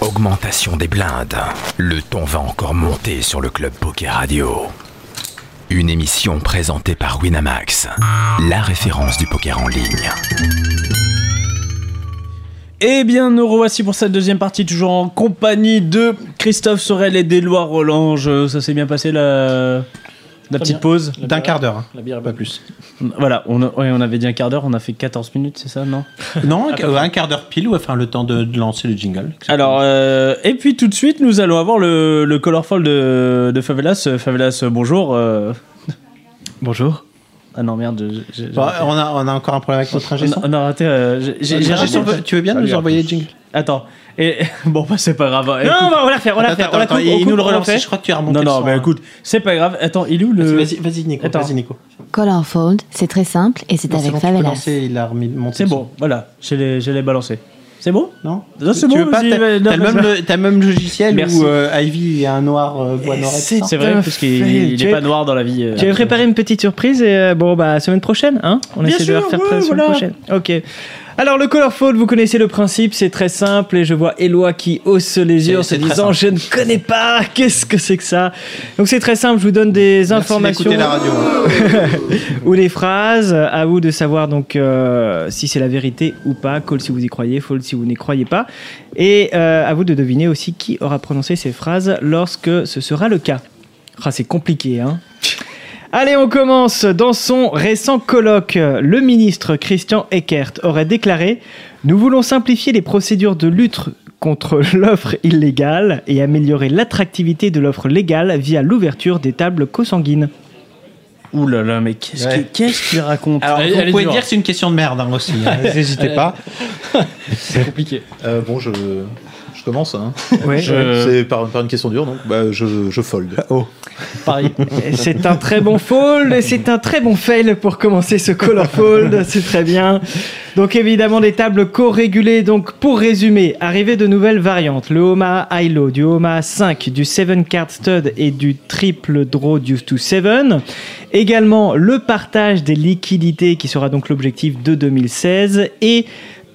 Augmentation des blindes. Le ton va encore monter sur le club Poker Radio. Une émission présentée par Winamax, la référence du poker en ligne. Eh bien, nous revoici pour cette deuxième partie, toujours en compagnie de Christophe Sorel et d'Éloi Rolange. Ça s'est bien passé la, la petite bien. pause D'un quart d'heure. La bière pas plus. Voilà, on, a- ouais, on avait dit un quart d'heure, on a fait 14 minutes, c'est ça, non [LAUGHS] Non, un, un quart d'heure pile ou enfin le temps de, de lancer le jingle. Alors, euh, et puis tout de suite, nous allons avoir le, le Colorful de, de Favelas. Euh, Favelas, euh, bonjour. euh. Bonjour. Ah non, merde. Bon, on, a, on a encore un problème avec notre ingé on, a, on a raté. euh, Ingé son, raté- tu veux bien Salut nous envoyer le jingle? Attends. Et, [LAUGHS] bon, bah, c'est pas grave. Non, Écoute- on va, on va la refaire, on la Attends, refaire. on la attends, coupe, il on nous le fait. Je crois que tu as remonté Non, non, mais hein. écoute, c'est pas grave. Attends, il est où le. Vas-y, vas-y, Nico. Nico. Colorfold, c'est très simple et c'est avec tu Favelas. a C'est bon, voilà. Je l'ai balancé. C'est bon? Non Non, c'est Tu bon, veux pas vas-y, T'as vas- le, même le- logiciel Merci. où euh, Ivy est un noir euh, bois noir C'est- C'est vrai, parce qu'il fail. il Tu est es- pas noir dans la vie. euh, Tu avais préparé une petite surprise et euh, bon bah semaine prochaine, hein On Bien essaie de la refaire ouais, la semaine voilà. prochaine. Ok. Alors le Colorful, vous connaissez le principe, c'est très simple et je vois Eloi qui hausse les yeux en se disant je ne connais pas, [LAUGHS] qu'est-ce que c'est que ça? Donc c'est très simple, je vous donne des Merci informations. la radio. [LAUGHS] ou des phrases, à vous de savoir donc euh, si c'est la vérité ou pas, call si vous y croyez, fall si vous n'y croyez pas, et euh, à vous de deviner aussi qui aura prononcé ces phrases lorsque ce sera le cas. Ah, c'est compliqué, hein [LAUGHS] Allez, on commence. Dans son récent colloque, le ministre Christian Eckert aurait déclaré Nous voulons simplifier les procédures de lutte contre [LAUGHS] l'offre illégale et améliorer l'attractivité de l'offre légale via l'ouverture des tables consanguines. Ouh là là, mais qu'est-ce Ouais. qu'il raconte Alors, Elle- vous elle pouvez dure. dire que c'est une question de merde hein, aussi. hein. [LAUGHS] N'hésitez pas. C'est compliqué. Euh, bon, je, je commence. Hein. [LAUGHS] Ouais. Je- C'est par, par une question dure, donc bah, je, je fold. [LAUGHS] Oh. Pareil. C'est un très bon fold c'est un très bon fail pour commencer ce color fold, c'est très bien. Donc évidemment des tables co-régulées. Donc pour résumer, arrivée de nouvelles variantes, le Omaha High Low, du Omaha 5, du 7 card stud et du triple draw due to 7. Également le partage des liquidités qui sera donc l'objectif de 2016 et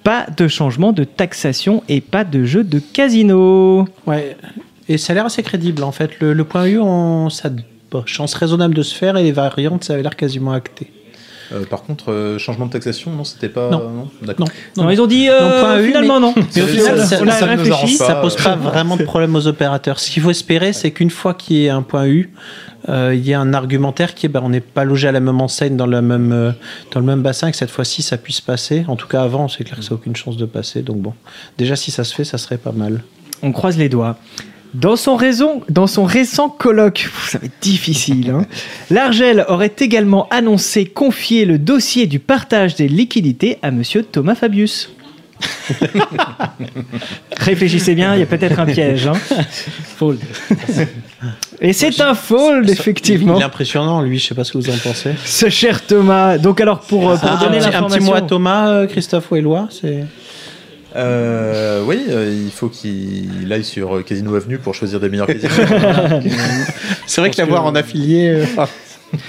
pas de changement de taxation et pas de jeu de casino. Ouais. Et ça a l'air assez crédible en fait. Le, le point U, on, ça a de chance raisonnable de se faire et les variantes, ça avait l'air quasiment acté. Euh, par contre, euh, changement de taxation, non, c'était pas. Non. D'accord. Non. Non, ils ont dit euh, Non, point U, finalement non. Mais au final, ça- ça, on a ça ne réfléchi. ça pose pas vraiment de problème aux opérateurs. Ce qu'il faut espérer, c'est qu'une fois qu'il y ait un point U, il y a un argumentaire qui est ben, on n'est pas logé à la même enseigne dans, la même, euh, dans le même bassin et que cette fois-ci ça puisse passer. En tout cas, avant, c'est clair que ça n'a aucune chance de passer. Donc bon, déjà si ça se fait, ça serait pas mal. On croise les doigts. Dans son, raison, dans son récent colloque, ça va être difficile, hein, [LAUGHS] l'Argel aurait également annoncé confier le dossier du partage des liquidités à monsieur Thomas Fabius. [LAUGHS] Réfléchissez bien, il y a peut-être un piège. hein. [LAUGHS] Et c'est un fold, effectivement. Il est impressionnant, lui. Je sais pas ce que vous en pensez. [LAUGHS] Ce cher Thomas. Donc alors, pour, euh, pour Ah, donner un, petit, un petit mot à Thomas, euh, Christophe ou Éloi, c'est. Euh, oui, euh, il faut qu'il aille sur Casino Avenue pour choisir des meilleurs [LAUGHS] casinos. C'est vrai que l'avoir en affilié, euh,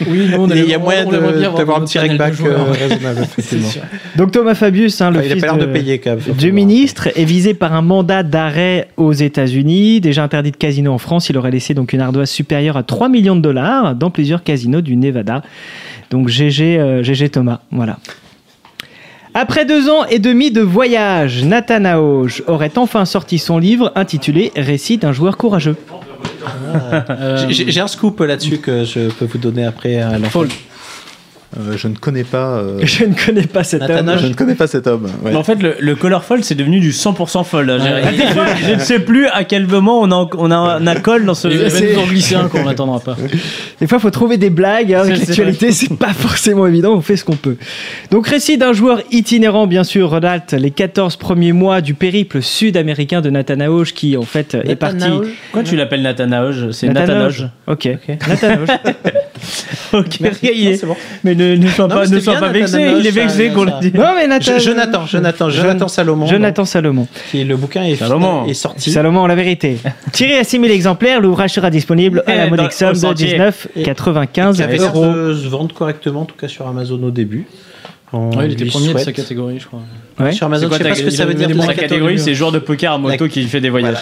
Oui, nous, on il y a moyen d'avoir un petit joueurs. euh, [LAUGHS] raisonnable. Donc Thomas Fabius, hein, le Enfin, il a fils pas l'air de, de- payer quand même. faut du ministre est visé par un mandat d'arrêt aux États-Unis. Déjà interdit de casino en France, il aurait laissé donc une ardoise supérieure à 3 millions de dollars dans plusieurs casinos du Nevada. Donc GG, euh, GG Thomas, voilà. Après deux ans et demi de voyage, Nathan Aoge aurait enfin sorti son livre intitulé Récit d'un joueur courageux. Euh, J'ai j'ai un scoop là-dessus que je peux vous donner après à l'enfant. Fold. Euh, je ne connais pas. euh, Je ne connais pas cet Nathan homme. Je ne connais pas cet homme. ouais. Mais en fait, le, le color fold, c'est devenu du 100% fold. fois, je ne sais plus à quel moment on a, on a un alcool dans ce. Il va c'est- nous en glisser un qu'on n'attendra pas. Des fois, il faut trouver des blagues hein, avec l'actualité, c'est pas forcément évident, on fait ce qu'on peut. Donc, récit d'un joueur itinérant, bien sûr, relate les 14 premiers mois du périple sud-américain de Nathan Aoge, qui en fait est parti. Pourquoi tu l'appelles Nathan Aoge C'est Nathan Nathan. Ok, Nathan Aoge. [LAUGHS] Ok, c'est bon. Mais ne, ne sois Non, pas, mais ne c'était sois bien, pas Nathan vexé, il est vexé qu'on ça- l'a dit. Non, mais Nathan. Je- Jonathan, Jonathan, Jonathan Salomon. Jonathan Salomon. Qui est le bouquin est, Salomon. est sorti. Salomon, la vérité. [LAUGHS] Tiré à 6000 exemplaires, l'ouvrage sera disponible à la modique somme de sentier. 19,95 qui avait l'air euros. se vendre correctement, en tout cas sur Amazon au début. On Ouais, il était premier de sa souhaite. catégorie, je crois. Ouais. Sur Amazon, C'est quoi je sais pas ce que ça veut dire. sa la catégorie, c'est joueur de poker à moto La- qui fait des voyages.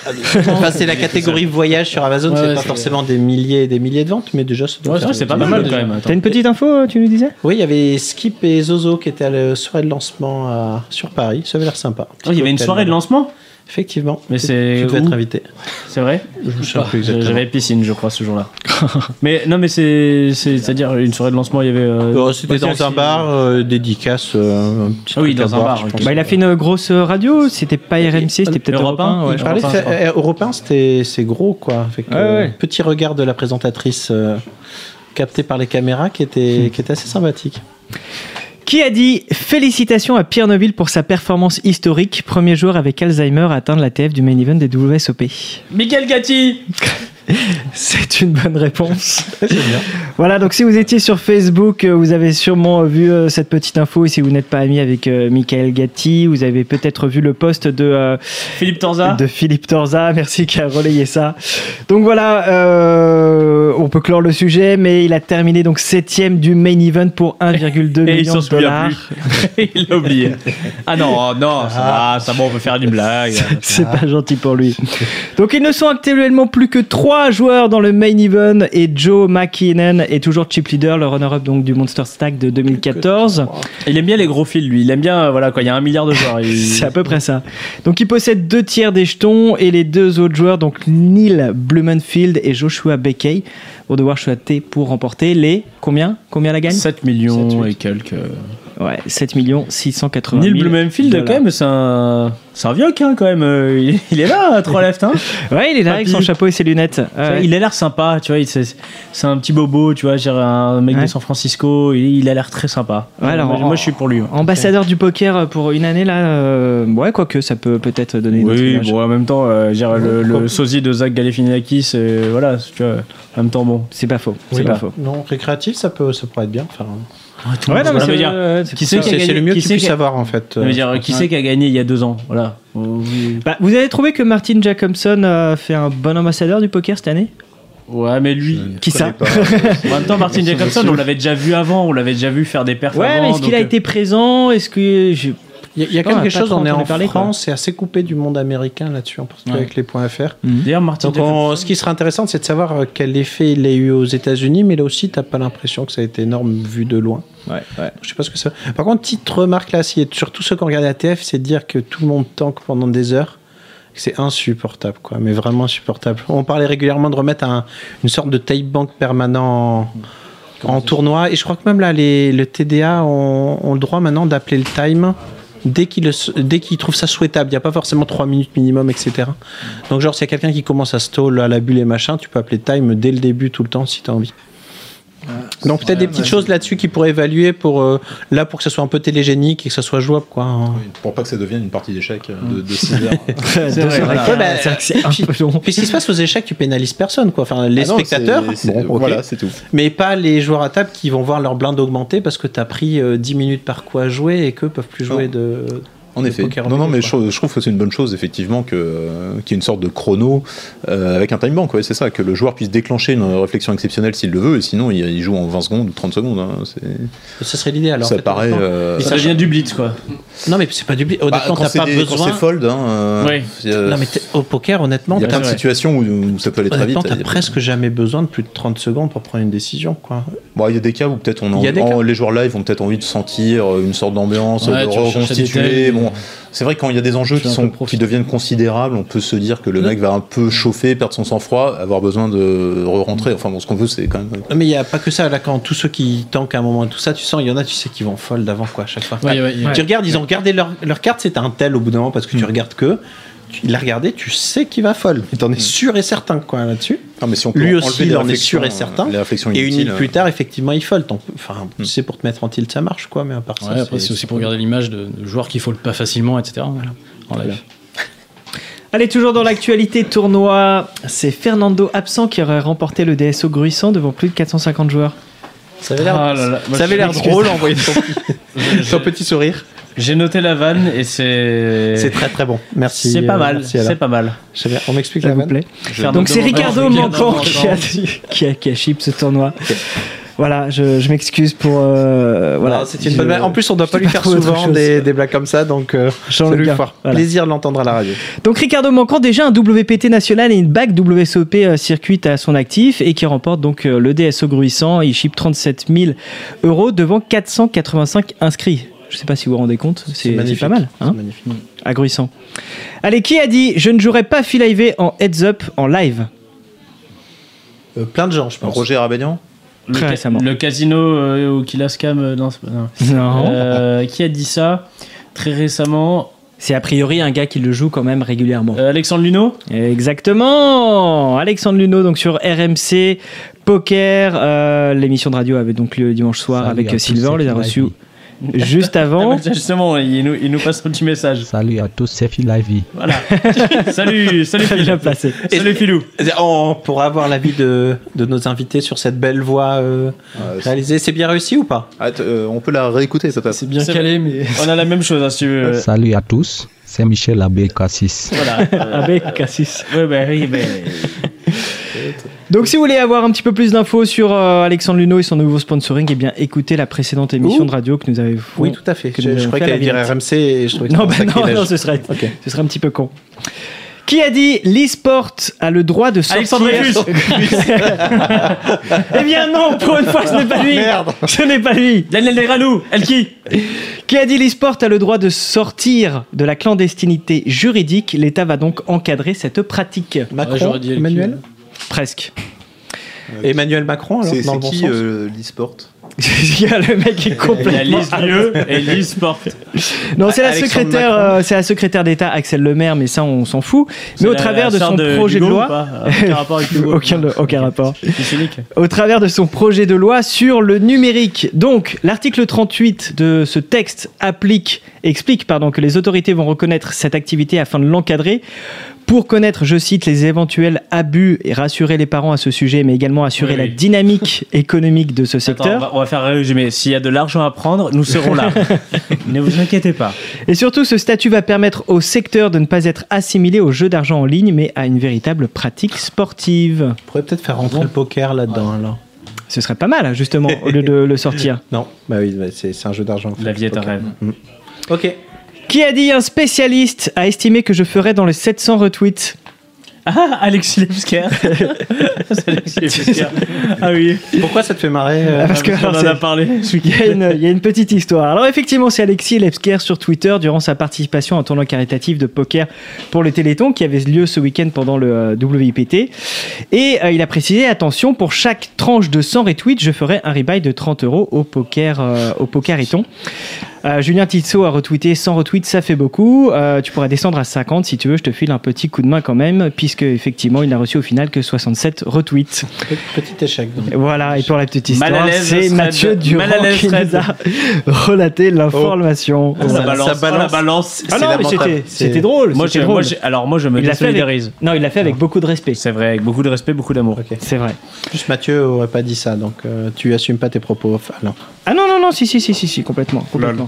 Enfin, c'est la catégorie voyage sur Amazon, Ouais, c'est ouais, pas forcément des milliers et des milliers de ventes, mais déjà, ça doit Ouais, c'est pas mal mal, quand même. T'as une petite info, tu nous disais? Oui, il y avait Skip et Zozo qui étaient à la soirée de lancement à- sur Paris. Ça avait l'air sympa. Oh, il y avait une soirée de lancement? Effectivement. Mais c'est Tu devais être invité. C'est vrai Je me souviens plus J'avais piscine, je crois, ce jour-là. [LAUGHS] mais non, mais c'est, c'est, c'est-à-dire une soirée de lancement, il y avait. euh, Euh, C'était dans un bar, euh, dédicace, euh, Ah oui, dans un bar, je ok. pense. Bah, il a fait une grosse radio, c'était pas RMC, c'était peut-être Europe Europe 1. 1, ouais. Europe un, faire- euh, Europe 1, c'était c'est gros quoi, avec Ouais, ouais. petit regard de la présentatrice capté par les caméras qui était [LAUGHS] qui était assez sympathique. Qui a dit Félicitations à Pierre Neville pour sa performance historique, premier joueur avec Alzheimer à atteindre la TF du main event des WSOP. Michael Gatti [LAUGHS] C'est une bonne réponse. [LAUGHS] Voilà, donc si vous étiez sur Facebook, euh, vous avez sûrement vu euh, cette petite info. Et si vous n'êtes pas ami avec euh, Michael Gatti, vous avez peut-être vu le post de, euh, Philippe Torza de Philippe Torza. [LAUGHS] Merci qui a relayé ça. Donc voilà, euh, on peut clore le sujet, mais il a terminé donc septième du main event pour 1,2 Et il million s'en de souvient dollars. il l'a oublié. Ah non, oh non, ça va, ça va, on peut faire une blague. C'est pas gentil pour lui. Donc ils ne sont actuellement plus que trois joueurs dans le main event et Joe McKinnon est toujours chip leader, le runner-up donc du Monster Stack de 2014. Il aime bien les gros fils, lui. Il aime bien, euh, voilà, quand il y a un milliard de joueurs. [LAUGHS] il- C'est à peu près ça. Donc il possède deux tiers des jetons et les deux autres joueurs, donc Neil Blumenfield et Joshua Beckey, vont devoir choisir pour remporter les combien? Combien la gagne? 7 millions 7, et quelques. Ouais, 7 millions 680 Neil 000 Blumenfield, dollars. quand même, c'est un, c'est un vieux hein, quand même. Euh, Il, il est là, à 3 left. Hein. [LAUGHS] Ouais, il est là avec son chapeau et ses lunettes. Il a l'air sympa, tu vois. C'est, c'est un petit bobo, tu vois. J'ai un mec Ouais. de San Francisco. Il, il a l'air très sympa. Ouais, alors, moi, en- moi, je suis pour lui. Ambassadeur du poker pour une année là, euh, ouais, quoique ça peut peut-être donner Oui, bon, en même temps, euh, le, le sosie de Zach Galifianakis, voilà, tu vois, en même temps, bon. C'est pas faux. C'est Oui, pas bah, faux. Non, récréatif, ça peut ça pourrait être bien. Enfin, Ouais, non, mais Ça c'est veut dire, euh, c'est qui c'est qui c'est le mieux qui qui- savoir en fait. Ça veut dire, qui c'est qui a gagné il y a deux ans? Voilà. Oui. Bah, vous avez trouvé que Martin Jacobson a fait un bon ambassadeur du poker cette année? Ouais, mais lui. Qui ça? [LAUGHS] En même temps, Martin Jacobson, on l'avait déjà vu avant, on l'avait déjà vu faire des perfs Ouais, avant, mais est-ce qu'il a donc, euh, été présent? Est-ce que je- Il y a, quelque chose, on est en. France, c'est assez coupé du monde américain là-dessus, en particulier Ouais. avec les points FR. D'ailleurs, Martin Jacobson. on- ce qui serait intéressant, c'est de savoir euh, quel effet il a eu aux États-Unis, mais là aussi, t'as pas l'impression que ça a été énorme vu de loin. Ouais, ouais. Je sais pas ce que ça. Par contre, petite remarque là, si, surtout ceux qui ont regardé la TF, c'est de dire que tout le monde tank pendant des heures. C'est insupportable, quoi, mais vraiment insupportable. On parlait régulièrement de remettre un- une sorte de tape bank permanent en, en tournoi, et je crois que même là, les, le TDA ont, ont le droit maintenant d'appeler le time dès qu'ils trouvent ça souhaitable. Il n'y a pas forcément 3 minutes minimum, etc. Donc, genre, s'il y a quelqu'un qui commence à stall à la bulle et machin, tu peux appeler time dès le début, tout le temps, si tu as envie. Donc peut-être des petites choses là-dessus qui pourraient évaluer pour euh, là pour que ça soit un peu télégénique et que ça soit jouable quoi. Oui, Pour pas que ça devienne une partie d'échecs euh, de, de 6 heures. [LAUGHS] C'est vrai, voilà. Ouais, bah, c'est vrai que c'est un puis- peu long. Puis ce qui se passe aux échecs, tu pénalises personne quoi. Enfin les Ah non, spectateurs, c'est- c'est- bon, ok. Voilà, c'est tout. mais pas les joueurs à table qui vont voir leur blinde augmenter parce que tu as pris euh, 10 minutes par coup à jouer et qu'eux peuvent plus jouer Non. de. En effet. poker Non, non, mais je, je trouve que c'est une bonne chose, effectivement, que, euh, qu'il y ait une sorte de chrono euh, avec un time bank. Ouais, c'est ça, que le joueur puisse déclencher une réflexion exceptionnelle s'il le veut, et sinon il, il joue en 20 secondes ou 30 secondes. hein, Ça serait l'idéal. en ça fait, paraît. euh, Ça devient du blitz, quoi. Non mais c'est pas du bah, Honnêtement, quand t'as pas des- quand besoin. c'est fold, hein, euh, Oui. euh, Non mais au poker, honnêtement, il y a plein de situations où, où ça peut aller très vite. t'as presque jamais besoin de plus de 30 secondes pour prendre une décision quoi. Bon, il y a des cas où peut-être on a Il y a des en- cas. les joueurs live ont peut-être envie de sentir une sorte d'ambiance, Ouais, de reconstituer. thèmes, Bon, c'est vrai que quand il y a des enjeux qui, sont, deviennent considérables, on peut se dire que le mec va un peu chauffer, perdre son sang-froid, avoir besoin de re-rentrer. Enfin bon, ce qu'on veut, c'est quand même. Mais il n'y a pas que ça, là, quand tous ceux qui tankent à un moment et tout ça, tu sens, il y en a, tu sais, qui vont fold avant, quoi, à chaque fois. Ouais, ouais, ouais. Tu regardes, ils ont regardé leur, leur carte, c'est un tel au bout d'un moment, parce que tu regardes que. Il a regardé, tu sais qu'il va fold. Mais t'en es sûr et certain, quoi, là-dessus. Mais si on peut Lui aussi, les il en est sûr et euh, certain. Les réflexions Et une inutiles, minute plus tard, effectivement, il fold. T'en- Enfin, tu sais, pour te mettre en tilt, ça marche, quoi, mais à part ça. Ouais, après, c'est aussi pour garder l'image de, de joueurs qui foldent pas facilement, etc. En live. Allez, toujours dans l'actualité tournoi, c'est Fernando absent qui aurait remporté le DSO Gruissant devant plus de 450 joueurs. Ça avait l'air, Ah drôle en voyant ton, ton petit sourire. J'ai noté la vanne et c'est. C'est très très bon. Merci. C'est pas euh, mal, c'est pas mal. On m'explique S'il la vous vanne plaît. Donc c'est Ricardo Mancan Mancan. qui a, qui a, qui a chip ce tournoi. Voilà, je, je m'excuse pour. euh, voilà. C'est une Je- bonne. En plus, on doit pas lui faire souvent des, des blagues comme ça, donc euh, Jean lui faire voilà. plaisir de l'entendre à la radio. Donc Ricardo Manquant déjà un WPT national et une bague WSOP euh, circuit à son actif et qui remporte donc le DSO Gruissant. Il chip 37 000 euros devant 485 inscrits. Je sais pas si vous vous rendez compte, c'est pas mal, hein, C'est magnifique. Allez, qui a dit je ne jouerai pas Phil Ivey en heads up en live Euh, plein de gens, je pense. Roger Rabellian Le, Très ca- récemment. le casino euh, au Killascam, euh, non. Euh, qui a dit ça très récemment C'est a priori un gars qui le joue quand même régulièrement. Euh, Alexandre Luno Exactement Alexandre Luno, donc sur RMC Poker. euh, L'émission de radio avait donc lieu dimanche soir Salut avec Sylvain. On les a reçus juste Ah, [LAUGHS] avant. Justement, il nous, il nous passe un petit message. Salut à tous, c'est Phil Ivy. Voilà. [LAUGHS] salut, salut Phil. bien placé. Salut Philou. On pourra avoir l'avis de, de nos invités sur cette belle voix euh, Euh, réalisée. C'est bien réussi ou pas? Ah, euh, on peut la réécouter peut-être. C'est bien calé, mais. On a la même chose, hein, si tu veux. Salut à tous, c'est Michel Abbé Cassis. Voilà. [LAUGHS] Euh, Avec Cassis. ouais, bah, oui, bah, Donc, si vous voulez avoir un petit peu plus d'infos sur euh, Alexandre Luno et son nouveau sponsoring, eh bien, écoutez la précédente émission Ouh. de radio que nous avons Oui, tout à fait. que Je, je croyais fait qu'elle la allait dire. RMC et je trouvais que Non, c'était bah un non, non, ce serait, Ok. ce serait un petit peu con. Qui a dit l'e-sport a le droit de sortir Alexandre. [LAUGHS] Eh bien non, pour une fois, ce n'est pas lui. Ce n'est pas lui. Daniel Legranou, elle qui? Qui a dit l'e-sport a le droit de sortir de la clandestinité juridique L'État va donc encadrer cette pratique. Macron, Ouais, dit LQ. Emmanuel Presque. Emmanuel Macron, alors, C'est dans le bon qui sens euh, l'e-sport Il y a le mec qui est Il y a complètement. Lise Lieu et Lise Sport. Non, c'est la Alexandre secrétaire, euh, c'est la secrétaire d'État Axel Lemaire, mais ça on s'en fout. Mais au la- travers la de son projet de Hugo loi, pas Aucun rapport avec Hugo. [LAUGHS] aucun, aucun rapport. Au travers de son projet de loi sur le numérique. Donc, l'article 38 de ce texte applique, explique pardon, que les autorités vont reconnaître cette activité afin de l'encadrer. Pour connaître, je cite, les éventuels abus et rassurer les parents à ce sujet, mais également assurer Oui, la oui. dynamique [LAUGHS] économique de ce Attends, secteur. on, va, on va faire un résumé. S'il y a de l'argent à prendre, nous serons là. [LAUGHS] ne vous inquiétez pas. Et surtout, ce statut va permettre au secteur de ne pas être assimilé aux jeux d'argent en ligne, mais à une véritable pratique sportive. On pourrait peut-être faire rentrer le poker là-dedans. alors. Ce serait pas mal, justement, au lieu de le [LAUGHS] sortir. Non, bah oui, bah c'est un jeu d'argent. La vie est un rêve. Ok. Qui a dit un spécialiste a estimé que je ferais dans les 700 retweets Ah, Alexis Lepsker. [LAUGHS] C'est Alexis Lepsker. [LAUGHS] Ah oui. Pourquoi ça te fait marrer euh, Parce que on alors, en a parlé ce [LAUGHS] Il y, week-end. a une, il y a une petite histoire. Alors effectivement, c'est Alexis Lepsker sur Twitter durant sa participation à un tournoi caritatif de poker pour le Téléthon qui avait lieu ce week-end pendant le euh, WIPT. Et euh, il a précisé, attention, pour chaque tranche de 100 retweets, je ferai un rebuy de 30 euros au poker, euh, au pokeriton. Euh, Julien Tissot a retweeté 100 retweets, ça fait beaucoup. Euh, tu pourrais descendre à 50 si tu veux, je te file un petit coup de main quand même, puisque effectivement, il n'a reçu au final que 67 retweets. Petit échec. donc. Voilà, et pour la petite histoire, c'est. Mathieu Durand qui nous a relaté l'information. Ça Ça balance, balance. oh, la balance. Ah non, mais c'était- drôle. Moi, drôle. alors moi, je me désolidarise. Non, il l'a fait avec beaucoup de respect. C'est vrai, avec beaucoup de respect, beaucoup d'amour. C'est vrai. Plus Mathieu aurait pas dit ça, donc euh, tu assumes pas tes propos. Alain. Ah non, non, non, si, si, si, si, si complètement. complètement.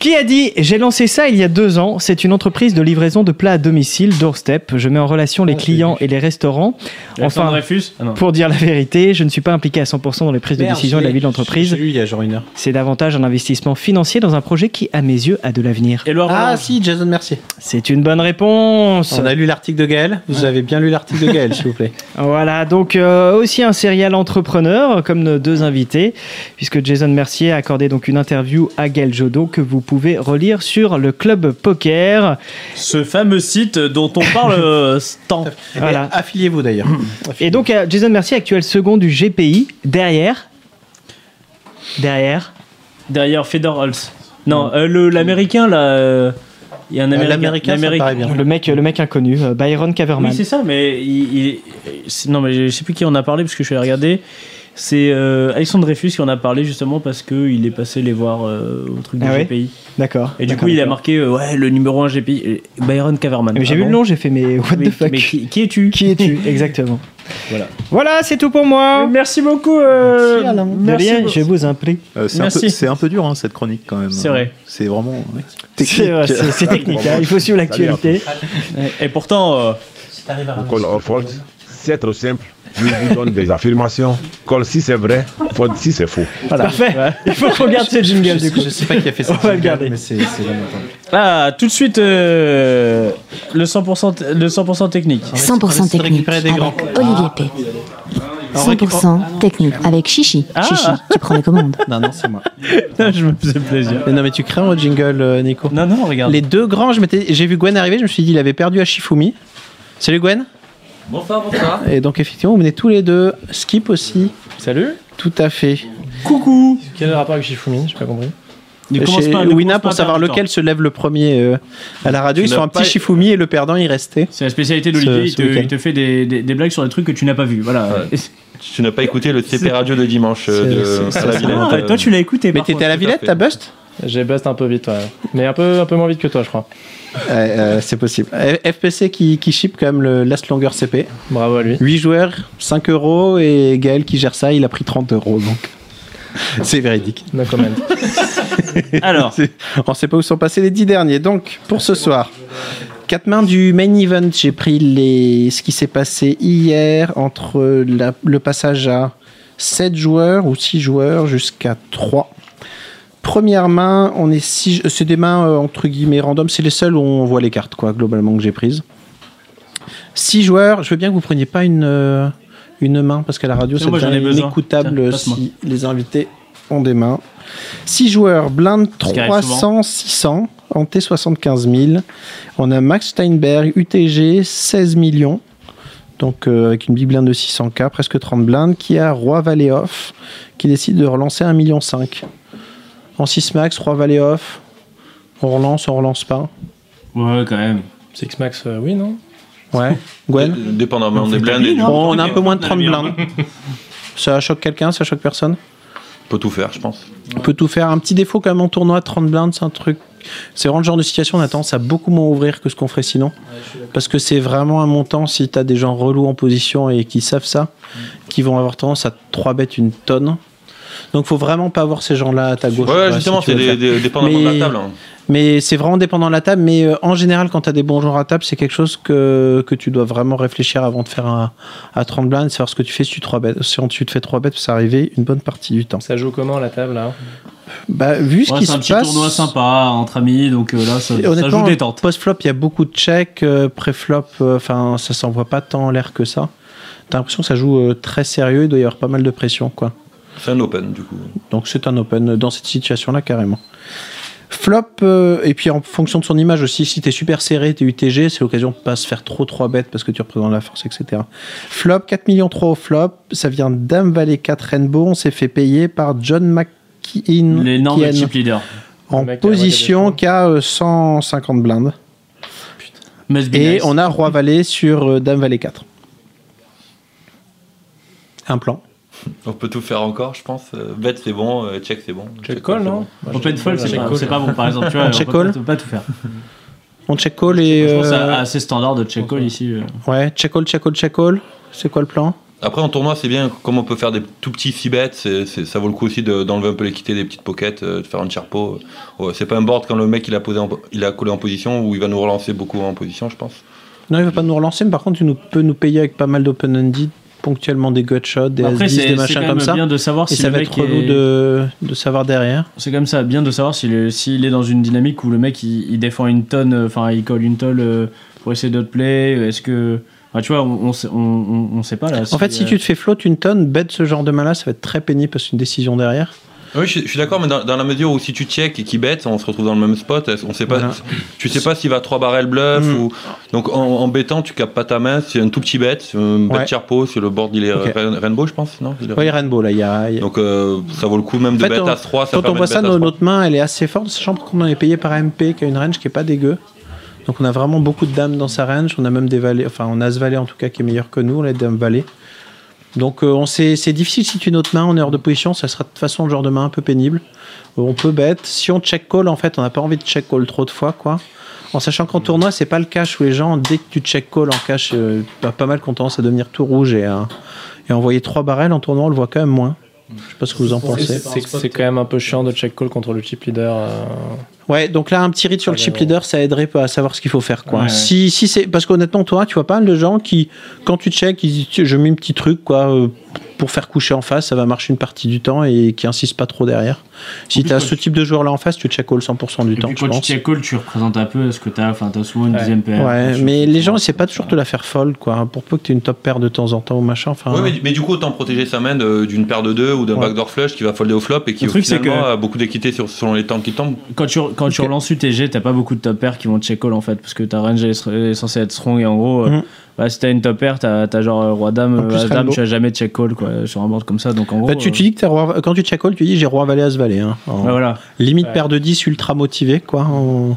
Qui a dit J'ai lancé ça il y a deux ans. C'est une entreprise de livraison de plats à domicile, Doorstep. Je mets en relation les Ah, clients et les restaurants. Enfin, Ah non. pour dire la vérité, je ne suis pas impliqué à 100% dans les prises de Merde, décision et la vie de l'entreprise. J'ai lu il y a genre une heure. C'est davantage un investissement financier dans un projet qui, à mes yeux, a de l'avenir. Ah si, Jason Mercier. C'est une bonne réponse. On a lu l'article de Gaël. Vous avez bien lu l'article de Gaël, s'il vous plaît. [LAUGHS] Voilà, donc euh, aussi un serial entrepreneur, comme nos deux invités, puisque Jason Mercier a accordé donc une interview à Gaël Jodot que vous pouvez relire sur le club poker. Ce fameux site dont on parle [LAUGHS] euh, tant. Voilà. Et Affiliez-vous d'ailleurs. Et donc Jason Mercier, actuel second du GPI, derrière. Derrière. Derrière Fedor. Non, euh, le- l'américain là. euh, Il y a un américain. Le mec, le mec inconnu, euh, Byron Caverman. Oui, c'est ça, mais il, il- non, mais je sais plus qui en a parlé parce que je suis allé regarder. C'est euh, Alexandre Dreyfus qui en a parlé justement parce qu'il est passé les voir euh, au truc du Ah ouais GPI. D'accord. Et du coup, il a marqué euh, ouais le numéro 1 GPI, euh, Byron Caverman. Mais J'ai Ah vu bon le nom, j'ai fait mais what Mais- the fuck mais qui, qui es-tu Qui es-tu [LAUGHS] Exactement. Voilà. Voilà, c'est tout pour moi. Merci beaucoup. euh, Merci, Alain. De merci rien, beaucoup. je vous en prie. Euh, c'est un, Merci. peu- c'est un peu dur hein, cette chronique quand même. C'est vrai. C'est vraiment ouais, technique. c'est- [LAUGHS] technique, hein, il faut suivre l'actualité. Et pourtant, euh, Si t'arrives à c'est trop simple. Je vous donne des affirmations. Call si c'est vrai, Fold si c'est faux. Voilà. Parfait. Il faut qu'on garde ce jingle du coup. Je sais pas qui a fait ça. On va le garder. Mais c'est. Ah, tout de suite, euh, le 100%, t- le 100 technique. 100% technique récupérer des grands. avec Olivier P. 100% technique avec Chichi. Chichi, tu prends les commandes. Non, non, c'est moi. [LAUGHS] je me faisais plaisir. Mais non, mais tu crées un jingle, euh, Nico. Non, non, regarde. Les deux grands, j'ai vu Gwen arriver, je me suis dit, il avait perdu à Shifumi. Salut Gwen. Bonsoir, bonsoir. Et donc, effectivement, vous venez tous les deux. Skip aussi. Salut. Tout à fait. Coucou. Quel est le rapport avec Shifumi? J'ai pas compris. Chez pas- Wina, pour savoir lequel se lève le premier euh, à la radio, Tu ils sont un petit Shifumi et le perdant, il restait. C'est la spécialité d'Olivier, il, il te fait des, des- des blagues sur des trucs que tu n'as pas vus. Voilà. Ouais. Tu n'as pas écouté le CP Radio de dimanche euh, C'est- de, à la Villette. Ah, toi, tu l'as écouté. Mais t'étais à la Villette, t'as bust? J'ai bust un peu vite, ouais. Mais un peu, un peu moins vite que toi, je crois. Ouais, euh, C'est possible. FPC qui, qui ship quand même le Last Longer CP. Bravo à lui. 8 joueurs, 5 euros, et Gaël qui gère ça, il a pris 30 euros. Donc, [LAUGHS] c'est véridique. No comment. [LAUGHS] Alors, On ne sait pas où sont passés les 10 derniers. Donc, pour ce soir, quatre mains du main event. J'ai pris les... ce qui s'est passé hier entre la- le passage à 7 joueurs ou 6 joueurs jusqu'à 3. Première main, on est six- c'est des mains euh, entre guillemets random. C'est les seules où on voit les cartes, quoi, globalement, que j'ai prises. 6 joueurs. Je veux bien que vous preniez pas une, euh, une main parce qu'à la radio, besoin. inécoutable Tiens, si les invités ont des mains. 6 joueurs, blind qui arrive 300, 600, en T 75 000. On a Max Steinberg, UTG, 16 millions. Donc euh, avec une big blind de 600K, presque 30 blindes, qui a Roi Valley Off, qui décide de relancer 1,5 million. En 6 max, Roi Valley Off, on relance, on relance pas. ouais, quand même. Six Max, euh, oui, non Ouais, [LAUGHS] Gwen Dépendamment On des blindes. et du- Bon, on a un peu moins de 30 bien. blindes. Ça choque quelqu'un, ça choque personne On peut tout faire, je pense. On peut tout faire. Un petit défaut quand même en tournoi, 30 blindes, c'est un truc. C'est vraiment le genre de situation, on a tendance à beaucoup moins ouvrir que ce qu'on ferait sinon. Parce que c'est vraiment un montant, si tu as des gens relous en position et qui savent ça, qui vont avoir tendance à 3 bêtes une tonne. Donc faut vraiment pas avoir ces gens-là à ta gauche. Ouais, justement, si c'est dépendamment de Mais- la table. hein. Mais c'est vraiment dépendant de la table. Mais euh, en général, quand tu as des bons joueurs à table, c'est quelque chose que, que tu dois vraiment réfléchir avant de faire un, à 30 blindes, savoir ce que tu fais si tu, 3 bêtes. si tu te fais 3 bêtes, ça arriver une bonne partie du temps. Ça joue comment la table là? Bah, vu ce Ouais, qui c'est se un petit passe. tournoi sympa entre amis, donc euh, là, ça, ça joue détente. post-flop, il y a beaucoup de checks. euh, Pré-flop, euh, enfin, ça s'envoie pas tant en l'air que ça. T'as l'impression que ça joue euh, très sérieux. Il doit y avoir pas mal de pression, quoi. C'est un open, du coup. Donc c'est un open dans cette situation-là carrément. Flop, euh, et puis en fonction de son image aussi, si t'es super serré, t'es UTG, c'est l'occasion de pas se faire trop 3 bêtes parce que tu représentes la force, etc. Flop, 4 millions 3 au flop, ça vient Dame Valet 4 Rainbow, on s'est fait payer par John McKean L'énorme chip leader. en Le position qui a euh, 150 blindes. Must be Et nice. on a Roi Valet sur euh, Dame Valet 4. Un plan. [LAUGHS] On peut tout faire encore, je pense. Euh, Bet, c'est bon. euh, Check, c'est bon. Check call, c'est non bon. Open fold, c'est Check pas, call. bon, par exemple. Tu vois, On on check peut call on peut pas tout faire. [LAUGHS] On check call et. Je pense euh, assez standard de check call ici. Ouais, check call, check call, check call. C'est quoi le plan? Après, en tournoi, c'est bien. Comme on peut faire des tout petits 6 bêtes, ça vaut le coup aussi de- d'enlever un peu l'équité des petites pockets, euh, de faire un charpo. Ouais, c'est pas un board quand le mec il a, posé en il a collé en position où il va nous relancer beaucoup en position, je pense. Non, il va pas nous relancer, mais par contre, tu nous, peux nous payer avec pas mal d'open-ended, ponctuellement des gut shots, des Après, as-10, c'est des machins comme ça. bien de savoir Et si ça le va mec être relou est- de, de savoir derrière. C'est comme ça, bien de savoir s'il est, dans une dynamique où le mec il, il défend une tonne, euh, enfin il colle une tonne euh, pour essayer d'outplay. Est-ce que. Enfin, tu vois, on, on, sait- on, on- sait pas là. En fait, si tu te fais flotte une tonne, bet ce genre de main-là, ça va être très pénible parce que c'est une décision derrière. Oui, je, suis- je suis d'accord, mais dans, dans la mesure où si tu check et qu'il bet, on se retrouve dans le même spot. On sait pas, Voilà. Tu sais pas s'il va 3 barrels bluff Mm. ou. Donc en, en bettant, tu capes pas ta main. C'est un tout petit bet, c'est un bet Ouais. charpo sur le board, il est Ok. rain- rainbow, je pense, non? Il est- Ouais, Rainbow, là, il y a. y a- Donc euh, ça vaut le coup même de En fait, bet on- à 3 ça Quand on voit de ça, bet 3. notre main, elle est assez forte, sachant qu'on en est payé par MP, qui a une range qui est pas dégueu. Donc on a vraiment beaucoup de dames dans sa range. On a même des valets, enfin on a ce valet en tout cas qui est meilleur que nous, les dames valets. Donc euh, on sait, c'est difficile si tu notre main, est hors de position, ça sera de toute façon le genre de main un peu pénible. Euh, On peut bet. Si on check call, en fait, on n'a pas envie de check call trop de fois, quoi. En sachant qu'en tournoi, c'est pas le cash où les gens, dès que tu check call en cash, euh, pas mal qu'on tendance à devenir tout rouge et, à- et envoyer trois barrels en tournoi, on le voit quand même moins. Je sais pas ce que vous en pensez. C'est quand même un peu chiant de check call contre le chip leader. euh, Ouais, donc là, un petit read sur le chip leader, ça aiderait pas à savoir ce qu'il faut faire. Quoi. Ouais. Si, si c'est parce qu'honnêtement, toi, tu vois pas mal de gens qui, quand tu check, ils disent je mets un petit truc quoi, euh, pour faire coucher en face, ça va marcher une partie du temps et qui insistent pas trop derrière. Si tu as ce type de joueur là en face, tu check all 100% du Et temps. puis quand tu check call, tu représentes un peu ce que t'as. Enfin, t'as souvent une Ouais. dixième paire. Ouais, Tu- mais les gens, c'est pas toujours de la faire fold, quoi. Pour peu que tu aies une top paire de temps en temps ou machin. Enfin, Ouais, mais, mais du coup, autant protéger sa main d'une paire de deux ou d'un Ouais. backdoor flush qui va folder au flop et qui truc, c'est finalement que- a beaucoup d'équité sur, selon les temps qui tombent. Quand tu, quand tu Ok. relances UTG, t'as pas beaucoup de top pairs qui vont check call en fait, parce que ta range est, est censée être strong et en gros, euh, Mhm. Bah, si t'as une top pair, t'as as genre euh, roi dame, plus, as dame, tu vas jamais check call quoi, sur un board comme ça, donc en gros. Bah, tu, tu euh, dis que t'as roi, quand tu check all, tu dis j'ai roi valet as valet. Hein, En ouais, voilà. Limite Ouais. paire de 10 ultra motivé, quoi. en-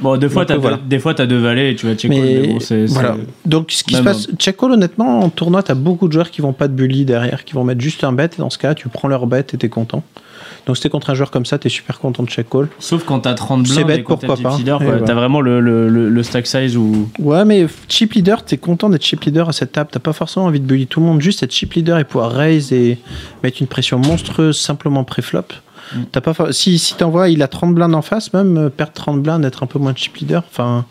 Bon, des fois, t'as voilà. des fois, t'as deux valets et tu vas check call, Mais mais bon, c'est. voilà. c'est- Donc, ce qui se passe, check call, honnêtement, en tournoi, t'as beaucoup de joueurs qui vont pas de bully derrière, qui vont mettre juste un bet. Et dans ce cas-là, tu prends leur bet et t'es content. Donc, si t'es contre un joueur comme ça, t'es super content de check call. Sauf quand t'as 30 C'est blindes bête, et quand pourquoi pas. leader. T'as vraiment le, le, le, le stack size où. Ouais, mais chip leader, t'es content d'être chip leader à cette table. T'as pas forcément envie de bully tout le monde, juste être chip leader et pouvoir raise et mettre une pression monstrueuse simplement pré-flop. Mm. T'as pas si si t'envoies, il a 30 blindes en face, même euh, perdre 30 blindes, être un peu moins chip leader. Enfin,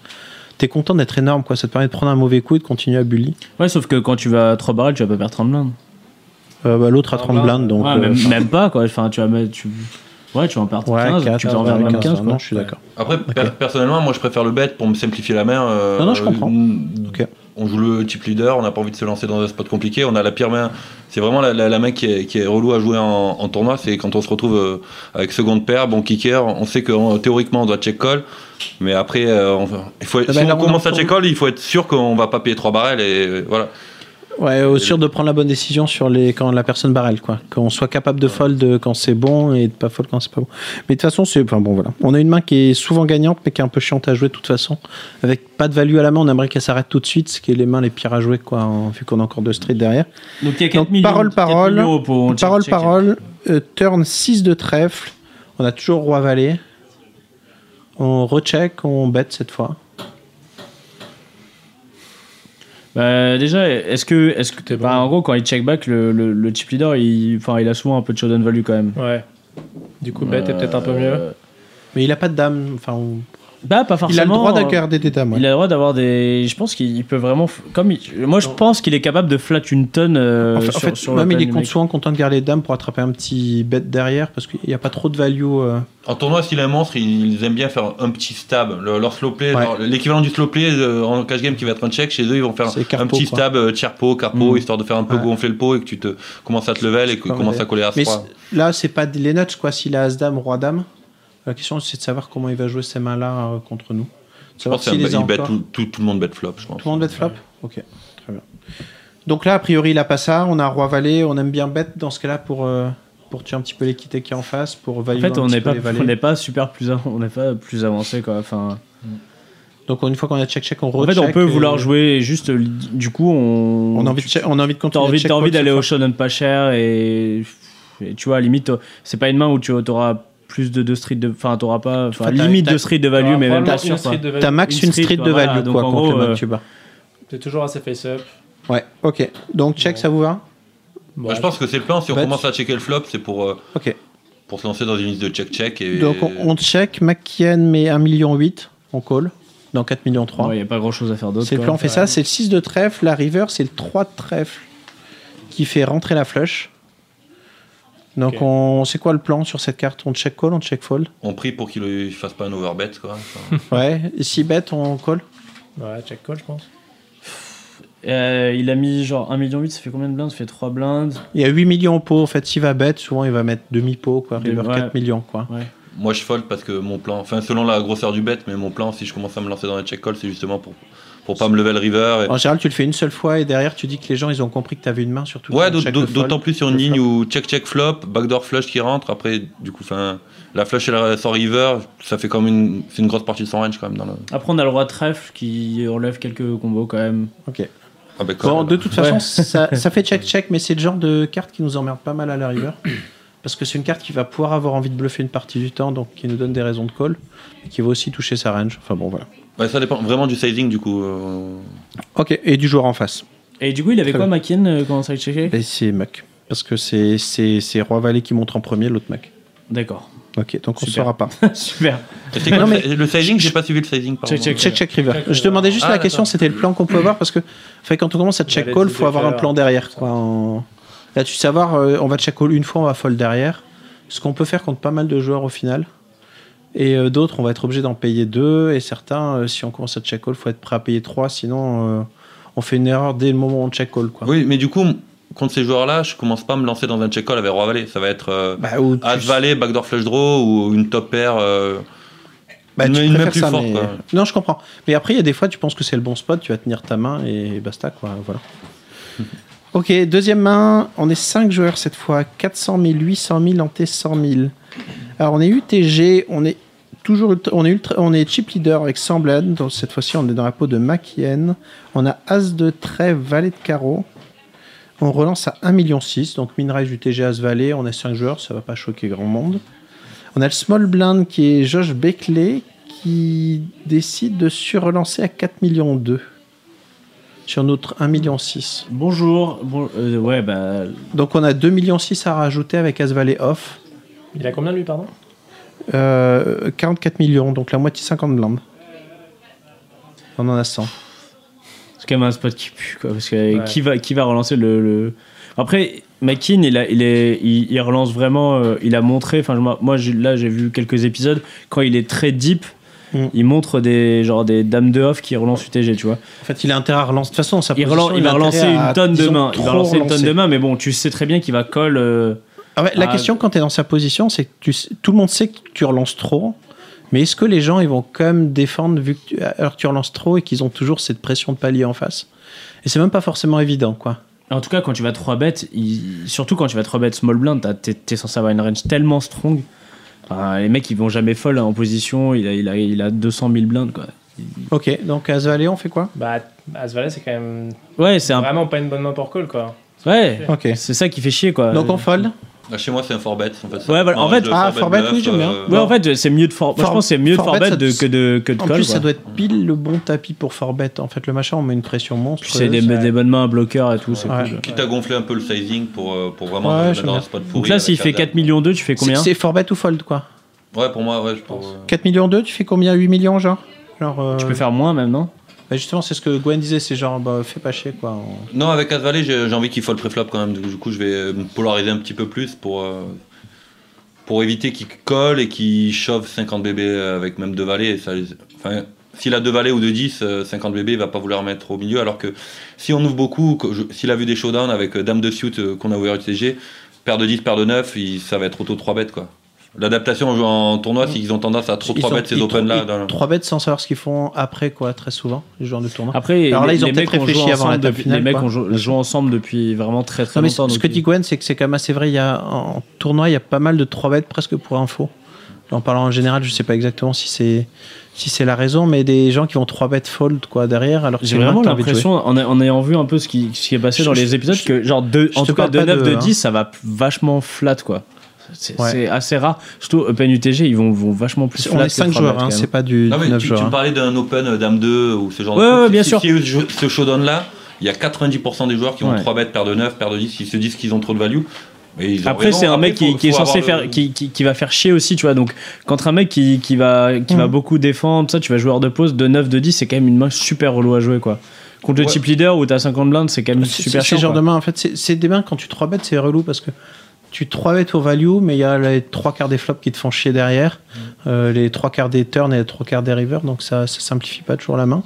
t'es content d'être énorme, quoi. Ça te permet de prendre un mauvais coup et de continuer à bully. Ouais, sauf que quand tu vas à 3 barrels, tu vas pas perdre 30 blindes. Euh, bah, L'autre a 30 blindes, blindes, donc. ouais, euh, même, [LAUGHS] même pas quoi. Enfin, tu vas mettre. Tu... Ouais, tu vas en perdre ouais, 15, 4, tu en perdre même 15 quoi. Non, je suis d'accord. Après, per- personnellement, moi je préfère le bet pour me simplifier la main. euh, Non, non, je comprends. euh, Ok. On joue le chip leader, on n'a pas envie de se lancer dans un spot compliqué. On a la pire main. C'est vraiment la, la- la main qui est, qui est relou à jouer en, en tournoi. C'est quand on se retrouve avec seconde paire, bon kicker. On sait que théoriquement on doit check call. Mais après, euh, on- il faut, Ah si bah, là, on commence en à check call, il faut être sûr qu'on va pas payer trois barrels. Et voilà. Ouais, au sûr de prendre la bonne décision sur les quand la personne barrel, quoi. Qu'on soit capable de fold quand c'est bon et de pas fold quand c'est pas bon. Mais de toute façon, c'est. Enfin bon, voilà. On a une main qui est souvent gagnante, mais qui est un peu chiante à jouer de toute façon. Avec pas de value à la main, on aimerait qu'elle s'arrête tout de suite, ce qui est les mains les pires à jouer, quoi, en- vu qu'on a encore deux streets derrière. Donc, il y a 4 Donc, millions. parole, 4 parole, millions check, parole, check. parole, euh, turn 6 de trèfle. On a toujours roi valet. On recheck, on bet cette fois. Bah, déjà, est-ce que. Est que bah, en gros, quand il check back, le, le, le chip leader, il, enfin, il a souvent un peu de showdown value quand même. Ouais. Du coup, bet est peut-être un peu mieux. Euh, Mais il a pas de dame. Enfin, on- Bah, pas forcément. il a le droit euh, des. Il a le droit d'avoir des. Je pense qu'il peut vraiment. Comme il- Moi, je pense qu'il est capable de flat une tonne. euh, En fait, en sur, fait, sur même il est souvent content de garder les dames pour attraper un petit bet derrière parce qu'il n'y a pas trop de value. euh. En tournoi, s'il est un monstre, ils aiment bien faire un petit stab. Le- leur slow play, Ouais. leur- l'équivalent du slow play euh, en cash game qui va être un check, chez eux, ils vont faire un petit quoi. stab euh, tierpo, carpo, Mm. histoire de faire un peu Ouais. gonfler le pot et que tu te commences à te level et que tu Comme commences à coller à Mais 3. c'est- là, c'est pas les nuts quoi. S'il a As-Dame, Roi-Dame, la question c'est de savoir comment il va jouer ces mains-là euh, contre nous. Je Savoir pense qu'il s'il les a bet encore. tout, tout, tout le monde bet flop, je pense. Tout le monde bet flop Ok, très bien. Donc là, a priori, il a pas ça. On a Roi-Valet. On aime bien bet dans ce cas-là pour, euh, pour tuer un petit peu l'équité qui est en face, pour En value fait, un on petit n'est peu pas, les valets. on n'est pas super plus, av- on n'est pas plus avancé quoi. Enfin, Donc une fois qu'on a check-check, on en recheck. fait, on peut et- vouloir jouer juste. euh, Du coup, on. On a envie de, che- on a envie de T'as continuer. envie, t'as envie d'aller au showdown pas cher et, et tu vois, limite, c'est pas une main où tu auras plus de deux streets de. Enfin, t'auras pas. Enfin, limite deux streets de value, mais même pas sûr. street de. T'as max Une street street, de value donc quoi en contre gros, le euh. T'es toujours assez face-up. Ouais, ok. Donc check, ça vous va Bah, je pense que c'est le plan. Si on Bet. commence à checker le flop, c'est pour, euh, Ok. pour se lancer dans une liste de check-check. Et... Donc on, on check, Makien met 1,8 million, on call, dans 4 millions 3. Il n'y a pas grand chose à faire d'autre. c'est le plan, on fait ça, c'est le 6 de trèfle, la river, c'est le 3 de trèfle qui fait rentrer la flush. Donc on c'est quoi le plan sur cette carte? On check call, on check fold? On prie pour qu'il ne fasse pas un overbet. Quoi. [LAUGHS] Ouais, si bet, on call? Ouais, check call, je pense. Euh, il a mis genre 1,8 million, ça fait combien de blindes? Ça fait 3 blindes. Il y a 8 millions au pot, en fait, s'il va bet, souvent il va mettre demi-pot, quoi, river Ouais. 4 millions, quoi. Ouais. moi, je fold parce que mon plan, enfin, selon la grosseur du bet, mais mon plan, si je commence à me lancer dans les check-call, c'est justement pour, pour pas me lever le river. et- En général, tu le fais une seule fois et derrière, tu dis que les gens, ils ont compris que tu avais une main sur tout Ouais, d'autant plus sur une ligne flop. où check check flop, backdoor flush qui rentre, après du coup la flush et la sans river, ça fait comme une c'est une grosse partie de son range quand même dans le Après, on a le roi de trèfle qui enlève quelques combos quand même. Ok. ah, bah, quand Bon, même. de toute façon, Ouais. ça, [LAUGHS] ça fait check-check, mais c'est le genre de carte qui nous emmerde pas mal à la river. Parce que c'est une carte qui va pouvoir avoir envie de bluffer une partie du temps, donc qui nous donne des raisons de call, mais qui va aussi toucher sa range. Enfin bon, voilà. Ouais, ça dépend vraiment du sizing du coup. euh, Ok, et du joueur en face. Et du coup, il avait Très quoi, bien. Makien, euh, quand ça a checké? C'est Muck. Parce que c'est c'est c'est Roi Valet qui montre en premier, l'autre mec. D'accord. Ok, donc on ne saura pas. [LAUGHS] Super. Non, le- mais- Le sizing, j'ai pas suivi le sizing. pardon. Check, check, Check, check, river. Check, Je demandais juste Ah, la question, d'accord. c'était le plan qu'on pouvait avoir parce que quand on commence à check call, de faut avoir un plan derrière. Quoi. En- Là, tu sais savoir, euh, on va check call une fois, on va fold derrière. Ce qu'on peut faire contre pas mal de joueurs au final. Et euh, d'autres, on va être obligé d'en payer deux. Et certains, euh, si on commence à check call, faut être prêt à payer trois. Sinon, euh, on fait une erreur dès le moment où on check call. Quoi. Oui, mais du coup, contre ces joueurs-là, je commence pas à me lancer dans un check call avec Roi Valet. Ça va être Bah, ou tu- As Valet, backdoor flush draw ou une top pair. Bah, une tu une plus ça, forte. mais- quoi. Non, je comprends. Mais après, il y a des fois, tu penses que c'est le bon spot, tu vas tenir ta main et basta, quoi. Voilà. [LAUGHS] ok, deuxième main, on est 5 joueurs cette fois. 400 000, 800 000, en T100 000. Alors, on est UTG, on est toujours ultra- on est, ultra, on est chip leader avec 100 bled. Donc, cette fois-ci, on est dans la peau de Makien. On a As de trèfle, Valet de carreau. On relance à 1,6 million. Donc, Minrise UTG As Valet. On est 5 joueurs, ça va pas choquer grand monde. On a le small blind qui est Josh Beckley qui décide de surrelancer à 4 millions 2 sur notre 1 million 6. Bonjour. Bon, euh, ouais, bah. Donc on a 2 millions 6 à rajouter avec As Valet off. Il a combien lui, pardon? Euh, 44 millions, donc la moitié 50 blindes. On en a 100. C'est quand même un spot qui pue, quoi. Parce que Ouais. qui, va, qui va relancer le. le- Après, McKean, il, a, il, est, il, il relance vraiment. euh, il a montré. Enfin, je- moi, là, j'ai vu quelques épisodes. Quand il est très deep, Mm. il montre des, genre, des dames de off qui relancent UTG, tu vois. En fait, il a intérêt à relancer. De toute façon, sa Il, position, relan- il a va relancer une tonne de mains. Il va relancer une tonne de mains, mais bon, tu sais très bien qu'il va call. euh, Ah ouais, la Ah, question quand tu es dans sa position, c'est que tu tout le monde sait que tu relances trop. Mais est-ce que les gens ils vont quand même défendre vu que tu, alors que tu relances trop et qu'ils ont toujours cette pression de palier en face? Et c'est même pas forcément évident, quoi. En tout cas, quand tu vas 3 bêtes, il- surtout quand tu vas 3 bêtes small blind, t'es t'es censé avoir une range tellement strong. Enfin, les mecs, ils vont jamais fold en position. Il a, il a, il a 200 000 blindes, quoi. Ok, donc à on fait quoi? Bah, As Valet, c'est quand même Ouais, c'est un. vraiment pas une bonne main pour call, quoi. Ouais, Ok. c'est ça qui fait chier, quoi. Donc on fold? Chez moi, c'est un 4bet. En fait. Ouais, voilà, en fait- ah, 4bet 4bet, bluff, oui, j'aime bien. euh, Ouais, en fait, c'est mieux de for... moi, je For- pense que c'est mieux de Forbet, forbet de, que de, que de En call. plus, quoi. ça doit être pile le bon tapis pour Forbet. En fait, le machin, on met une pression monstre. Puis c'est des, des bonnes mains à bloqueur et tout, c'est Ouais. cool. Quitte à gonfler un peu le sizing pour, euh, pour vraiment Ouais, un spot pourri. Donc là, s'il fait dame. 4 millions 2, tu fais combien C'est Forbet ou fold, quoi Ouais, pour moi, ouais, je pense. 4 millions 2, tu fais combien? 8 millions, genre? Genre, euh, Tu peux faire moins même, non? Bah, justement, c'est ce que Gwen disait, c'est genre, bah, fais pas chier, quoi. On- Non, avec As Valet, j'ai envie qu'il fold préflop quand même. Du coup, je vais euh, me polariser un petit peu plus pour, euh, éviter qu'il colle et qu'il chauffe 50 bébés avec même deux valets. S'il a deux valets ou deux 10, euh, 50 bébés, il va pas vouloir mettre au milieu. Alors que si on ouvre beaucoup, s'il a vu des showdowns avec euh, Dame de suit euh, qu'on a ouvert UTG, paire de 10, paire de 9, il- ça va être auto 3 bêtes quoi. L'adaptation en tournoi, c'est qu'ils ont tendance à trop Ils 3 sont- bêtes ces open-là. ils- dans- Trois bêtes sans savoir ce qu'ils font après, quoi, très souvent, les joueurs de tournoi. Après, Alors là, les, ils ont peut-être réfléchi avant la table depuis, finale, les mecs joué, joué ensemble depuis vraiment très très Non, mais longtemps. ce donc que dit Gwen, c'est que c'est quand même assez vrai. Il y a, en tournoi, il y a pas mal de 3 bêtes presque pour info. En parlant en général, je sais pas exactement si c'est si c'est la raison, mais des gens qui vont 3 bêtes fold quoi derrière. Alors que J'ai vraiment l'impression, en, ayant vu un peu ce qui, ce qui est passé Je- dans je- les épisodes, je- que genre de, je en tout cas de pas 9 de, de hein. 10, ça va vachement flat quoi. C'est Ouais. c'est assez rare. Surtout Open UTG, ils vont, vont vachement plus C'est-. On est que 5 trois joueurs, hein, c'est pas du Non, mais 9 tu, tu joueurs. me hein. parlais d'un open euh, Dame 2 ou ce genre Ouais, de ouais, truc. bien Si- sûr. Si, si eux, ce showdown là, il y a 90% des joueurs qui ont Ouais. 3 bêtes, paire de 9, paire de 10, ils se disent qu'ils ont trop de value. Après, c'est un mec qui, est censé faire, le- qui, qui, qui va faire chier aussi, tu vois. Donc, contre un mec qui, qui va, qui va Mm. beaucoup défendre, ça, tu vas joueur de pause de 9, de 10, c'est quand même une main super relou à jouer, quoi. Contre le Ouais. chip leader où t'as 50 blindes, c'est quand même C'est super c'est chiant. ce genre quoi. de main, en fait, c'est c'est des mains quand tu 3 bêtes, c'est relou parce que tu 3 bêtes au value, mais il y a les 3 quarts des flops qui te font chier derrière, euh, les 3 quarts des turns et les 3 quarts des rivers, donc ça, ça simplifie pas toujours la main.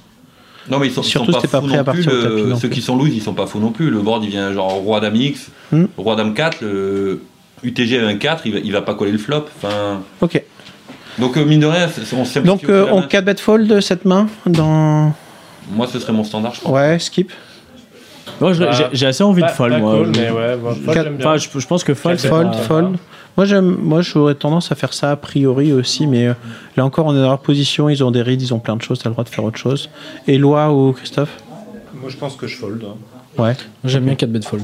Non, mais ils sont, ils Surtout sont si t'es pas, pas prêt à non plus. partir le- tapis ceux plus. qui sont loose, ils sont pas fous non plus. Le board, il vient genre roi dame X, Hmm. roi dame 4, le UTG avec un 4, il va, il va pas coller le flop. Enfin, Ok. donc, euh, mine de rien, c'est- on simplifie Donc euh, on main. 4 bet fold cette main dans. Moi, ce serait mon standard, je pense. Ouais, skip. Moi, j'ai- assez envie de pas moi. je, pense que Fold, pas- fold. Moi, j'aime, moi, j'aurais tendance à faire ça a priori aussi, mais euh, là encore, on est dans leur position, ils ont des rides, ils ont plein de choses, t'as le droit de faire autre chose. Et Loi ou Christophe? Moi, je pense que je fold. hein. Ouais. J'aime bien 4 bet fold.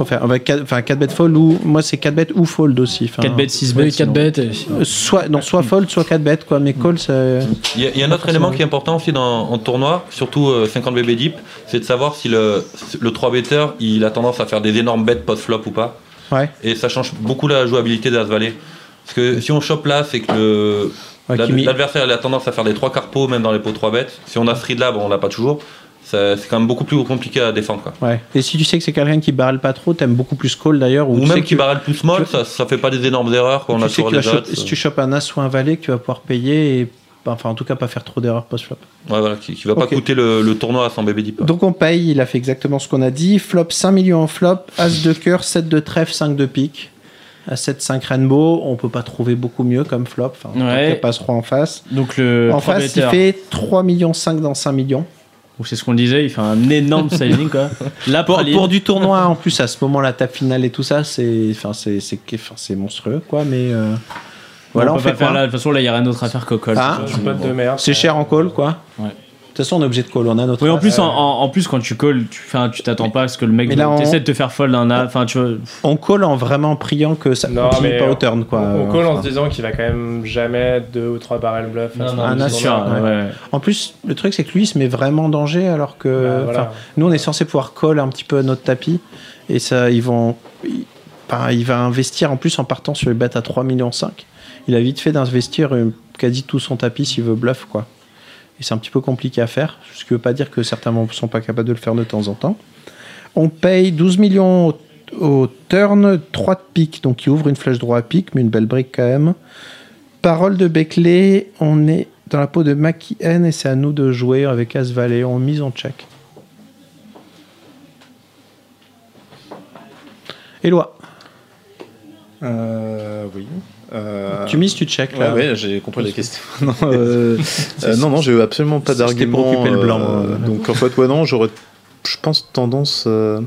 Enfin, avec 4, enfin, 4 bet fold ou. Moi, c'est 4 bet ou fold aussi. Enfin, 4 bêtes, 6 Oui, bêtes. 4 bêtes. et- euh, Soit, non, soit fold, soit 4 bet, quoi. Mais call, c'est. Il y a, il y a un autre élément qui est important aussi dans, en tournoi, surtout euh, 50 BB deep, c'est de savoir si le, le 3 better il a tendance à faire des énormes bêtes post-flop ou pas. Ouais. Et ça change beaucoup la jouabilité d'As Valet. Parce que si on chope là, c'est que le- Ouais, l'adversaire il a tendance à faire des 3 carpos, même dans les pots 3 bêtes. Si on a free de là, bon, on l'a pas toujours. C'est quand même beaucoup plus compliqué à défendre. Quoi. Ouais. Et si tu sais que c'est quelqu'un qui barrelle pas trop, t'aimes beaucoup plus call d'ailleurs. Ou tu même sais qui que- barrel plus small, tu- ça, ça fait pas des énormes erreurs quand on tu a sais que toujours tu vas des choper- odds. si tu chopes un as ou un valet, que tu vas pouvoir payer et. Enfin, en tout cas, pas faire trop d'erreurs post-flop. Ouais, voilà, qui, qui va pas coûter le, le tournoi à 100 BB deep. Donc on paye, il a fait exactement ce qu'on a dit. Flop 5 millions en flop, As de cœur, 7 de trèfle, 5 de pique. À 7, 5 rainbow, on peut pas trouver beaucoup mieux comme flop. Enfin, Ouais. pas en face. Donc le en 3 face, il fait 3 millions 5 dans 5 millions. Ou c'est ce qu'on disait, il fait un énorme sizing quoi. [LAUGHS] Là Pour, du tournoi, en plus, à ce moment, la table finale et tout ça, c'est enfin, c'est c'est- monstrueux, quoi. Mais euh, voilà, on, on, peut fait pas faire là. De toute façon, là, il y a rien d'autre à faire call. Ah, pote de merde. C'est cher en call, quoi. Ouais. De toute façon, on est obligé de call. On a notre. Oui, en plus, en, en- en plus, quand tu calls, tu, tu t'attends pas à ce que le mec mais là, on- essaie de te faire fold un as. Enfin, tu vois. On call en vraiment priant que ça Non, continue pas au turn, quoi. On, on call en se disant qu'il va quand même jamais deux ou trois barrels bluff. Non, non, Un moment-là. as sûr, ouais. ouais. En plus, le truc, c'est que lui, il se met vraiment en danger alors que. Bah, voilà. Nous, on est censé pouvoir call un petit peu à notre tapis. Et ça, ils vont. il- enfin, il va investir en plus en partant sur les bêtes à 3 millions 5. Il a vite fait d'investir euh, quasi tout son tapis s'il veut bluff, quoi. Et c'est un petit peu compliqué à faire. Ce qui veut pas dire que certains ne sont pas capables de le faire de temps en temps. On paye 12 millions au, turn, 3 de pique. Donc, il ouvre une flèche droit à pique, mais une belle brique quand même. Parole de Beckley, on est dans la peau de N et c'est à nous de jouer avec As Valet. On mise en check. Éloi, Euh, oui. Euh, tu mises, tu check Ouais, là. ouais, j'ai compris la question. [LAUGHS] non, euh, euh, non, non, j'ai absolument pas d'argument. pour occuper le blanc, donc en fait, ouais, non, j'aurais, je pense, tendance. euh,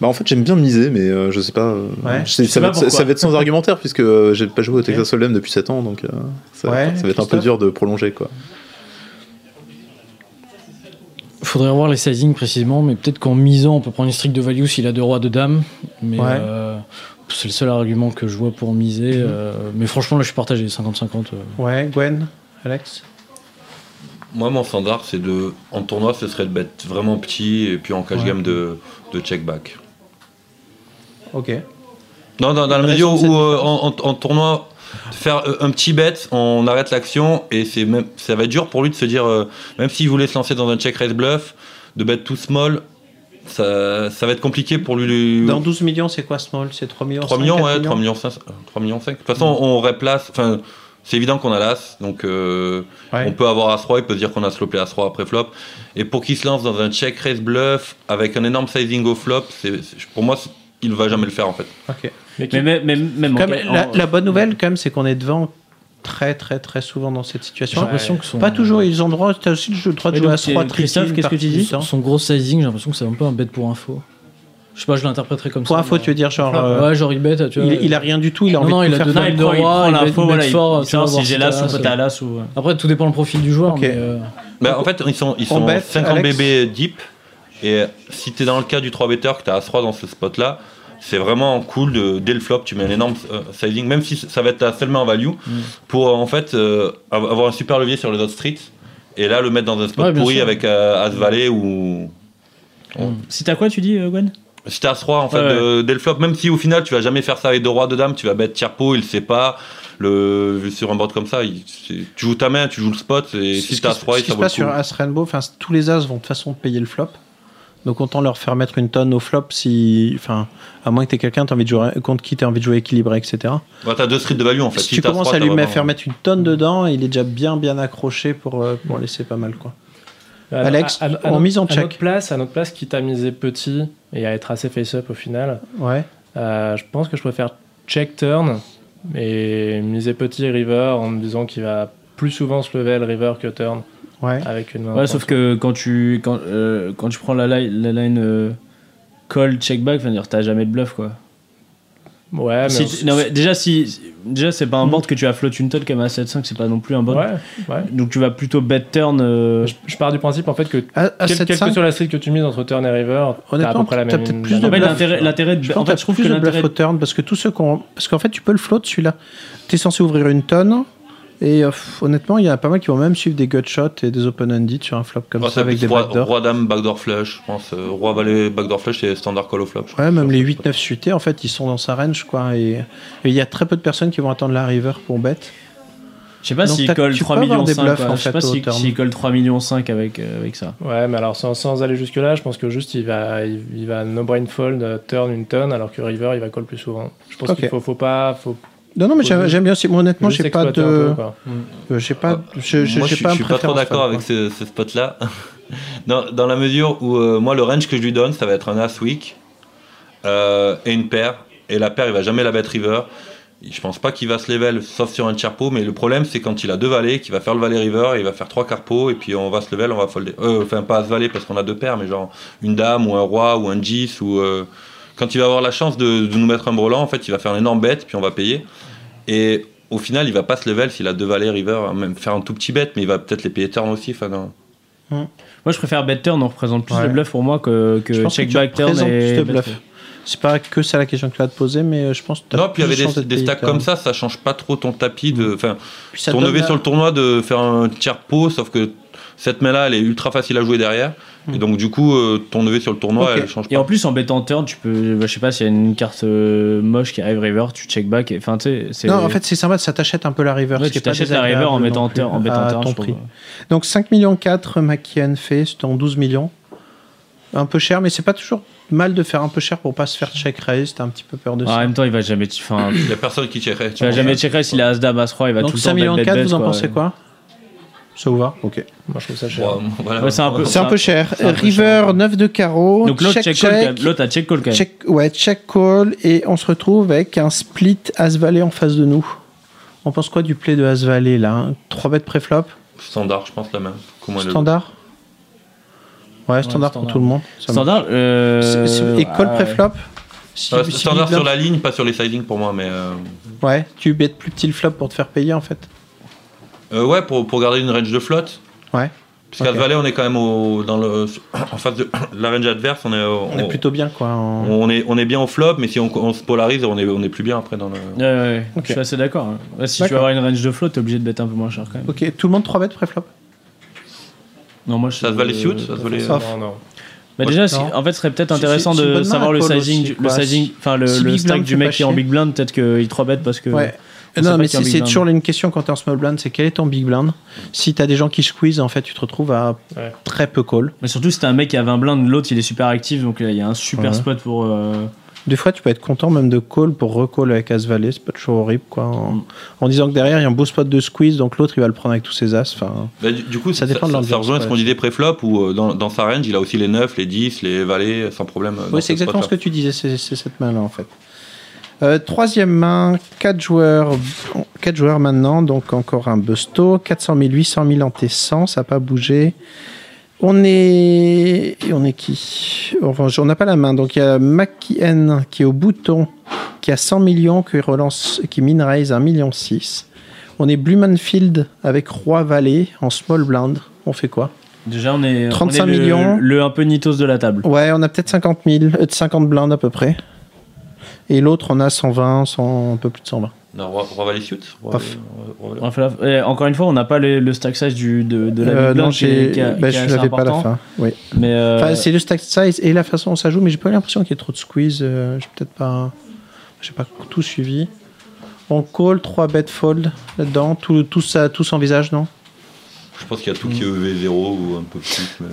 Bah, en fait, j'aime bien miser, mais euh, je sais pas. euh, Ouais. je sais- Je sais ça, va pas être, ça pourquoi. va être sans argumentaire, puisque euh, j'ai pas joué au Texas Hold'em depuis 7 ans, donc euh, ça, Ouais, ça va être un peu dur de prolonger, quoi. Faudrait revoir les sizing précisément, mais peut-être qu'en misant, on peut prendre une streak de value s'il a deux rois, deux dames. Mais Ouais. euh, c'est le seul argument que je vois pour miser. euh, mais franchement, là, je suis partagé, 50-50. euh. Ouais, Gwen, Alex. Moi, mon standard, c'est de. En tournoi, ce serait de bet vraiment petit et puis en cash Ouais. game de, de check back. Ok. Non, dans, dans la mesure où euh, en, en- en tournoi, faire euh, un petit bet, on arrête l'action et c'est même, ça va être dur pour lui de se dire, euh, même s'il voulait se lancer dans un check raise bluff, de bet tout small, ça, ça va être compliqué pour lui. Dans 12 millions, c'est quoi small? C'est 3 millions 3 5, millions, 4 ouais, 3 millions? 5. 3 millions 5. De toute façon, on replace. Enfin, c'est évident qu'on a l'as, donc euh, Ouais. on peut avoir as-roi, il peut se dire qu'on a slopé as-roi après flop. Et pour qu'il se lance dans un check raise bluff avec un énorme sizing au flop, c'est, c'est- pour moi, il va jamais le faire en fait. Ok. Mais qui- Mais même, même, en- la, la bonne nouvelle, quand même, c'est qu'on est devant très, très, très souvent dans cette J'ai situation. l'impression que son, Pas toujours, ils ont le droit. Tu as aussi le droit de jouer à 3 c'est- Christophe, qu'est-ce que tu dis son gros sizing, j'ai l'impression que c'est un peu un bet pour info. Je sais pas, je l'interpréterais comme Pour ça. info, mais- tu veux dire, genre. euh, Ouais, genre il bet, tu vois. il, il a rien du tout, il a Non, envie non, de il a faire deux il de prend, l'info, voilà, fort, il savoir si j'ai l'as t'as ou pas t'as l'as ou. Après, tout dépend le profil du joueur. Mais, euh, Bah, en fait, ils sont, ils On sont bet, 50 Alex bébés deep. Et si tu es dans le cas du 3 better, que tu as As-3 dans ce spot-là, c'est vraiment cool de, dès le flop, tu mets un énorme euh, sizing, même si ça va être ta seule main en value, Mm. pour euh, en fait euh, av- avoir un super levier sur les autres streets. Et là, le mettre dans un spot Ouais, pourri sûr. avec euh, As-Valet ou. Si t'as quoi, tu dis, Gwen? Si t'as As-3, en fait, Ouais. de- dès le flop, même si au final tu vas jamais faire ça avec deux rois, deux dames, tu vas bet tiers pot, il sait pas. Le, sur un board comme ça, il- c'est- tu joues ta main, tu joues le spot, et si t'as se- As-3, ce qui ça se vaut le passe sur coup. As Rainbow, enfin, tous les As vont de toute façon payer le flop. Donc autant leur faire mettre une tonne au flop si. Enfin, à moins que tu quelqu'un t'as envie de jouer, contre qui tu as envie de jouer équilibré, etc. Ouais, t'as deux streets de value en fait. si tu commences As-3, à lui vraiment- faire mettre une tonne dedans, il est déjà bien bien accroché pour, euh, pour laisser pas mal. quoi. À- Alex, à- à- à mise en À check. notre place, à notre place, quitte à miser petit et à être assez face-up au final, Ouais. euh, je pense que je préfère check turn et miser petit river en me disant qu'il va plus souvent se lever le river que turn Ouais. avec une main. Ouais, sauf que quand tu, quand, euh, quand tu prends la line, la line euh, call, check back, t'as jamais de bluff quoi. Ouais, mais Si on- t- non, mais déjà, si, déjà c'est pas un board que tu as flotte une tonne comme à 7.5, c'est pas non plus un board. Ouais, ouais. Donc tu vas plutôt bet turn. euh, Je, je pars du principe en fait que À, à quel- quelle 7-5, que soit la street que tu mises entre turn et river, t'as à Honnêtement, peu près la t'as même. peut-être plus de l'intérêt, de- en fait, je trouve plus que de bluff au turn parce que tous ceux qu'on. Parce qu'en fait, tu peux le float celui-là. T'es censé ouvrir une tonne. Et euh, honnêtement, il y en a pas mal qui vont même suivre des gut shots et des open ended sur un flop comme Oh, ça avec des roi, backdoors. roi dame, backdoor flush, je pense. euh, roi valet, backdoor flush, c'est standard call au flop. Ouais, même les 8-9 suités, en fait, ils sont dans sa range, quoi. Et et il y a très peu de personnes qui vont attendre la river pour bet. Je sais pas s'il colle tu 3 peux avoir millions des 5. bluffs, en Je sais pas s'il s'il colle 3 millions 5 avec, euh, avec ça. Ouais, mais alors sans, sans aller jusque-là, je pense que juste il va, il, il va no brain fold, turn une tonne, alors que river il va call plus souvent. Je pense qu'il faut, faut pas. Faut Non, non, mais j'aime bien. aussi. Moi, honnêtement, j'ai pas de. peu, J'ai pas. Je, je- moi, j'ai je, pas je suis pas trop d'accord avec ce, ce spot-là. [LAUGHS] dans, dans la mesure où, euh, moi, le range que je lui donne, ça va être un As weak euh, et une paire. Et la paire, il va jamais la bet river. Je pense pas qu'il va se level, sauf sur un tiers pot. Mais le problème, c'est quand il a deux valets, qu'il va faire le valet river, il va faire trois carpos, et puis on va se level, on va folder. Euh, enfin, pas As valet parce qu'on a deux paires, mais genre une dame ou un roi ou un 10 ou. euh, quand il va avoir la chance de, de nous mettre un brelan, en fait, il va faire un énorme bet, puis on va payer. Et au final, il va pas se level s'il a deux valets river, même faire un tout petit bet, mais il va peut-être les payer turn aussi. Enfin, non. Moi, je préfère bet turn, on représente plus Ouais. de bluff pour moi que, que Je pense check que tu back turn et plus de bluff. turn. C'est pas que ça la question que tu as te poser, mais euh, je pense que Non, puis il y plus avait de chance des, des stacks comme ça, ça change pas trop ton tapis de. Enfin, ton la- sur le tournoi de faire un tiers pot, sauf que cette main-là, elle est ultra facile à jouer derrière. Et donc, du coup, euh, ton levé sur le tournoi, elle change Et pas. en plus, en bettant turn, tu peux. bah, je sais pas s'il y a une carte euh, moche qui arrive river, tu check back. et- Enfin, tu sais. c'est- Non, en fait, c'est sympa, ça t'achète un peu la river. Ouais, tu t'achètes la river en mettant turn- en turn, ton prix. Donc 5 millions 4, Makian fait, c'est en 12 millions. Un peu cher, mais c'est pas toujours mal de faire un peu cher pour pas se faire check raise. T'as un petit peu peur de En ça. même temps, il va jamais. Enfin, Il y a personne qui checkerait. tu vas jamais checker s'il a As-Dame, As-Roi, il va Donc tout le 5 temps bet, millions bet, 4, bet, vous en pensez quoi? Ça vous va Ok. Moi je trouve ça cher. Bon, voilà. Ouais, c'est un peu- C'est un peu cher. c'est un peu River, cher. 9 de carreau. Donc l'autre check, check call, check. L'autre a check call quand même. check, ouais, check call. Et on se retrouve avec un split As-Valet en face de nous. On pense quoi du play de As-Valet là 3 bêtes préflop? Standard, je pense la même. Comment Standard? Ouais, standard pour tout le monde. Standard. euh, C'est- c'est- Et call ouais. préflop? Si- Euh, si standard sur la ligne, pas sur les sizing pour moi, mais. euh, Ouais, tu bêtes plus petit le flop pour te faire payer en fait. Euh, ouais, pour, pour garder une range de flotte. Ouais. Parce qu'à Ok. Valet, on est quand même au, dans le, en face de [COUGHS] la range adverse. On est, au- On est plutôt bien quoi. en- on est, on est bien au flop, mais si on, on se polarise, on est, on est plus bien après dans le. Ouais, ouais, Ok. je suis assez d'accord. hein. Ouais, si tu veux avoir une range de float, t'es obligé de bet un peu moins cher quand même. Ok, tout le monde 3 bêtes préflop? Non, moi je. Ça se valait suit Ça se valait. Non, non. Bah déjà, en fait, ce serait peut-être intéressant de savoir le sizing, aussi, le sizing, enfin le, Si le Big stack du mec qui est en big blind, peut-être qu'il 3 bet parce que. Non, mais c'est toujours une question quand t'es en small blind, c'est quel est ton big blind Si t'as des gens qui squeeze, en fait, tu te retrouves à Ouais. très peu call. Mais surtout, si t'as un mec qui a 20 blindes, l'autre il est super actif, donc là il y a un super Ouais. spot pour. euh, Des fois, tu peux être content même de call pour recall avec As Valet, c'est pas toujours horrible, quoi. En, Mm. en disant que derrière, il y a un beau spot de squeeze, donc l'autre, il va le prendre avec tous ses as. Enfin, Bah, du, du coup, Ça ça, dépend de ça, rejoint ce qu'on disait pré-flop, où euh, dans, dans sa range, il a aussi les 9, les 10, les valets, sans problème. euh, Oui, c'est ce exactement ce que tu disais, c'est c'est cette main-là en fait. Euh, troisième main, 4 joueurs, 4 joueurs maintenant, donc encore un busto, 400 000, 800 000 en T100, ça n'a pas bougé. On est. On est qui? Enfin, on n'a pas la main, donc il y a N qui est au bouton, qui a 100 millions, qui relance, qui min raise 1 million 6. On est Blumenfield avec Roi Valet en small blind. On fait quoi? Déjà, on est. 35 on est le- millions. Le, un peu nitos de la table. Ouais, on a peut-être 50 000, euh, 50 blindes à peu près. Et l'autre, on a 120, 100, un peu plus de 120. Non, Roi, Roi Valet suit Roi Roi encore une fois, on n'a pas le, le stack size du, de, de la Euh, non, qui est- qui est- bah, qui je l'avais pas à la fin. Oui. Mais euh, Enfin, c'est le stack size et la façon dont ça joue, mais j'ai pas eu l'impression qu'il y ait trop de squeeze. euh, j'ai peut-être pas, j'ai pas tout suivi. On call 3 bet fold là-dedans, tout, tout ça, tout s'envisage, non? Je pense qu'il y a tout qui est EV0 ou un peu plus. Mais...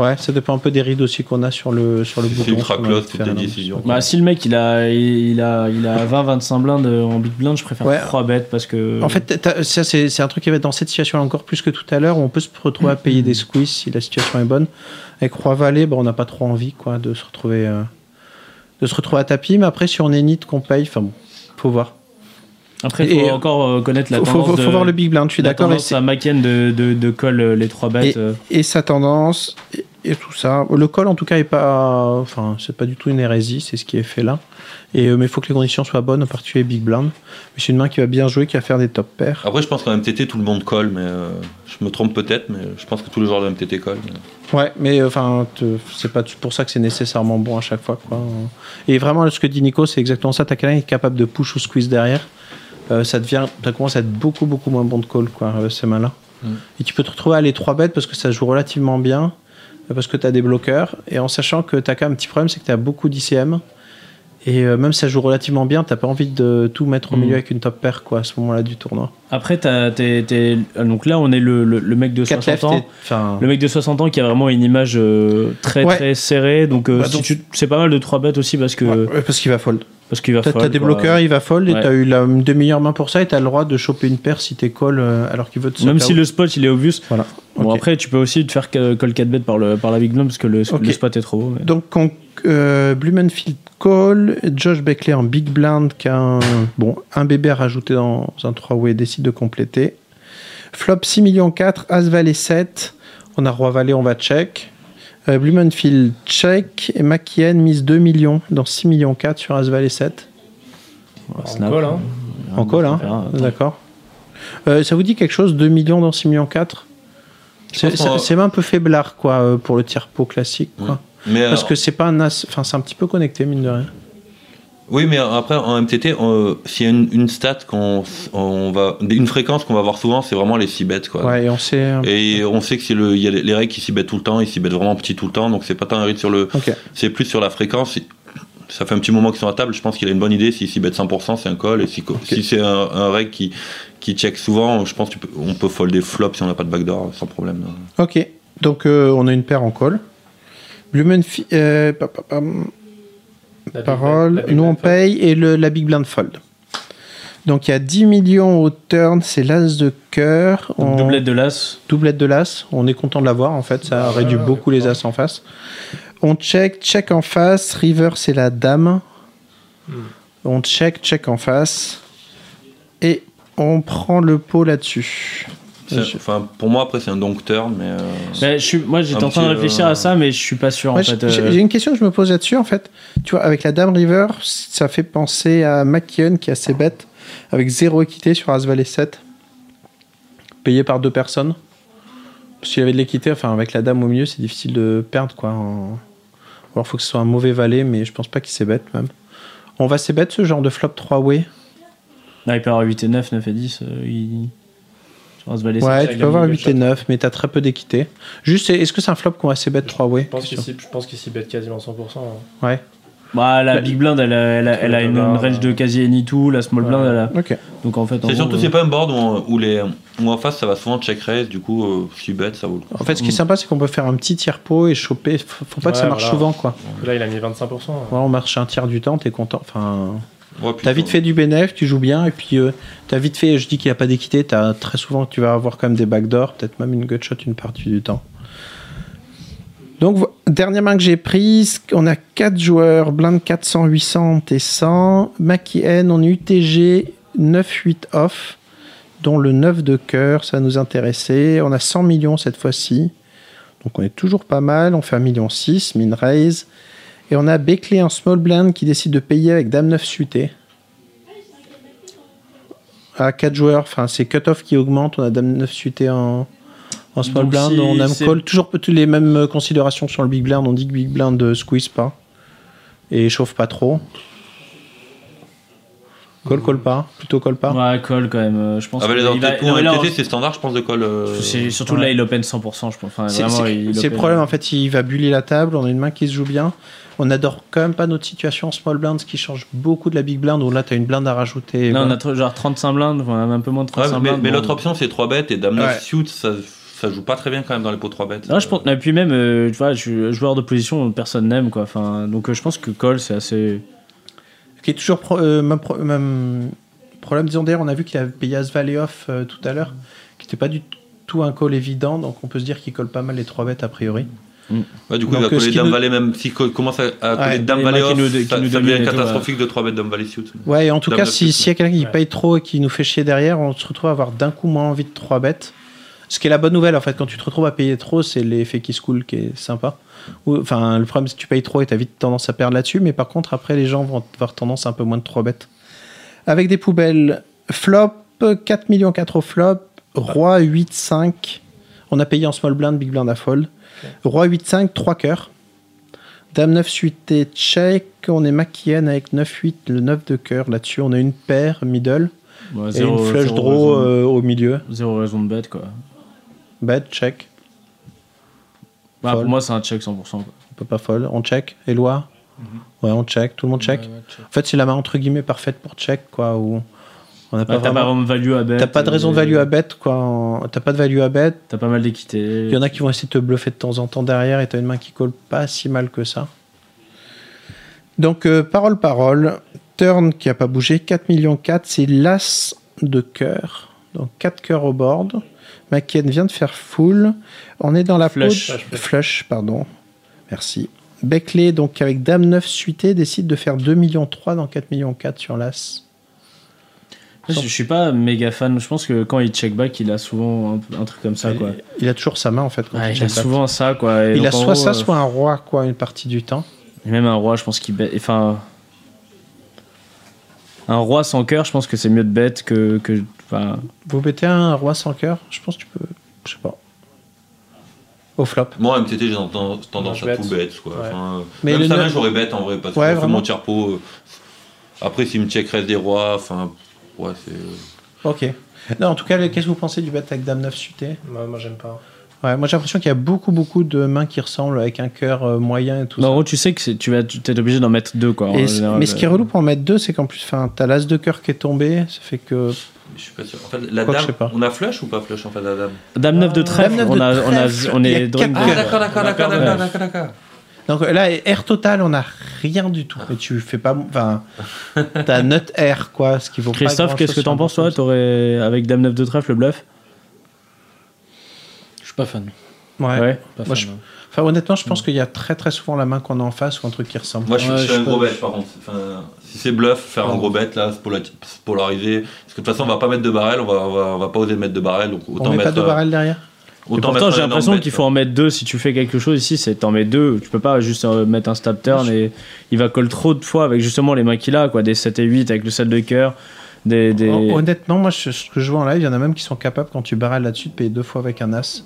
euh, Ouais, ça dépend un peu des rides aussi qu'on a sur le sur le C'est bouton. bah, si le mec il a, il a, il a 20-25 blindes en big blind, je préfère Ouais. 3 bêtes parce que. En fait, ça c'est c'est un truc qui va être dans cette situation encore plus que tout à l'heure où on peut se retrouver à payer des squeezes si la situation est bonne. Avec Roi Valet, bon, on n'a pas trop envie quoi de se retrouver euh, de se retrouver à tapis, mais après si on est nit qu'on paye, enfin bon, faut voir. Après, il faut Et- encore euh, connaître la Faut, faut- tendance. faut de- voir le big blind, je suis la d'accord. et tendance c'est- à Macken de, de, de euh, les 3 bêtes. Et- euh. Et sa tendance, et tout ça. Le call, en tout cas, est pas. Enfin, c'est pas du tout une hérésie, c'est ce qui est fait là. Et, euh, mais il faut que les conditions soient bonnes, en particulier Big Blind. Mais c'est une main qui va bien jouer, qui va faire des top pairs. Après, je pense qu'en MTT, tout le monde colle, mais euh, je me trompe peut-être, mais je pense que tous les joueurs de MTT collent. mais- Ouais, mais euh, enfin, c'est pas pour ça que c'est nécessairement bon à chaque fois. Quoi. Et vraiment, ce que dit Nico, c'est exactement ça. T'as quelqu'un qui est capable de push ou squeeze derrière. Euh, ça devient, ça commence à être beaucoup, beaucoup moins bon de call, quoi, ces mains-là. Mm. Et tu peux te retrouver à aller 3 bêtes parce que ça joue relativement bien, parce que tu as des bloqueurs, et en sachant que tu as quand même un petit problème, c'est que tu as beaucoup d'ICM. Et euh, même si ça joue relativement bien, t'as pas envie de tout mettre au Mm. milieu avec une top pair quoi, à ce moment-là du tournoi. Après, t'as- t'es- t'es- donc là, on est le, le- le mec de Quatre 60 left ans. enfin- Le mec de 60 ans qui a vraiment une image euh, très Ouais. très serrée. Donc, euh, Bah, si donc- tu- c'est pas mal de 3 bêtes aussi parce que. Ouais, parce qu'il va fold. Parce qu'il va T'as fold. t'as des bloqueurs, il va fold, et t'as eu la demi-heure main pour ça, et t'as le droit de choper une paire si t'es call euh, alors qu'il veut te Même si out. le spot il est obvious. Voilà. Bon, après, tu peux aussi te faire call 4 bêtes par, le, par la big blind parce que le, spot est trop mais- Donc, on, euh, Blumenfield call, Josh Beckley en big blind, qui a un, bon, un bébé à rajouter dans un 3-way, décide de compléter. Flop 6 millions 4, As Valet 7. On a Roi Valet, on va check. Euh, Blumenfield check. Et Makien mise 2 millions dans 6 millions 4 sur As Valet 7. En call, hein. En call, hein D'accord. Euh, ça vous dit quelque chose 2 millions dans 6 millions 4 C'est c'est un peu faiblard, quoi, euh, pour le tir pot classique, quoi. Mais, Parce que c'est pas un as. Enfin, c'est un petit peu connecté, mine de rien. Oui, mais après, en MTT, s'il y a une, une stat qu'on on va. Une fréquence qu'on va voir souvent, c'est vraiment les 6 bêtes. Quoi. Ouais, et on sait. Et on sait que c'est le, il y a les, les règles qui s'y bêtent tout le temps, ils s'y bêtent vraiment petit tout le temps, donc c'est pas tant un rythme sur le. C'est plus sur la fréquence. Ça fait un petit moment qu'ils sont à table, je pense qu'il a une bonne idée. S'il s'y bête 100%, c'est un call. Et si, si c'est un, un règle qui, qui check souvent, je pense qu'on peut folder flop si on n'a pas de backdoor sans problème. Ok. Donc, euh, on a une paire en call. Blumenfield. Euh. La parole. big Nous, on fold. paye et le, la big blind fold. Donc, il y a 10 millions au turn, c'est l'as de cœur. On- doublette de l'as. Doublette de l'as. On est content de l'avoir, en fait. Ça réduit beaucoup les as en face. On check, check en face. River, c'est la dame. On check, check en face. Et on prend le pot là-dessus. Enfin, pour moi, après, c'est un donk turn, mais. euh, Mais je suis, moi, j'étais en train de réfléchir euh, à ça, mais je suis pas sûr Ouais, en fait. j'ai- euh, J'ai une question que je me pose là-dessus en fait. Tu vois, avec la Dame River, ça fait penser à McKeon qui a ses bêtes avec zéro équité sur As Valet 7, payé par deux personnes. Qu'il y avait de l'équité, enfin avec la Dame au milieu, c'est difficile de perdre quoi. en- Alors faut que ce soit un mauvais valet, mais je pense pas qu'il s'est bête même. On va s'est bête ce genre de flop 3-way Là, il peut avoir 8 et 9, 9 et 10. euh, il... Ouais, tu peux avoir mis 8 et 9, mais t'as très peu d'équité. Juste, est-ce que c'est un flop qu'on va s'est bête 3-way Je pense qu'il s'y- je pense qu'il s'y bête quasiment 100%. hein. Ouais. Bah, la Bah, Big Blind, elle a, elle a, elle a une, une range de quasi any tout. La Small Blind, elle a. Ok. Donc en fait, en C'est gros, surtout, euh, c'est pas un board où, où les, où en face ça va souvent check raise, du coup, euh, si bet, ça vaut le coup. En fait, ce qui est sympa, c'est qu'on peut faire un petit tiers pot et choper. Faut faut pas que ça marche voilà. souvent, quoi. Là, il a mis 25%. hein. Ouais, on marche un tiers du temps, t'es content. Enfin, Puis t'as vite fait du bénéf, tu joues bien, et puis euh, t'as vite fait. Je dis qu'il n'y a pas d'équité, t'as très souvent tu vas avoir quand même des backdoors, peut-être même une gutshot une partie du temps. Donc, dernière main que j'ai prise, on a 4 joueurs, blind 400, 800 et 100. Maki N, on est UTG 9-8 off, dont le 9 de cœur, ça nous intéressait. On a 100 millions cette fois-ci. Donc on est toujours pas mal, on fait 1,6 million, min raise. Et on a Beckley en small blind qui décide de payer avec Dame 9 suité. À 4 joueurs, enfin c'est cut-off qui augmente, on a Dame 9 suité en, en small Donc, blind, si on a call, toujours les mêmes considérations sur le big blind, on dit que big blind euh, squeeze pas et chauffe pas trop. Call, call pas, plutôt call pas. Ouais, call quand même. euh, Je pense Ah, bah, va- c'est standard, je pense, de call. euh, surtout Ouais. là, il open 100%, je pense. Enfin, C'est le problème en fait, il va bully la table, on a une main qui se joue bien. On adore quand même pas notre situation en small blind, ce qui change beaucoup de la big blind où là tu as une blinde à rajouter. Là, on a genre 35 blindes, un peu moins de Ouais, 35 mais blindes. mais bon. l'autre option, c'est 3 bêtes et Dame 9 Ouais. suit, ça, ça joue pas très bien quand même dans les pots 3 bêtes. Non, je pense, et puis même, euh, tu vois, je suis joueur de position, personne n'aime, quoi. Enfin, donc euh, je pense que call, c'est assez. Ce qui est toujours pro- euh, même, pro- même problème. Disons d'ailleurs, on a vu qu'il avait payé As Valley Off euh, tout à l'heure, qui n'était pas du tout un call évident, donc on peut se dire qu'il colle pas mal les 3 bêtes a priori. Ouais, du coup, Donc, il va euh, coller Dame nous- même s'il co- commence à, à coller Ouais, Dame off, nous- ça, nous ça devient et tout, catastrophique de 3 bêtes Dame Valet suit. Ouais, et en tout Dame cas, neuf si- s'il y a quelqu'un qui Ouais. paye trop et qui nous fait chier derrière, on se retrouve à avoir d'un coup moins envie de 3 bêtes. Ce qui est la bonne nouvelle, en fait, quand tu te retrouves à payer trop, c'est l'effet qui se coule qui est sympa. Enfin, le problème, c'est que tu payes trop et tu as vite tendance à perdre là-dessus, mais par contre, après, les gens vont avoir tendance à un peu moins de 3 bêtes. Avec des poubelles, flop, 4 millions 4 au flop, roi 8-5. On a payé en small blind, big blind à fold. Roi 8-5, 3 cœurs. Dame 9 suité, check. On est maquillenne avec 9-8, le 9 de cœur. Là-dessus, on a une paire, middle. Ouais, et une flush draw euh, au milieu. Zéro raison de bête, quoi. Bet, check. Bah, pour moi, c'est un check 100%. Quoi. On peut pas fold. On check. Éloi Ouais, on check. Tout le monde check. Ouais, ouais, check. En fait, c'est la main entre guillemets parfaite pour check, quoi. Où on n'a Ouais, T'as pas vraiment de value à bet. T'as pas de raison de value à bet, quoi. T'as pas de value à bet. T'as pas mal d'équité. Il y en a qui vont essayer de te bluffer de temps en temps derrière et t'as une main qui colle pas si mal que ça. Donc, euh, parole, parole. Turn qui a pas bougé. 4 millions 4, c'est l'as de cœur. Donc, 4 cœurs au board. Macken vient de faire full. On est dans la Flush. peau de- Flush, pardon. Merci. Beckley, donc avec Dame 9 suité, décide de faire 2 millions 3 dans 4 millions 4 sur l'as. Je, je suis pas méga fan. Je pense que quand il check back, il a souvent un, un truc comme ça, quoi. Il a toujours sa main en fait. quand Ouais, il il a back. souvent ça, quoi. Et Il a soit gros, ça, euh, soit un roi, quoi, une partie du temps. Et même un roi, je pense qu'il bet. Enfin. Un roi sans cœur, je pense que c'est mieux de bet que. que enfin, Vous mettez un roi sans cœur Je pense que tu peux. Je sais pas. Au flop. Moi, MTT, j'ai tendance, à bête. tout bet. Quoi. Ouais. Enfin, Mais même ça, j'aurais bet en vrai, parce Ouais, que je fais vraiment. mon euh, Après, s'il me check reste des rois, enfin, ouais, c'est. Ok. Non, en tout cas, qu'est-ce que vous pensez du bet avec Dame 9 suité Moi, moi j'aime pas. Ouais, moi j'ai l'impression qu'il y a beaucoup, beaucoup de mains qui ressemblent avec un cœur euh, moyen et tout mais en ça. gros, tu sais que tu vas, es obligé d'en mettre deux, quoi. en général. mais ce qui est relou pour en mettre deux, c'est qu'en plus, enfin, t'as l'as de cœur qui est tombé, ça fait que. Je suis pas sûr. En fait, la Quoi dame, je sais pas. on a flush ou pas flush en fait, la dame? Dame 9 de trèfle, Dame neuf on, de a, on, a, on est Ah, d'accord, d'accord, d'accord, d'accord, d'accord. Donc là, air total, on a rien du tout. Et tu fais pas. Enfin, [LAUGHS] t'as nut air, quoi, ce qui vaut Christophe, qu'est-ce que t'en penses, toi T'aurais, avec Dame 9 de trèfle, le bluff? Je suis pas fan. Ouais. Ouais. Pas Moi, fan, je- hein. Enfin, honnêtement, je pense qu'il y a très très souvent la main qu'on a en face ou un truc qui ressemble. Moi, je suis Ouais, je fais je un gros bet par contre. Enfin, si c'est bluff, faire un gros bet là, c'est pola- c'est polarisé. Parce que de toute façon, on va pas mettre de barrel, on va, on va, on va pas oser mettre de barrel. Donc autant on met mettre. pas de euh, barrel derrière? Et Autant pourtant, j'ai l'impression qu'il faut en mettre deux. Si tu fais quelque chose ici, c'est t'en mets deux. Tu peux pas juste euh, mettre un stab turn et il va coller trop de fois avec justement les mains qu'il a, quoi. Des 7 et 8 avec le 7 de cœur. Des, des... Hon- Honnêtement, moi, je- ce que je vois en live, il y en a même qui sont capables, quand tu barrels là-dessus, de payer deux fois avec un as.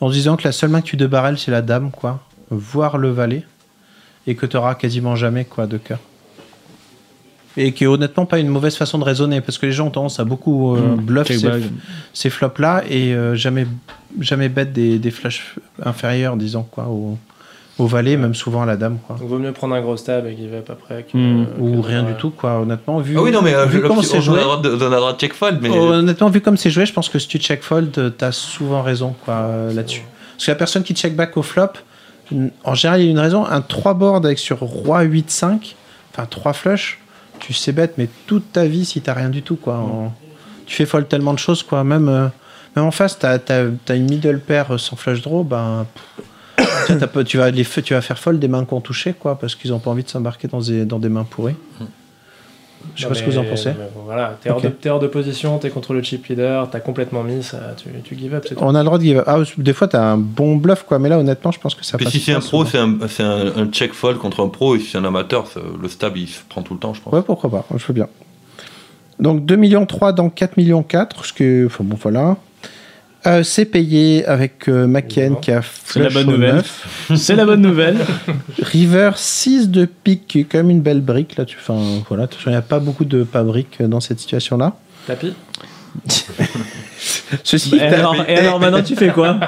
En se disant que la seule main que tu de barrel, c'est la dame, quoi. Voire le valet. Et que tu auras quasiment jamais, quoi, de cœur. Et qui est honnêtement pas une mauvaise façon de raisonner, parce que les gens ont tendance à beaucoup euh, Mmh, bluff ces, back. ces flops-là et euh, jamais, jamais bet des, des flashs inférieurs, disons, quoi, au, au valet, même souvent à la dame, quoi. Donc, vaut mieux prendre un gros stab et give up après. Que, Hmm. que Ou rien du tout, quoi, honnêtement. Vu, Ah oui, non, mais euh, vu là, comment on c'est joué. on a le droit de check fold, mais. Honnêtement, vu comme c'est joué, je pense que si tu check fold, euh, t'as souvent raison quoi, euh, là-dessus. Parce que la personne qui check back au flop, en général, il y a une raison. Un 3 board avec sur roi 8-5, enfin 3 flush, tu sais bête, mais toute ta vie si t'as rien du tout. quoi. En- Tu fais fold tellement de choses, quoi. Même, euh, même en face, t'as as, une middle pair euh, sans flush draw, ben. pff, [COUGHS] tu, vois, vas les, tu vas faire fold des mains qu'on touché, quoi, parce qu'ils ont pas envie de s'embarquer dans des, dans des mains pourries. Je sais Non, pas ce que vous en pensez. bon, voilà, t'es hors, de- t'es hors de position, t'es contre le chip leader, t'as complètement mis, ça, tu, tu give up. On a le droit de give up. Ah, des fois, t'as un bon bluff, quoi. Mais là, honnêtement, je pense que ça passe. si c'est un pro, c'est un, c'est un, un check fold contre un pro, et si c'est un amateur, le stab il se prend tout le temps, je pense. Ouais, pourquoi pas. Je veux bien. Donc 2 millions 3 dans 4 millions 4. Ce que, enfin bon, voilà. Euh, c'est payé avec euh, Macken qui a C'est la flush bonne au nouvelle. neuf. [LAUGHS] C'est la bonne nouvelle. [LAUGHS] River 6 de pique, qui est quand même une belle brique. Là, tu, enfin, voilà, il n'y a pas beaucoup de pas briques dans cette situation-là. Tapis [LAUGHS] Ceci et, alors, et alors maintenant, tu fais quoi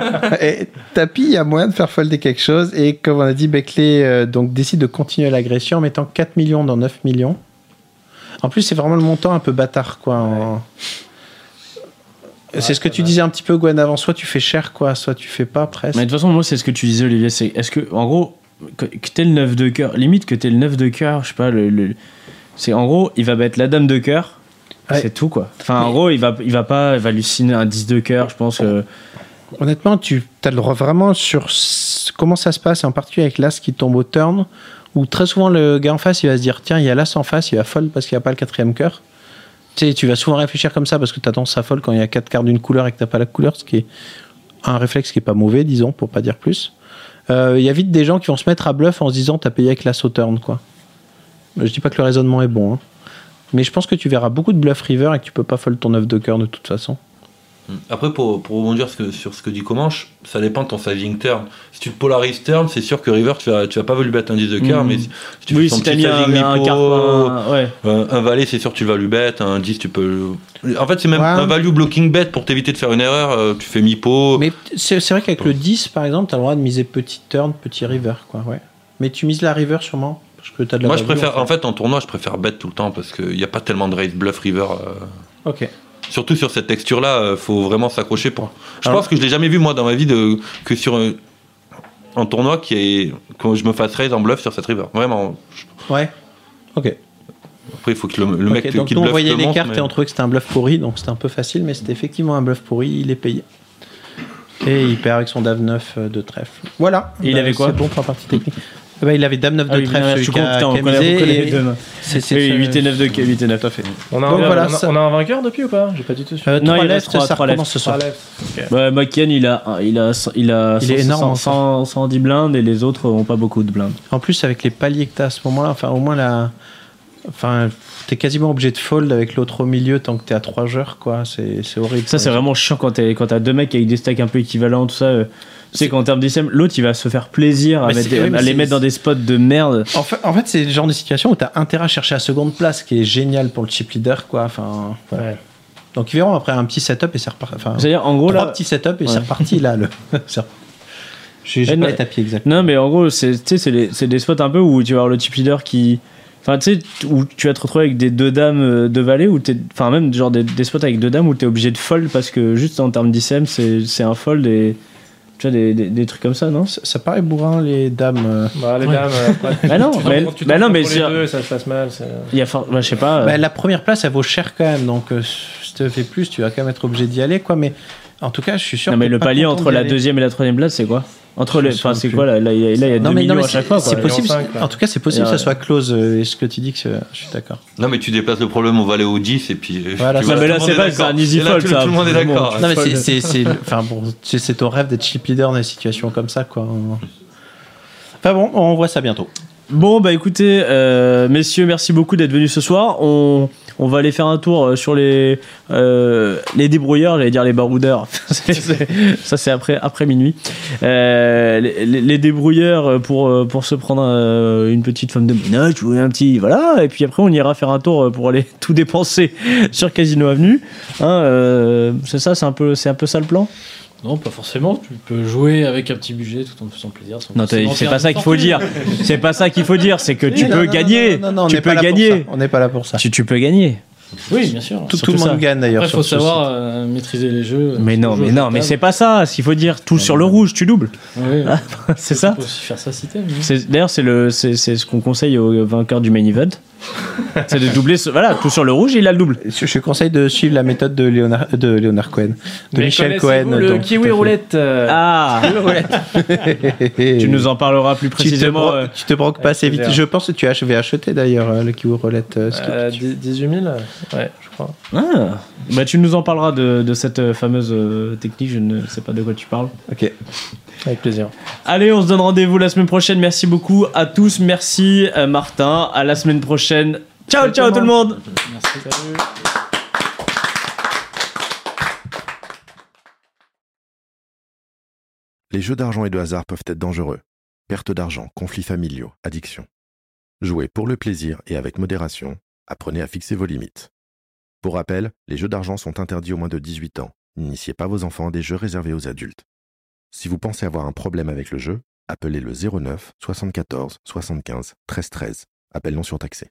Et Tapi, il y a moyen de faire folder quelque chose. Et comme on a dit, Beckley euh, donc, décide de continuer l'agression en mettant 4 millions dans 9 millions. En plus, c'est vraiment le montant un peu bâtard. quoi. en- C'est ce que tu disais un petit peu, Gwen, avant. Soit tu fais cher, quoi, soit tu fais pas, presque. Mais de toute façon, moi, c'est ce que tu disais, Olivier. C'est est-ce que, en gros, que, que t'es le 9 de cœur, limite que t'es le 9 de cœur, je sais pas, le, le- c'est en gros, il va mettre la dame de cœur. Ouais. C'est tout quoi. Enfin, en gros, il va, il va pas, il va lui signer un 10 de cœur, je pense. que Honnêtement, tu as le droit vraiment sur comment ça se passe, en particulier avec l'as qui tombe au turn, où très souvent le gars en face, il va se dire tiens, il y a l'as en face, il va fold parce qu'il n'y a pas le quatrième cœur. Tu vas souvent réfléchir comme ça parce que tu as tendance folle quand il y a quatre cartes d'une couleur et que t'as pas la couleur, ce qui est un réflexe qui est pas mauvais, disons, pour pas dire plus. Euh, Il y a vite des gens qui vont se mettre à bluff en se disant t'as payé avec la sauturn, quoi. Je dis pas que le raisonnement est bon, hein. mais je pense que tu verras beaucoup de bluff river et que tu peux pas fold ton œuf de cœur de toute façon. Après, pour, pour rebondir ce que- sur ce que dit Comanche, ça dépend de ton sizing turn. Si tu te polarises turn, c'est sûr que river, tu vas, tu vas pas lui bet un 10 de cœur, Mm. mais si, si tu Oui, fais ton si t'as petit un- sizing un ouais. euh, un valet, c'est sûr que tu vas lui bet, un 10, tu peux. En fait, c'est même Ouais. un value blocking bet pour t'éviter de faire une erreur, euh, tu fais mi-pot. Mais c'est vrai qu'avec le 10, par exemple, tu as le droit de miser petit turn, petit river, quoi, ouais. Mais tu mises la river sûrement parce que t'as de la Moi, je préfère, en en fait, en tournoi, je préfère bet tout le temps parce qu'il n'y a pas tellement de raise bluff river. euh, Ok. Surtout sur cette texture-là, euh, faut vraiment s'accrocher pour. Je Alors- pense que je l'ai jamais vu moi dans ma vie de que sur un, un tournoi qui est que je me fasse raise en bluff sur cette river. Vraiment. Ouais. Ok. Après, il faut que le, le mec Ok, qui donc on voyait les montre, cartes mais- et on trouvait que c'était un bluff pourri, donc c'était un peu facile, mais c'était effectivement un bluff pourri, il est payé. Et il perd avec son Dame 9 euh, de trèfle. Voilà. Et il Bah, avait quoi C'est bon pour la partie technique. Eh ben, il avait Dame 9 Ah de oui, trèfle, je celui suis qui a, putain, on qui a connaît- misé, on connaît et- les deux mains. C'est c'est Oui, ce- 8 et 9 de 8 et 9, tout à fait. On a, Donc un, voilà, on, a, ça- on a un vainqueur depuis ou pas? J'ai pas du tout suivi. Euh, Non, il reste trois- ça trois recommence lefts. ce soir. Ah, left. Ok. Ouais, McKen, il a, il a, il a, Il est 100, énorme, 100, 110 blindes et les autres ont pas beaucoup de blindes. En plus, avec les paliers que tu as à ce moment-là, enfin, au moins, la... enfin, t'es quasiment obligé de fold avec l'autre au milieu tant que t'es à 3 joueurs, quoi. C'est horrible. Ça, c'est vraiment chiant quand t'as deux mecs avec des stacks un peu équivalents, tout ça. Tu sais qu'en termes d'ICM, l'autre il va se faire plaisir à, mettre c'est- oui, les c'est- mettre dans des spots de merde. En fait, en fait c'est le genre de situation où tu as intérêt à chercher la seconde place, qui est génial pour le chip leader, quoi. Enfin, voilà. Ouais. Donc ils verront après un petit setup et c'est reparti. Enfin, C'est-à-dire, en gros, trois là. petits setups et Ouais. c'est reparti là. Le... [LAUGHS] c'est- J'ai Eh, pas non- les tapis exact. Non, mais en gros, c'est tu sais, c'est des, c'est des spots un peu où tu vas avoir le chip leader qui. Enfin, tu sais, où tu vas te retrouver avec des deux dames, euh, deux valets, ou t'es. Enfin, même genre des, des spots avec deux dames où t'es obligé de fold parce que juste en termes d'ICM, c'est c'est un fold et. Tu vois, des, des, des trucs comme ça, non Ça, ça paraît bourrin les dames. euh. Bah, les dames, après, [LAUGHS] Bah non, mais- bah non, mais pour les deux, ça se passe mal. c'est- Il y a. for- bah, je sais pas. euh, Bah, la première place, elle vaut cher quand même. Donc euh, si tu te fais plus, tu vas quand même être obligé d'y aller, quoi. Mais en tout cas, je suis sûr. non, mais le palier entre la aller. deuxième et la troisième place, c'est quoi? Entre les. Enfin, c'est quoi là Là, il y a, là, il y a Non, 2 mais, non, millions mais à chaque fois. c'est possible. En tout cas, c'est possible que ça soit close. euh, Et ce que tu dis, que c'est- je suis d'accord. Non, mais tu déplaces le problème au valet au 10 et puis. euh, Voilà, vois, mais là, c'est est pas- c'est un easy fold, tout, le monde est d'accord. Non, mais c'est- c'est enfin bon, c'est c'est ton rêve d'être chip leader dans des situations comme ça, quoi. Enfin bon, on voit ça bientôt. Bon, bah écoutez, euh, messieurs, merci beaucoup d'être venus ce soir. On, on va aller faire un tour euh, sur les, euh, les débrouilleurs, j'allais dire les baroudeurs. [LAUGHS] Ça, c'est après, après minuit. Euh, les, les- débrouilleurs pour, euh, pour se prendre euh, une petite femme de ménage ou un petit. Voilà. Et puis après, on ira faire un tour pour aller [LAUGHS] tout dépenser sur Casino Avenue. Hein, c'est ça, c'est un, peu- c'est un peu ça le plan? Non, pas forcément. Tu peux jouer avec un petit budget tout en faisant plaisir. sans Non, c'est faire pas ça qu'il faut dire. C'est pas ça qu'il faut dire. C'est que tu Non, peux non, non, gagner. Non, non, on tu n'est pas peux là pour gagner. ça. On n'est pas là pour ça. Tu, tu peux gagner. Oui, bien sûr. Tout, le monde ça. gagne d'ailleurs. Il faut savoir euh, maîtriser les jeux. Mais non, mais non, mais c'est pas ça. S'il faut dire tout sur le rouge, tu doubles. Oui, oui. [LAUGHS] C'est ça. D'ailleurs, c'est le, c'est, c'est ce qu'on conseille aux vainqueurs du main event. [LAUGHS] c'est de doubler, ce- voilà, tout sur le rouge, il a le double. Je, je conseille de suivre la méthode de Léonard, de Léonard Cohen, de Mais Michel Cohen. Le donc, tout kiwi roulette. euh, Ah, [LAUGHS] tu nous en parleras plus Tu te, précisément. bro- euh, tu te broques pas assez vite. Je pense que tu as vais acheter d'ailleurs euh, le kiwi roulette. euh, ce qui- euh, dix- 18 000 Ouais, je crois. ah. Bah, tu nous en parleras de, de cette euh, fameuse euh, technique. Je ne sais pas de quoi tu parles. Ok. Avec plaisir. Allez, on se donne rendez-vous la semaine prochaine. Merci beaucoup à tous. Merci euh, Martin. À la semaine prochaine. Ciao, Salut ciao tout tout le le monde. Merci. Salut. Les jeux d'argent et de hasard peuvent être dangereux. Perte d'argent, conflits familiaux, addiction. Jouez pour le plaisir et avec modération. Apprenez à fixer vos limites. Pour rappel, les jeux d'argent sont interdits aux moins de 18 ans. N'initiez pas vos enfants à des jeux réservés aux adultes. Si vous pensez avoir un problème avec le jeu, appelez le 09 74 75 13 13. Appel non surtaxé.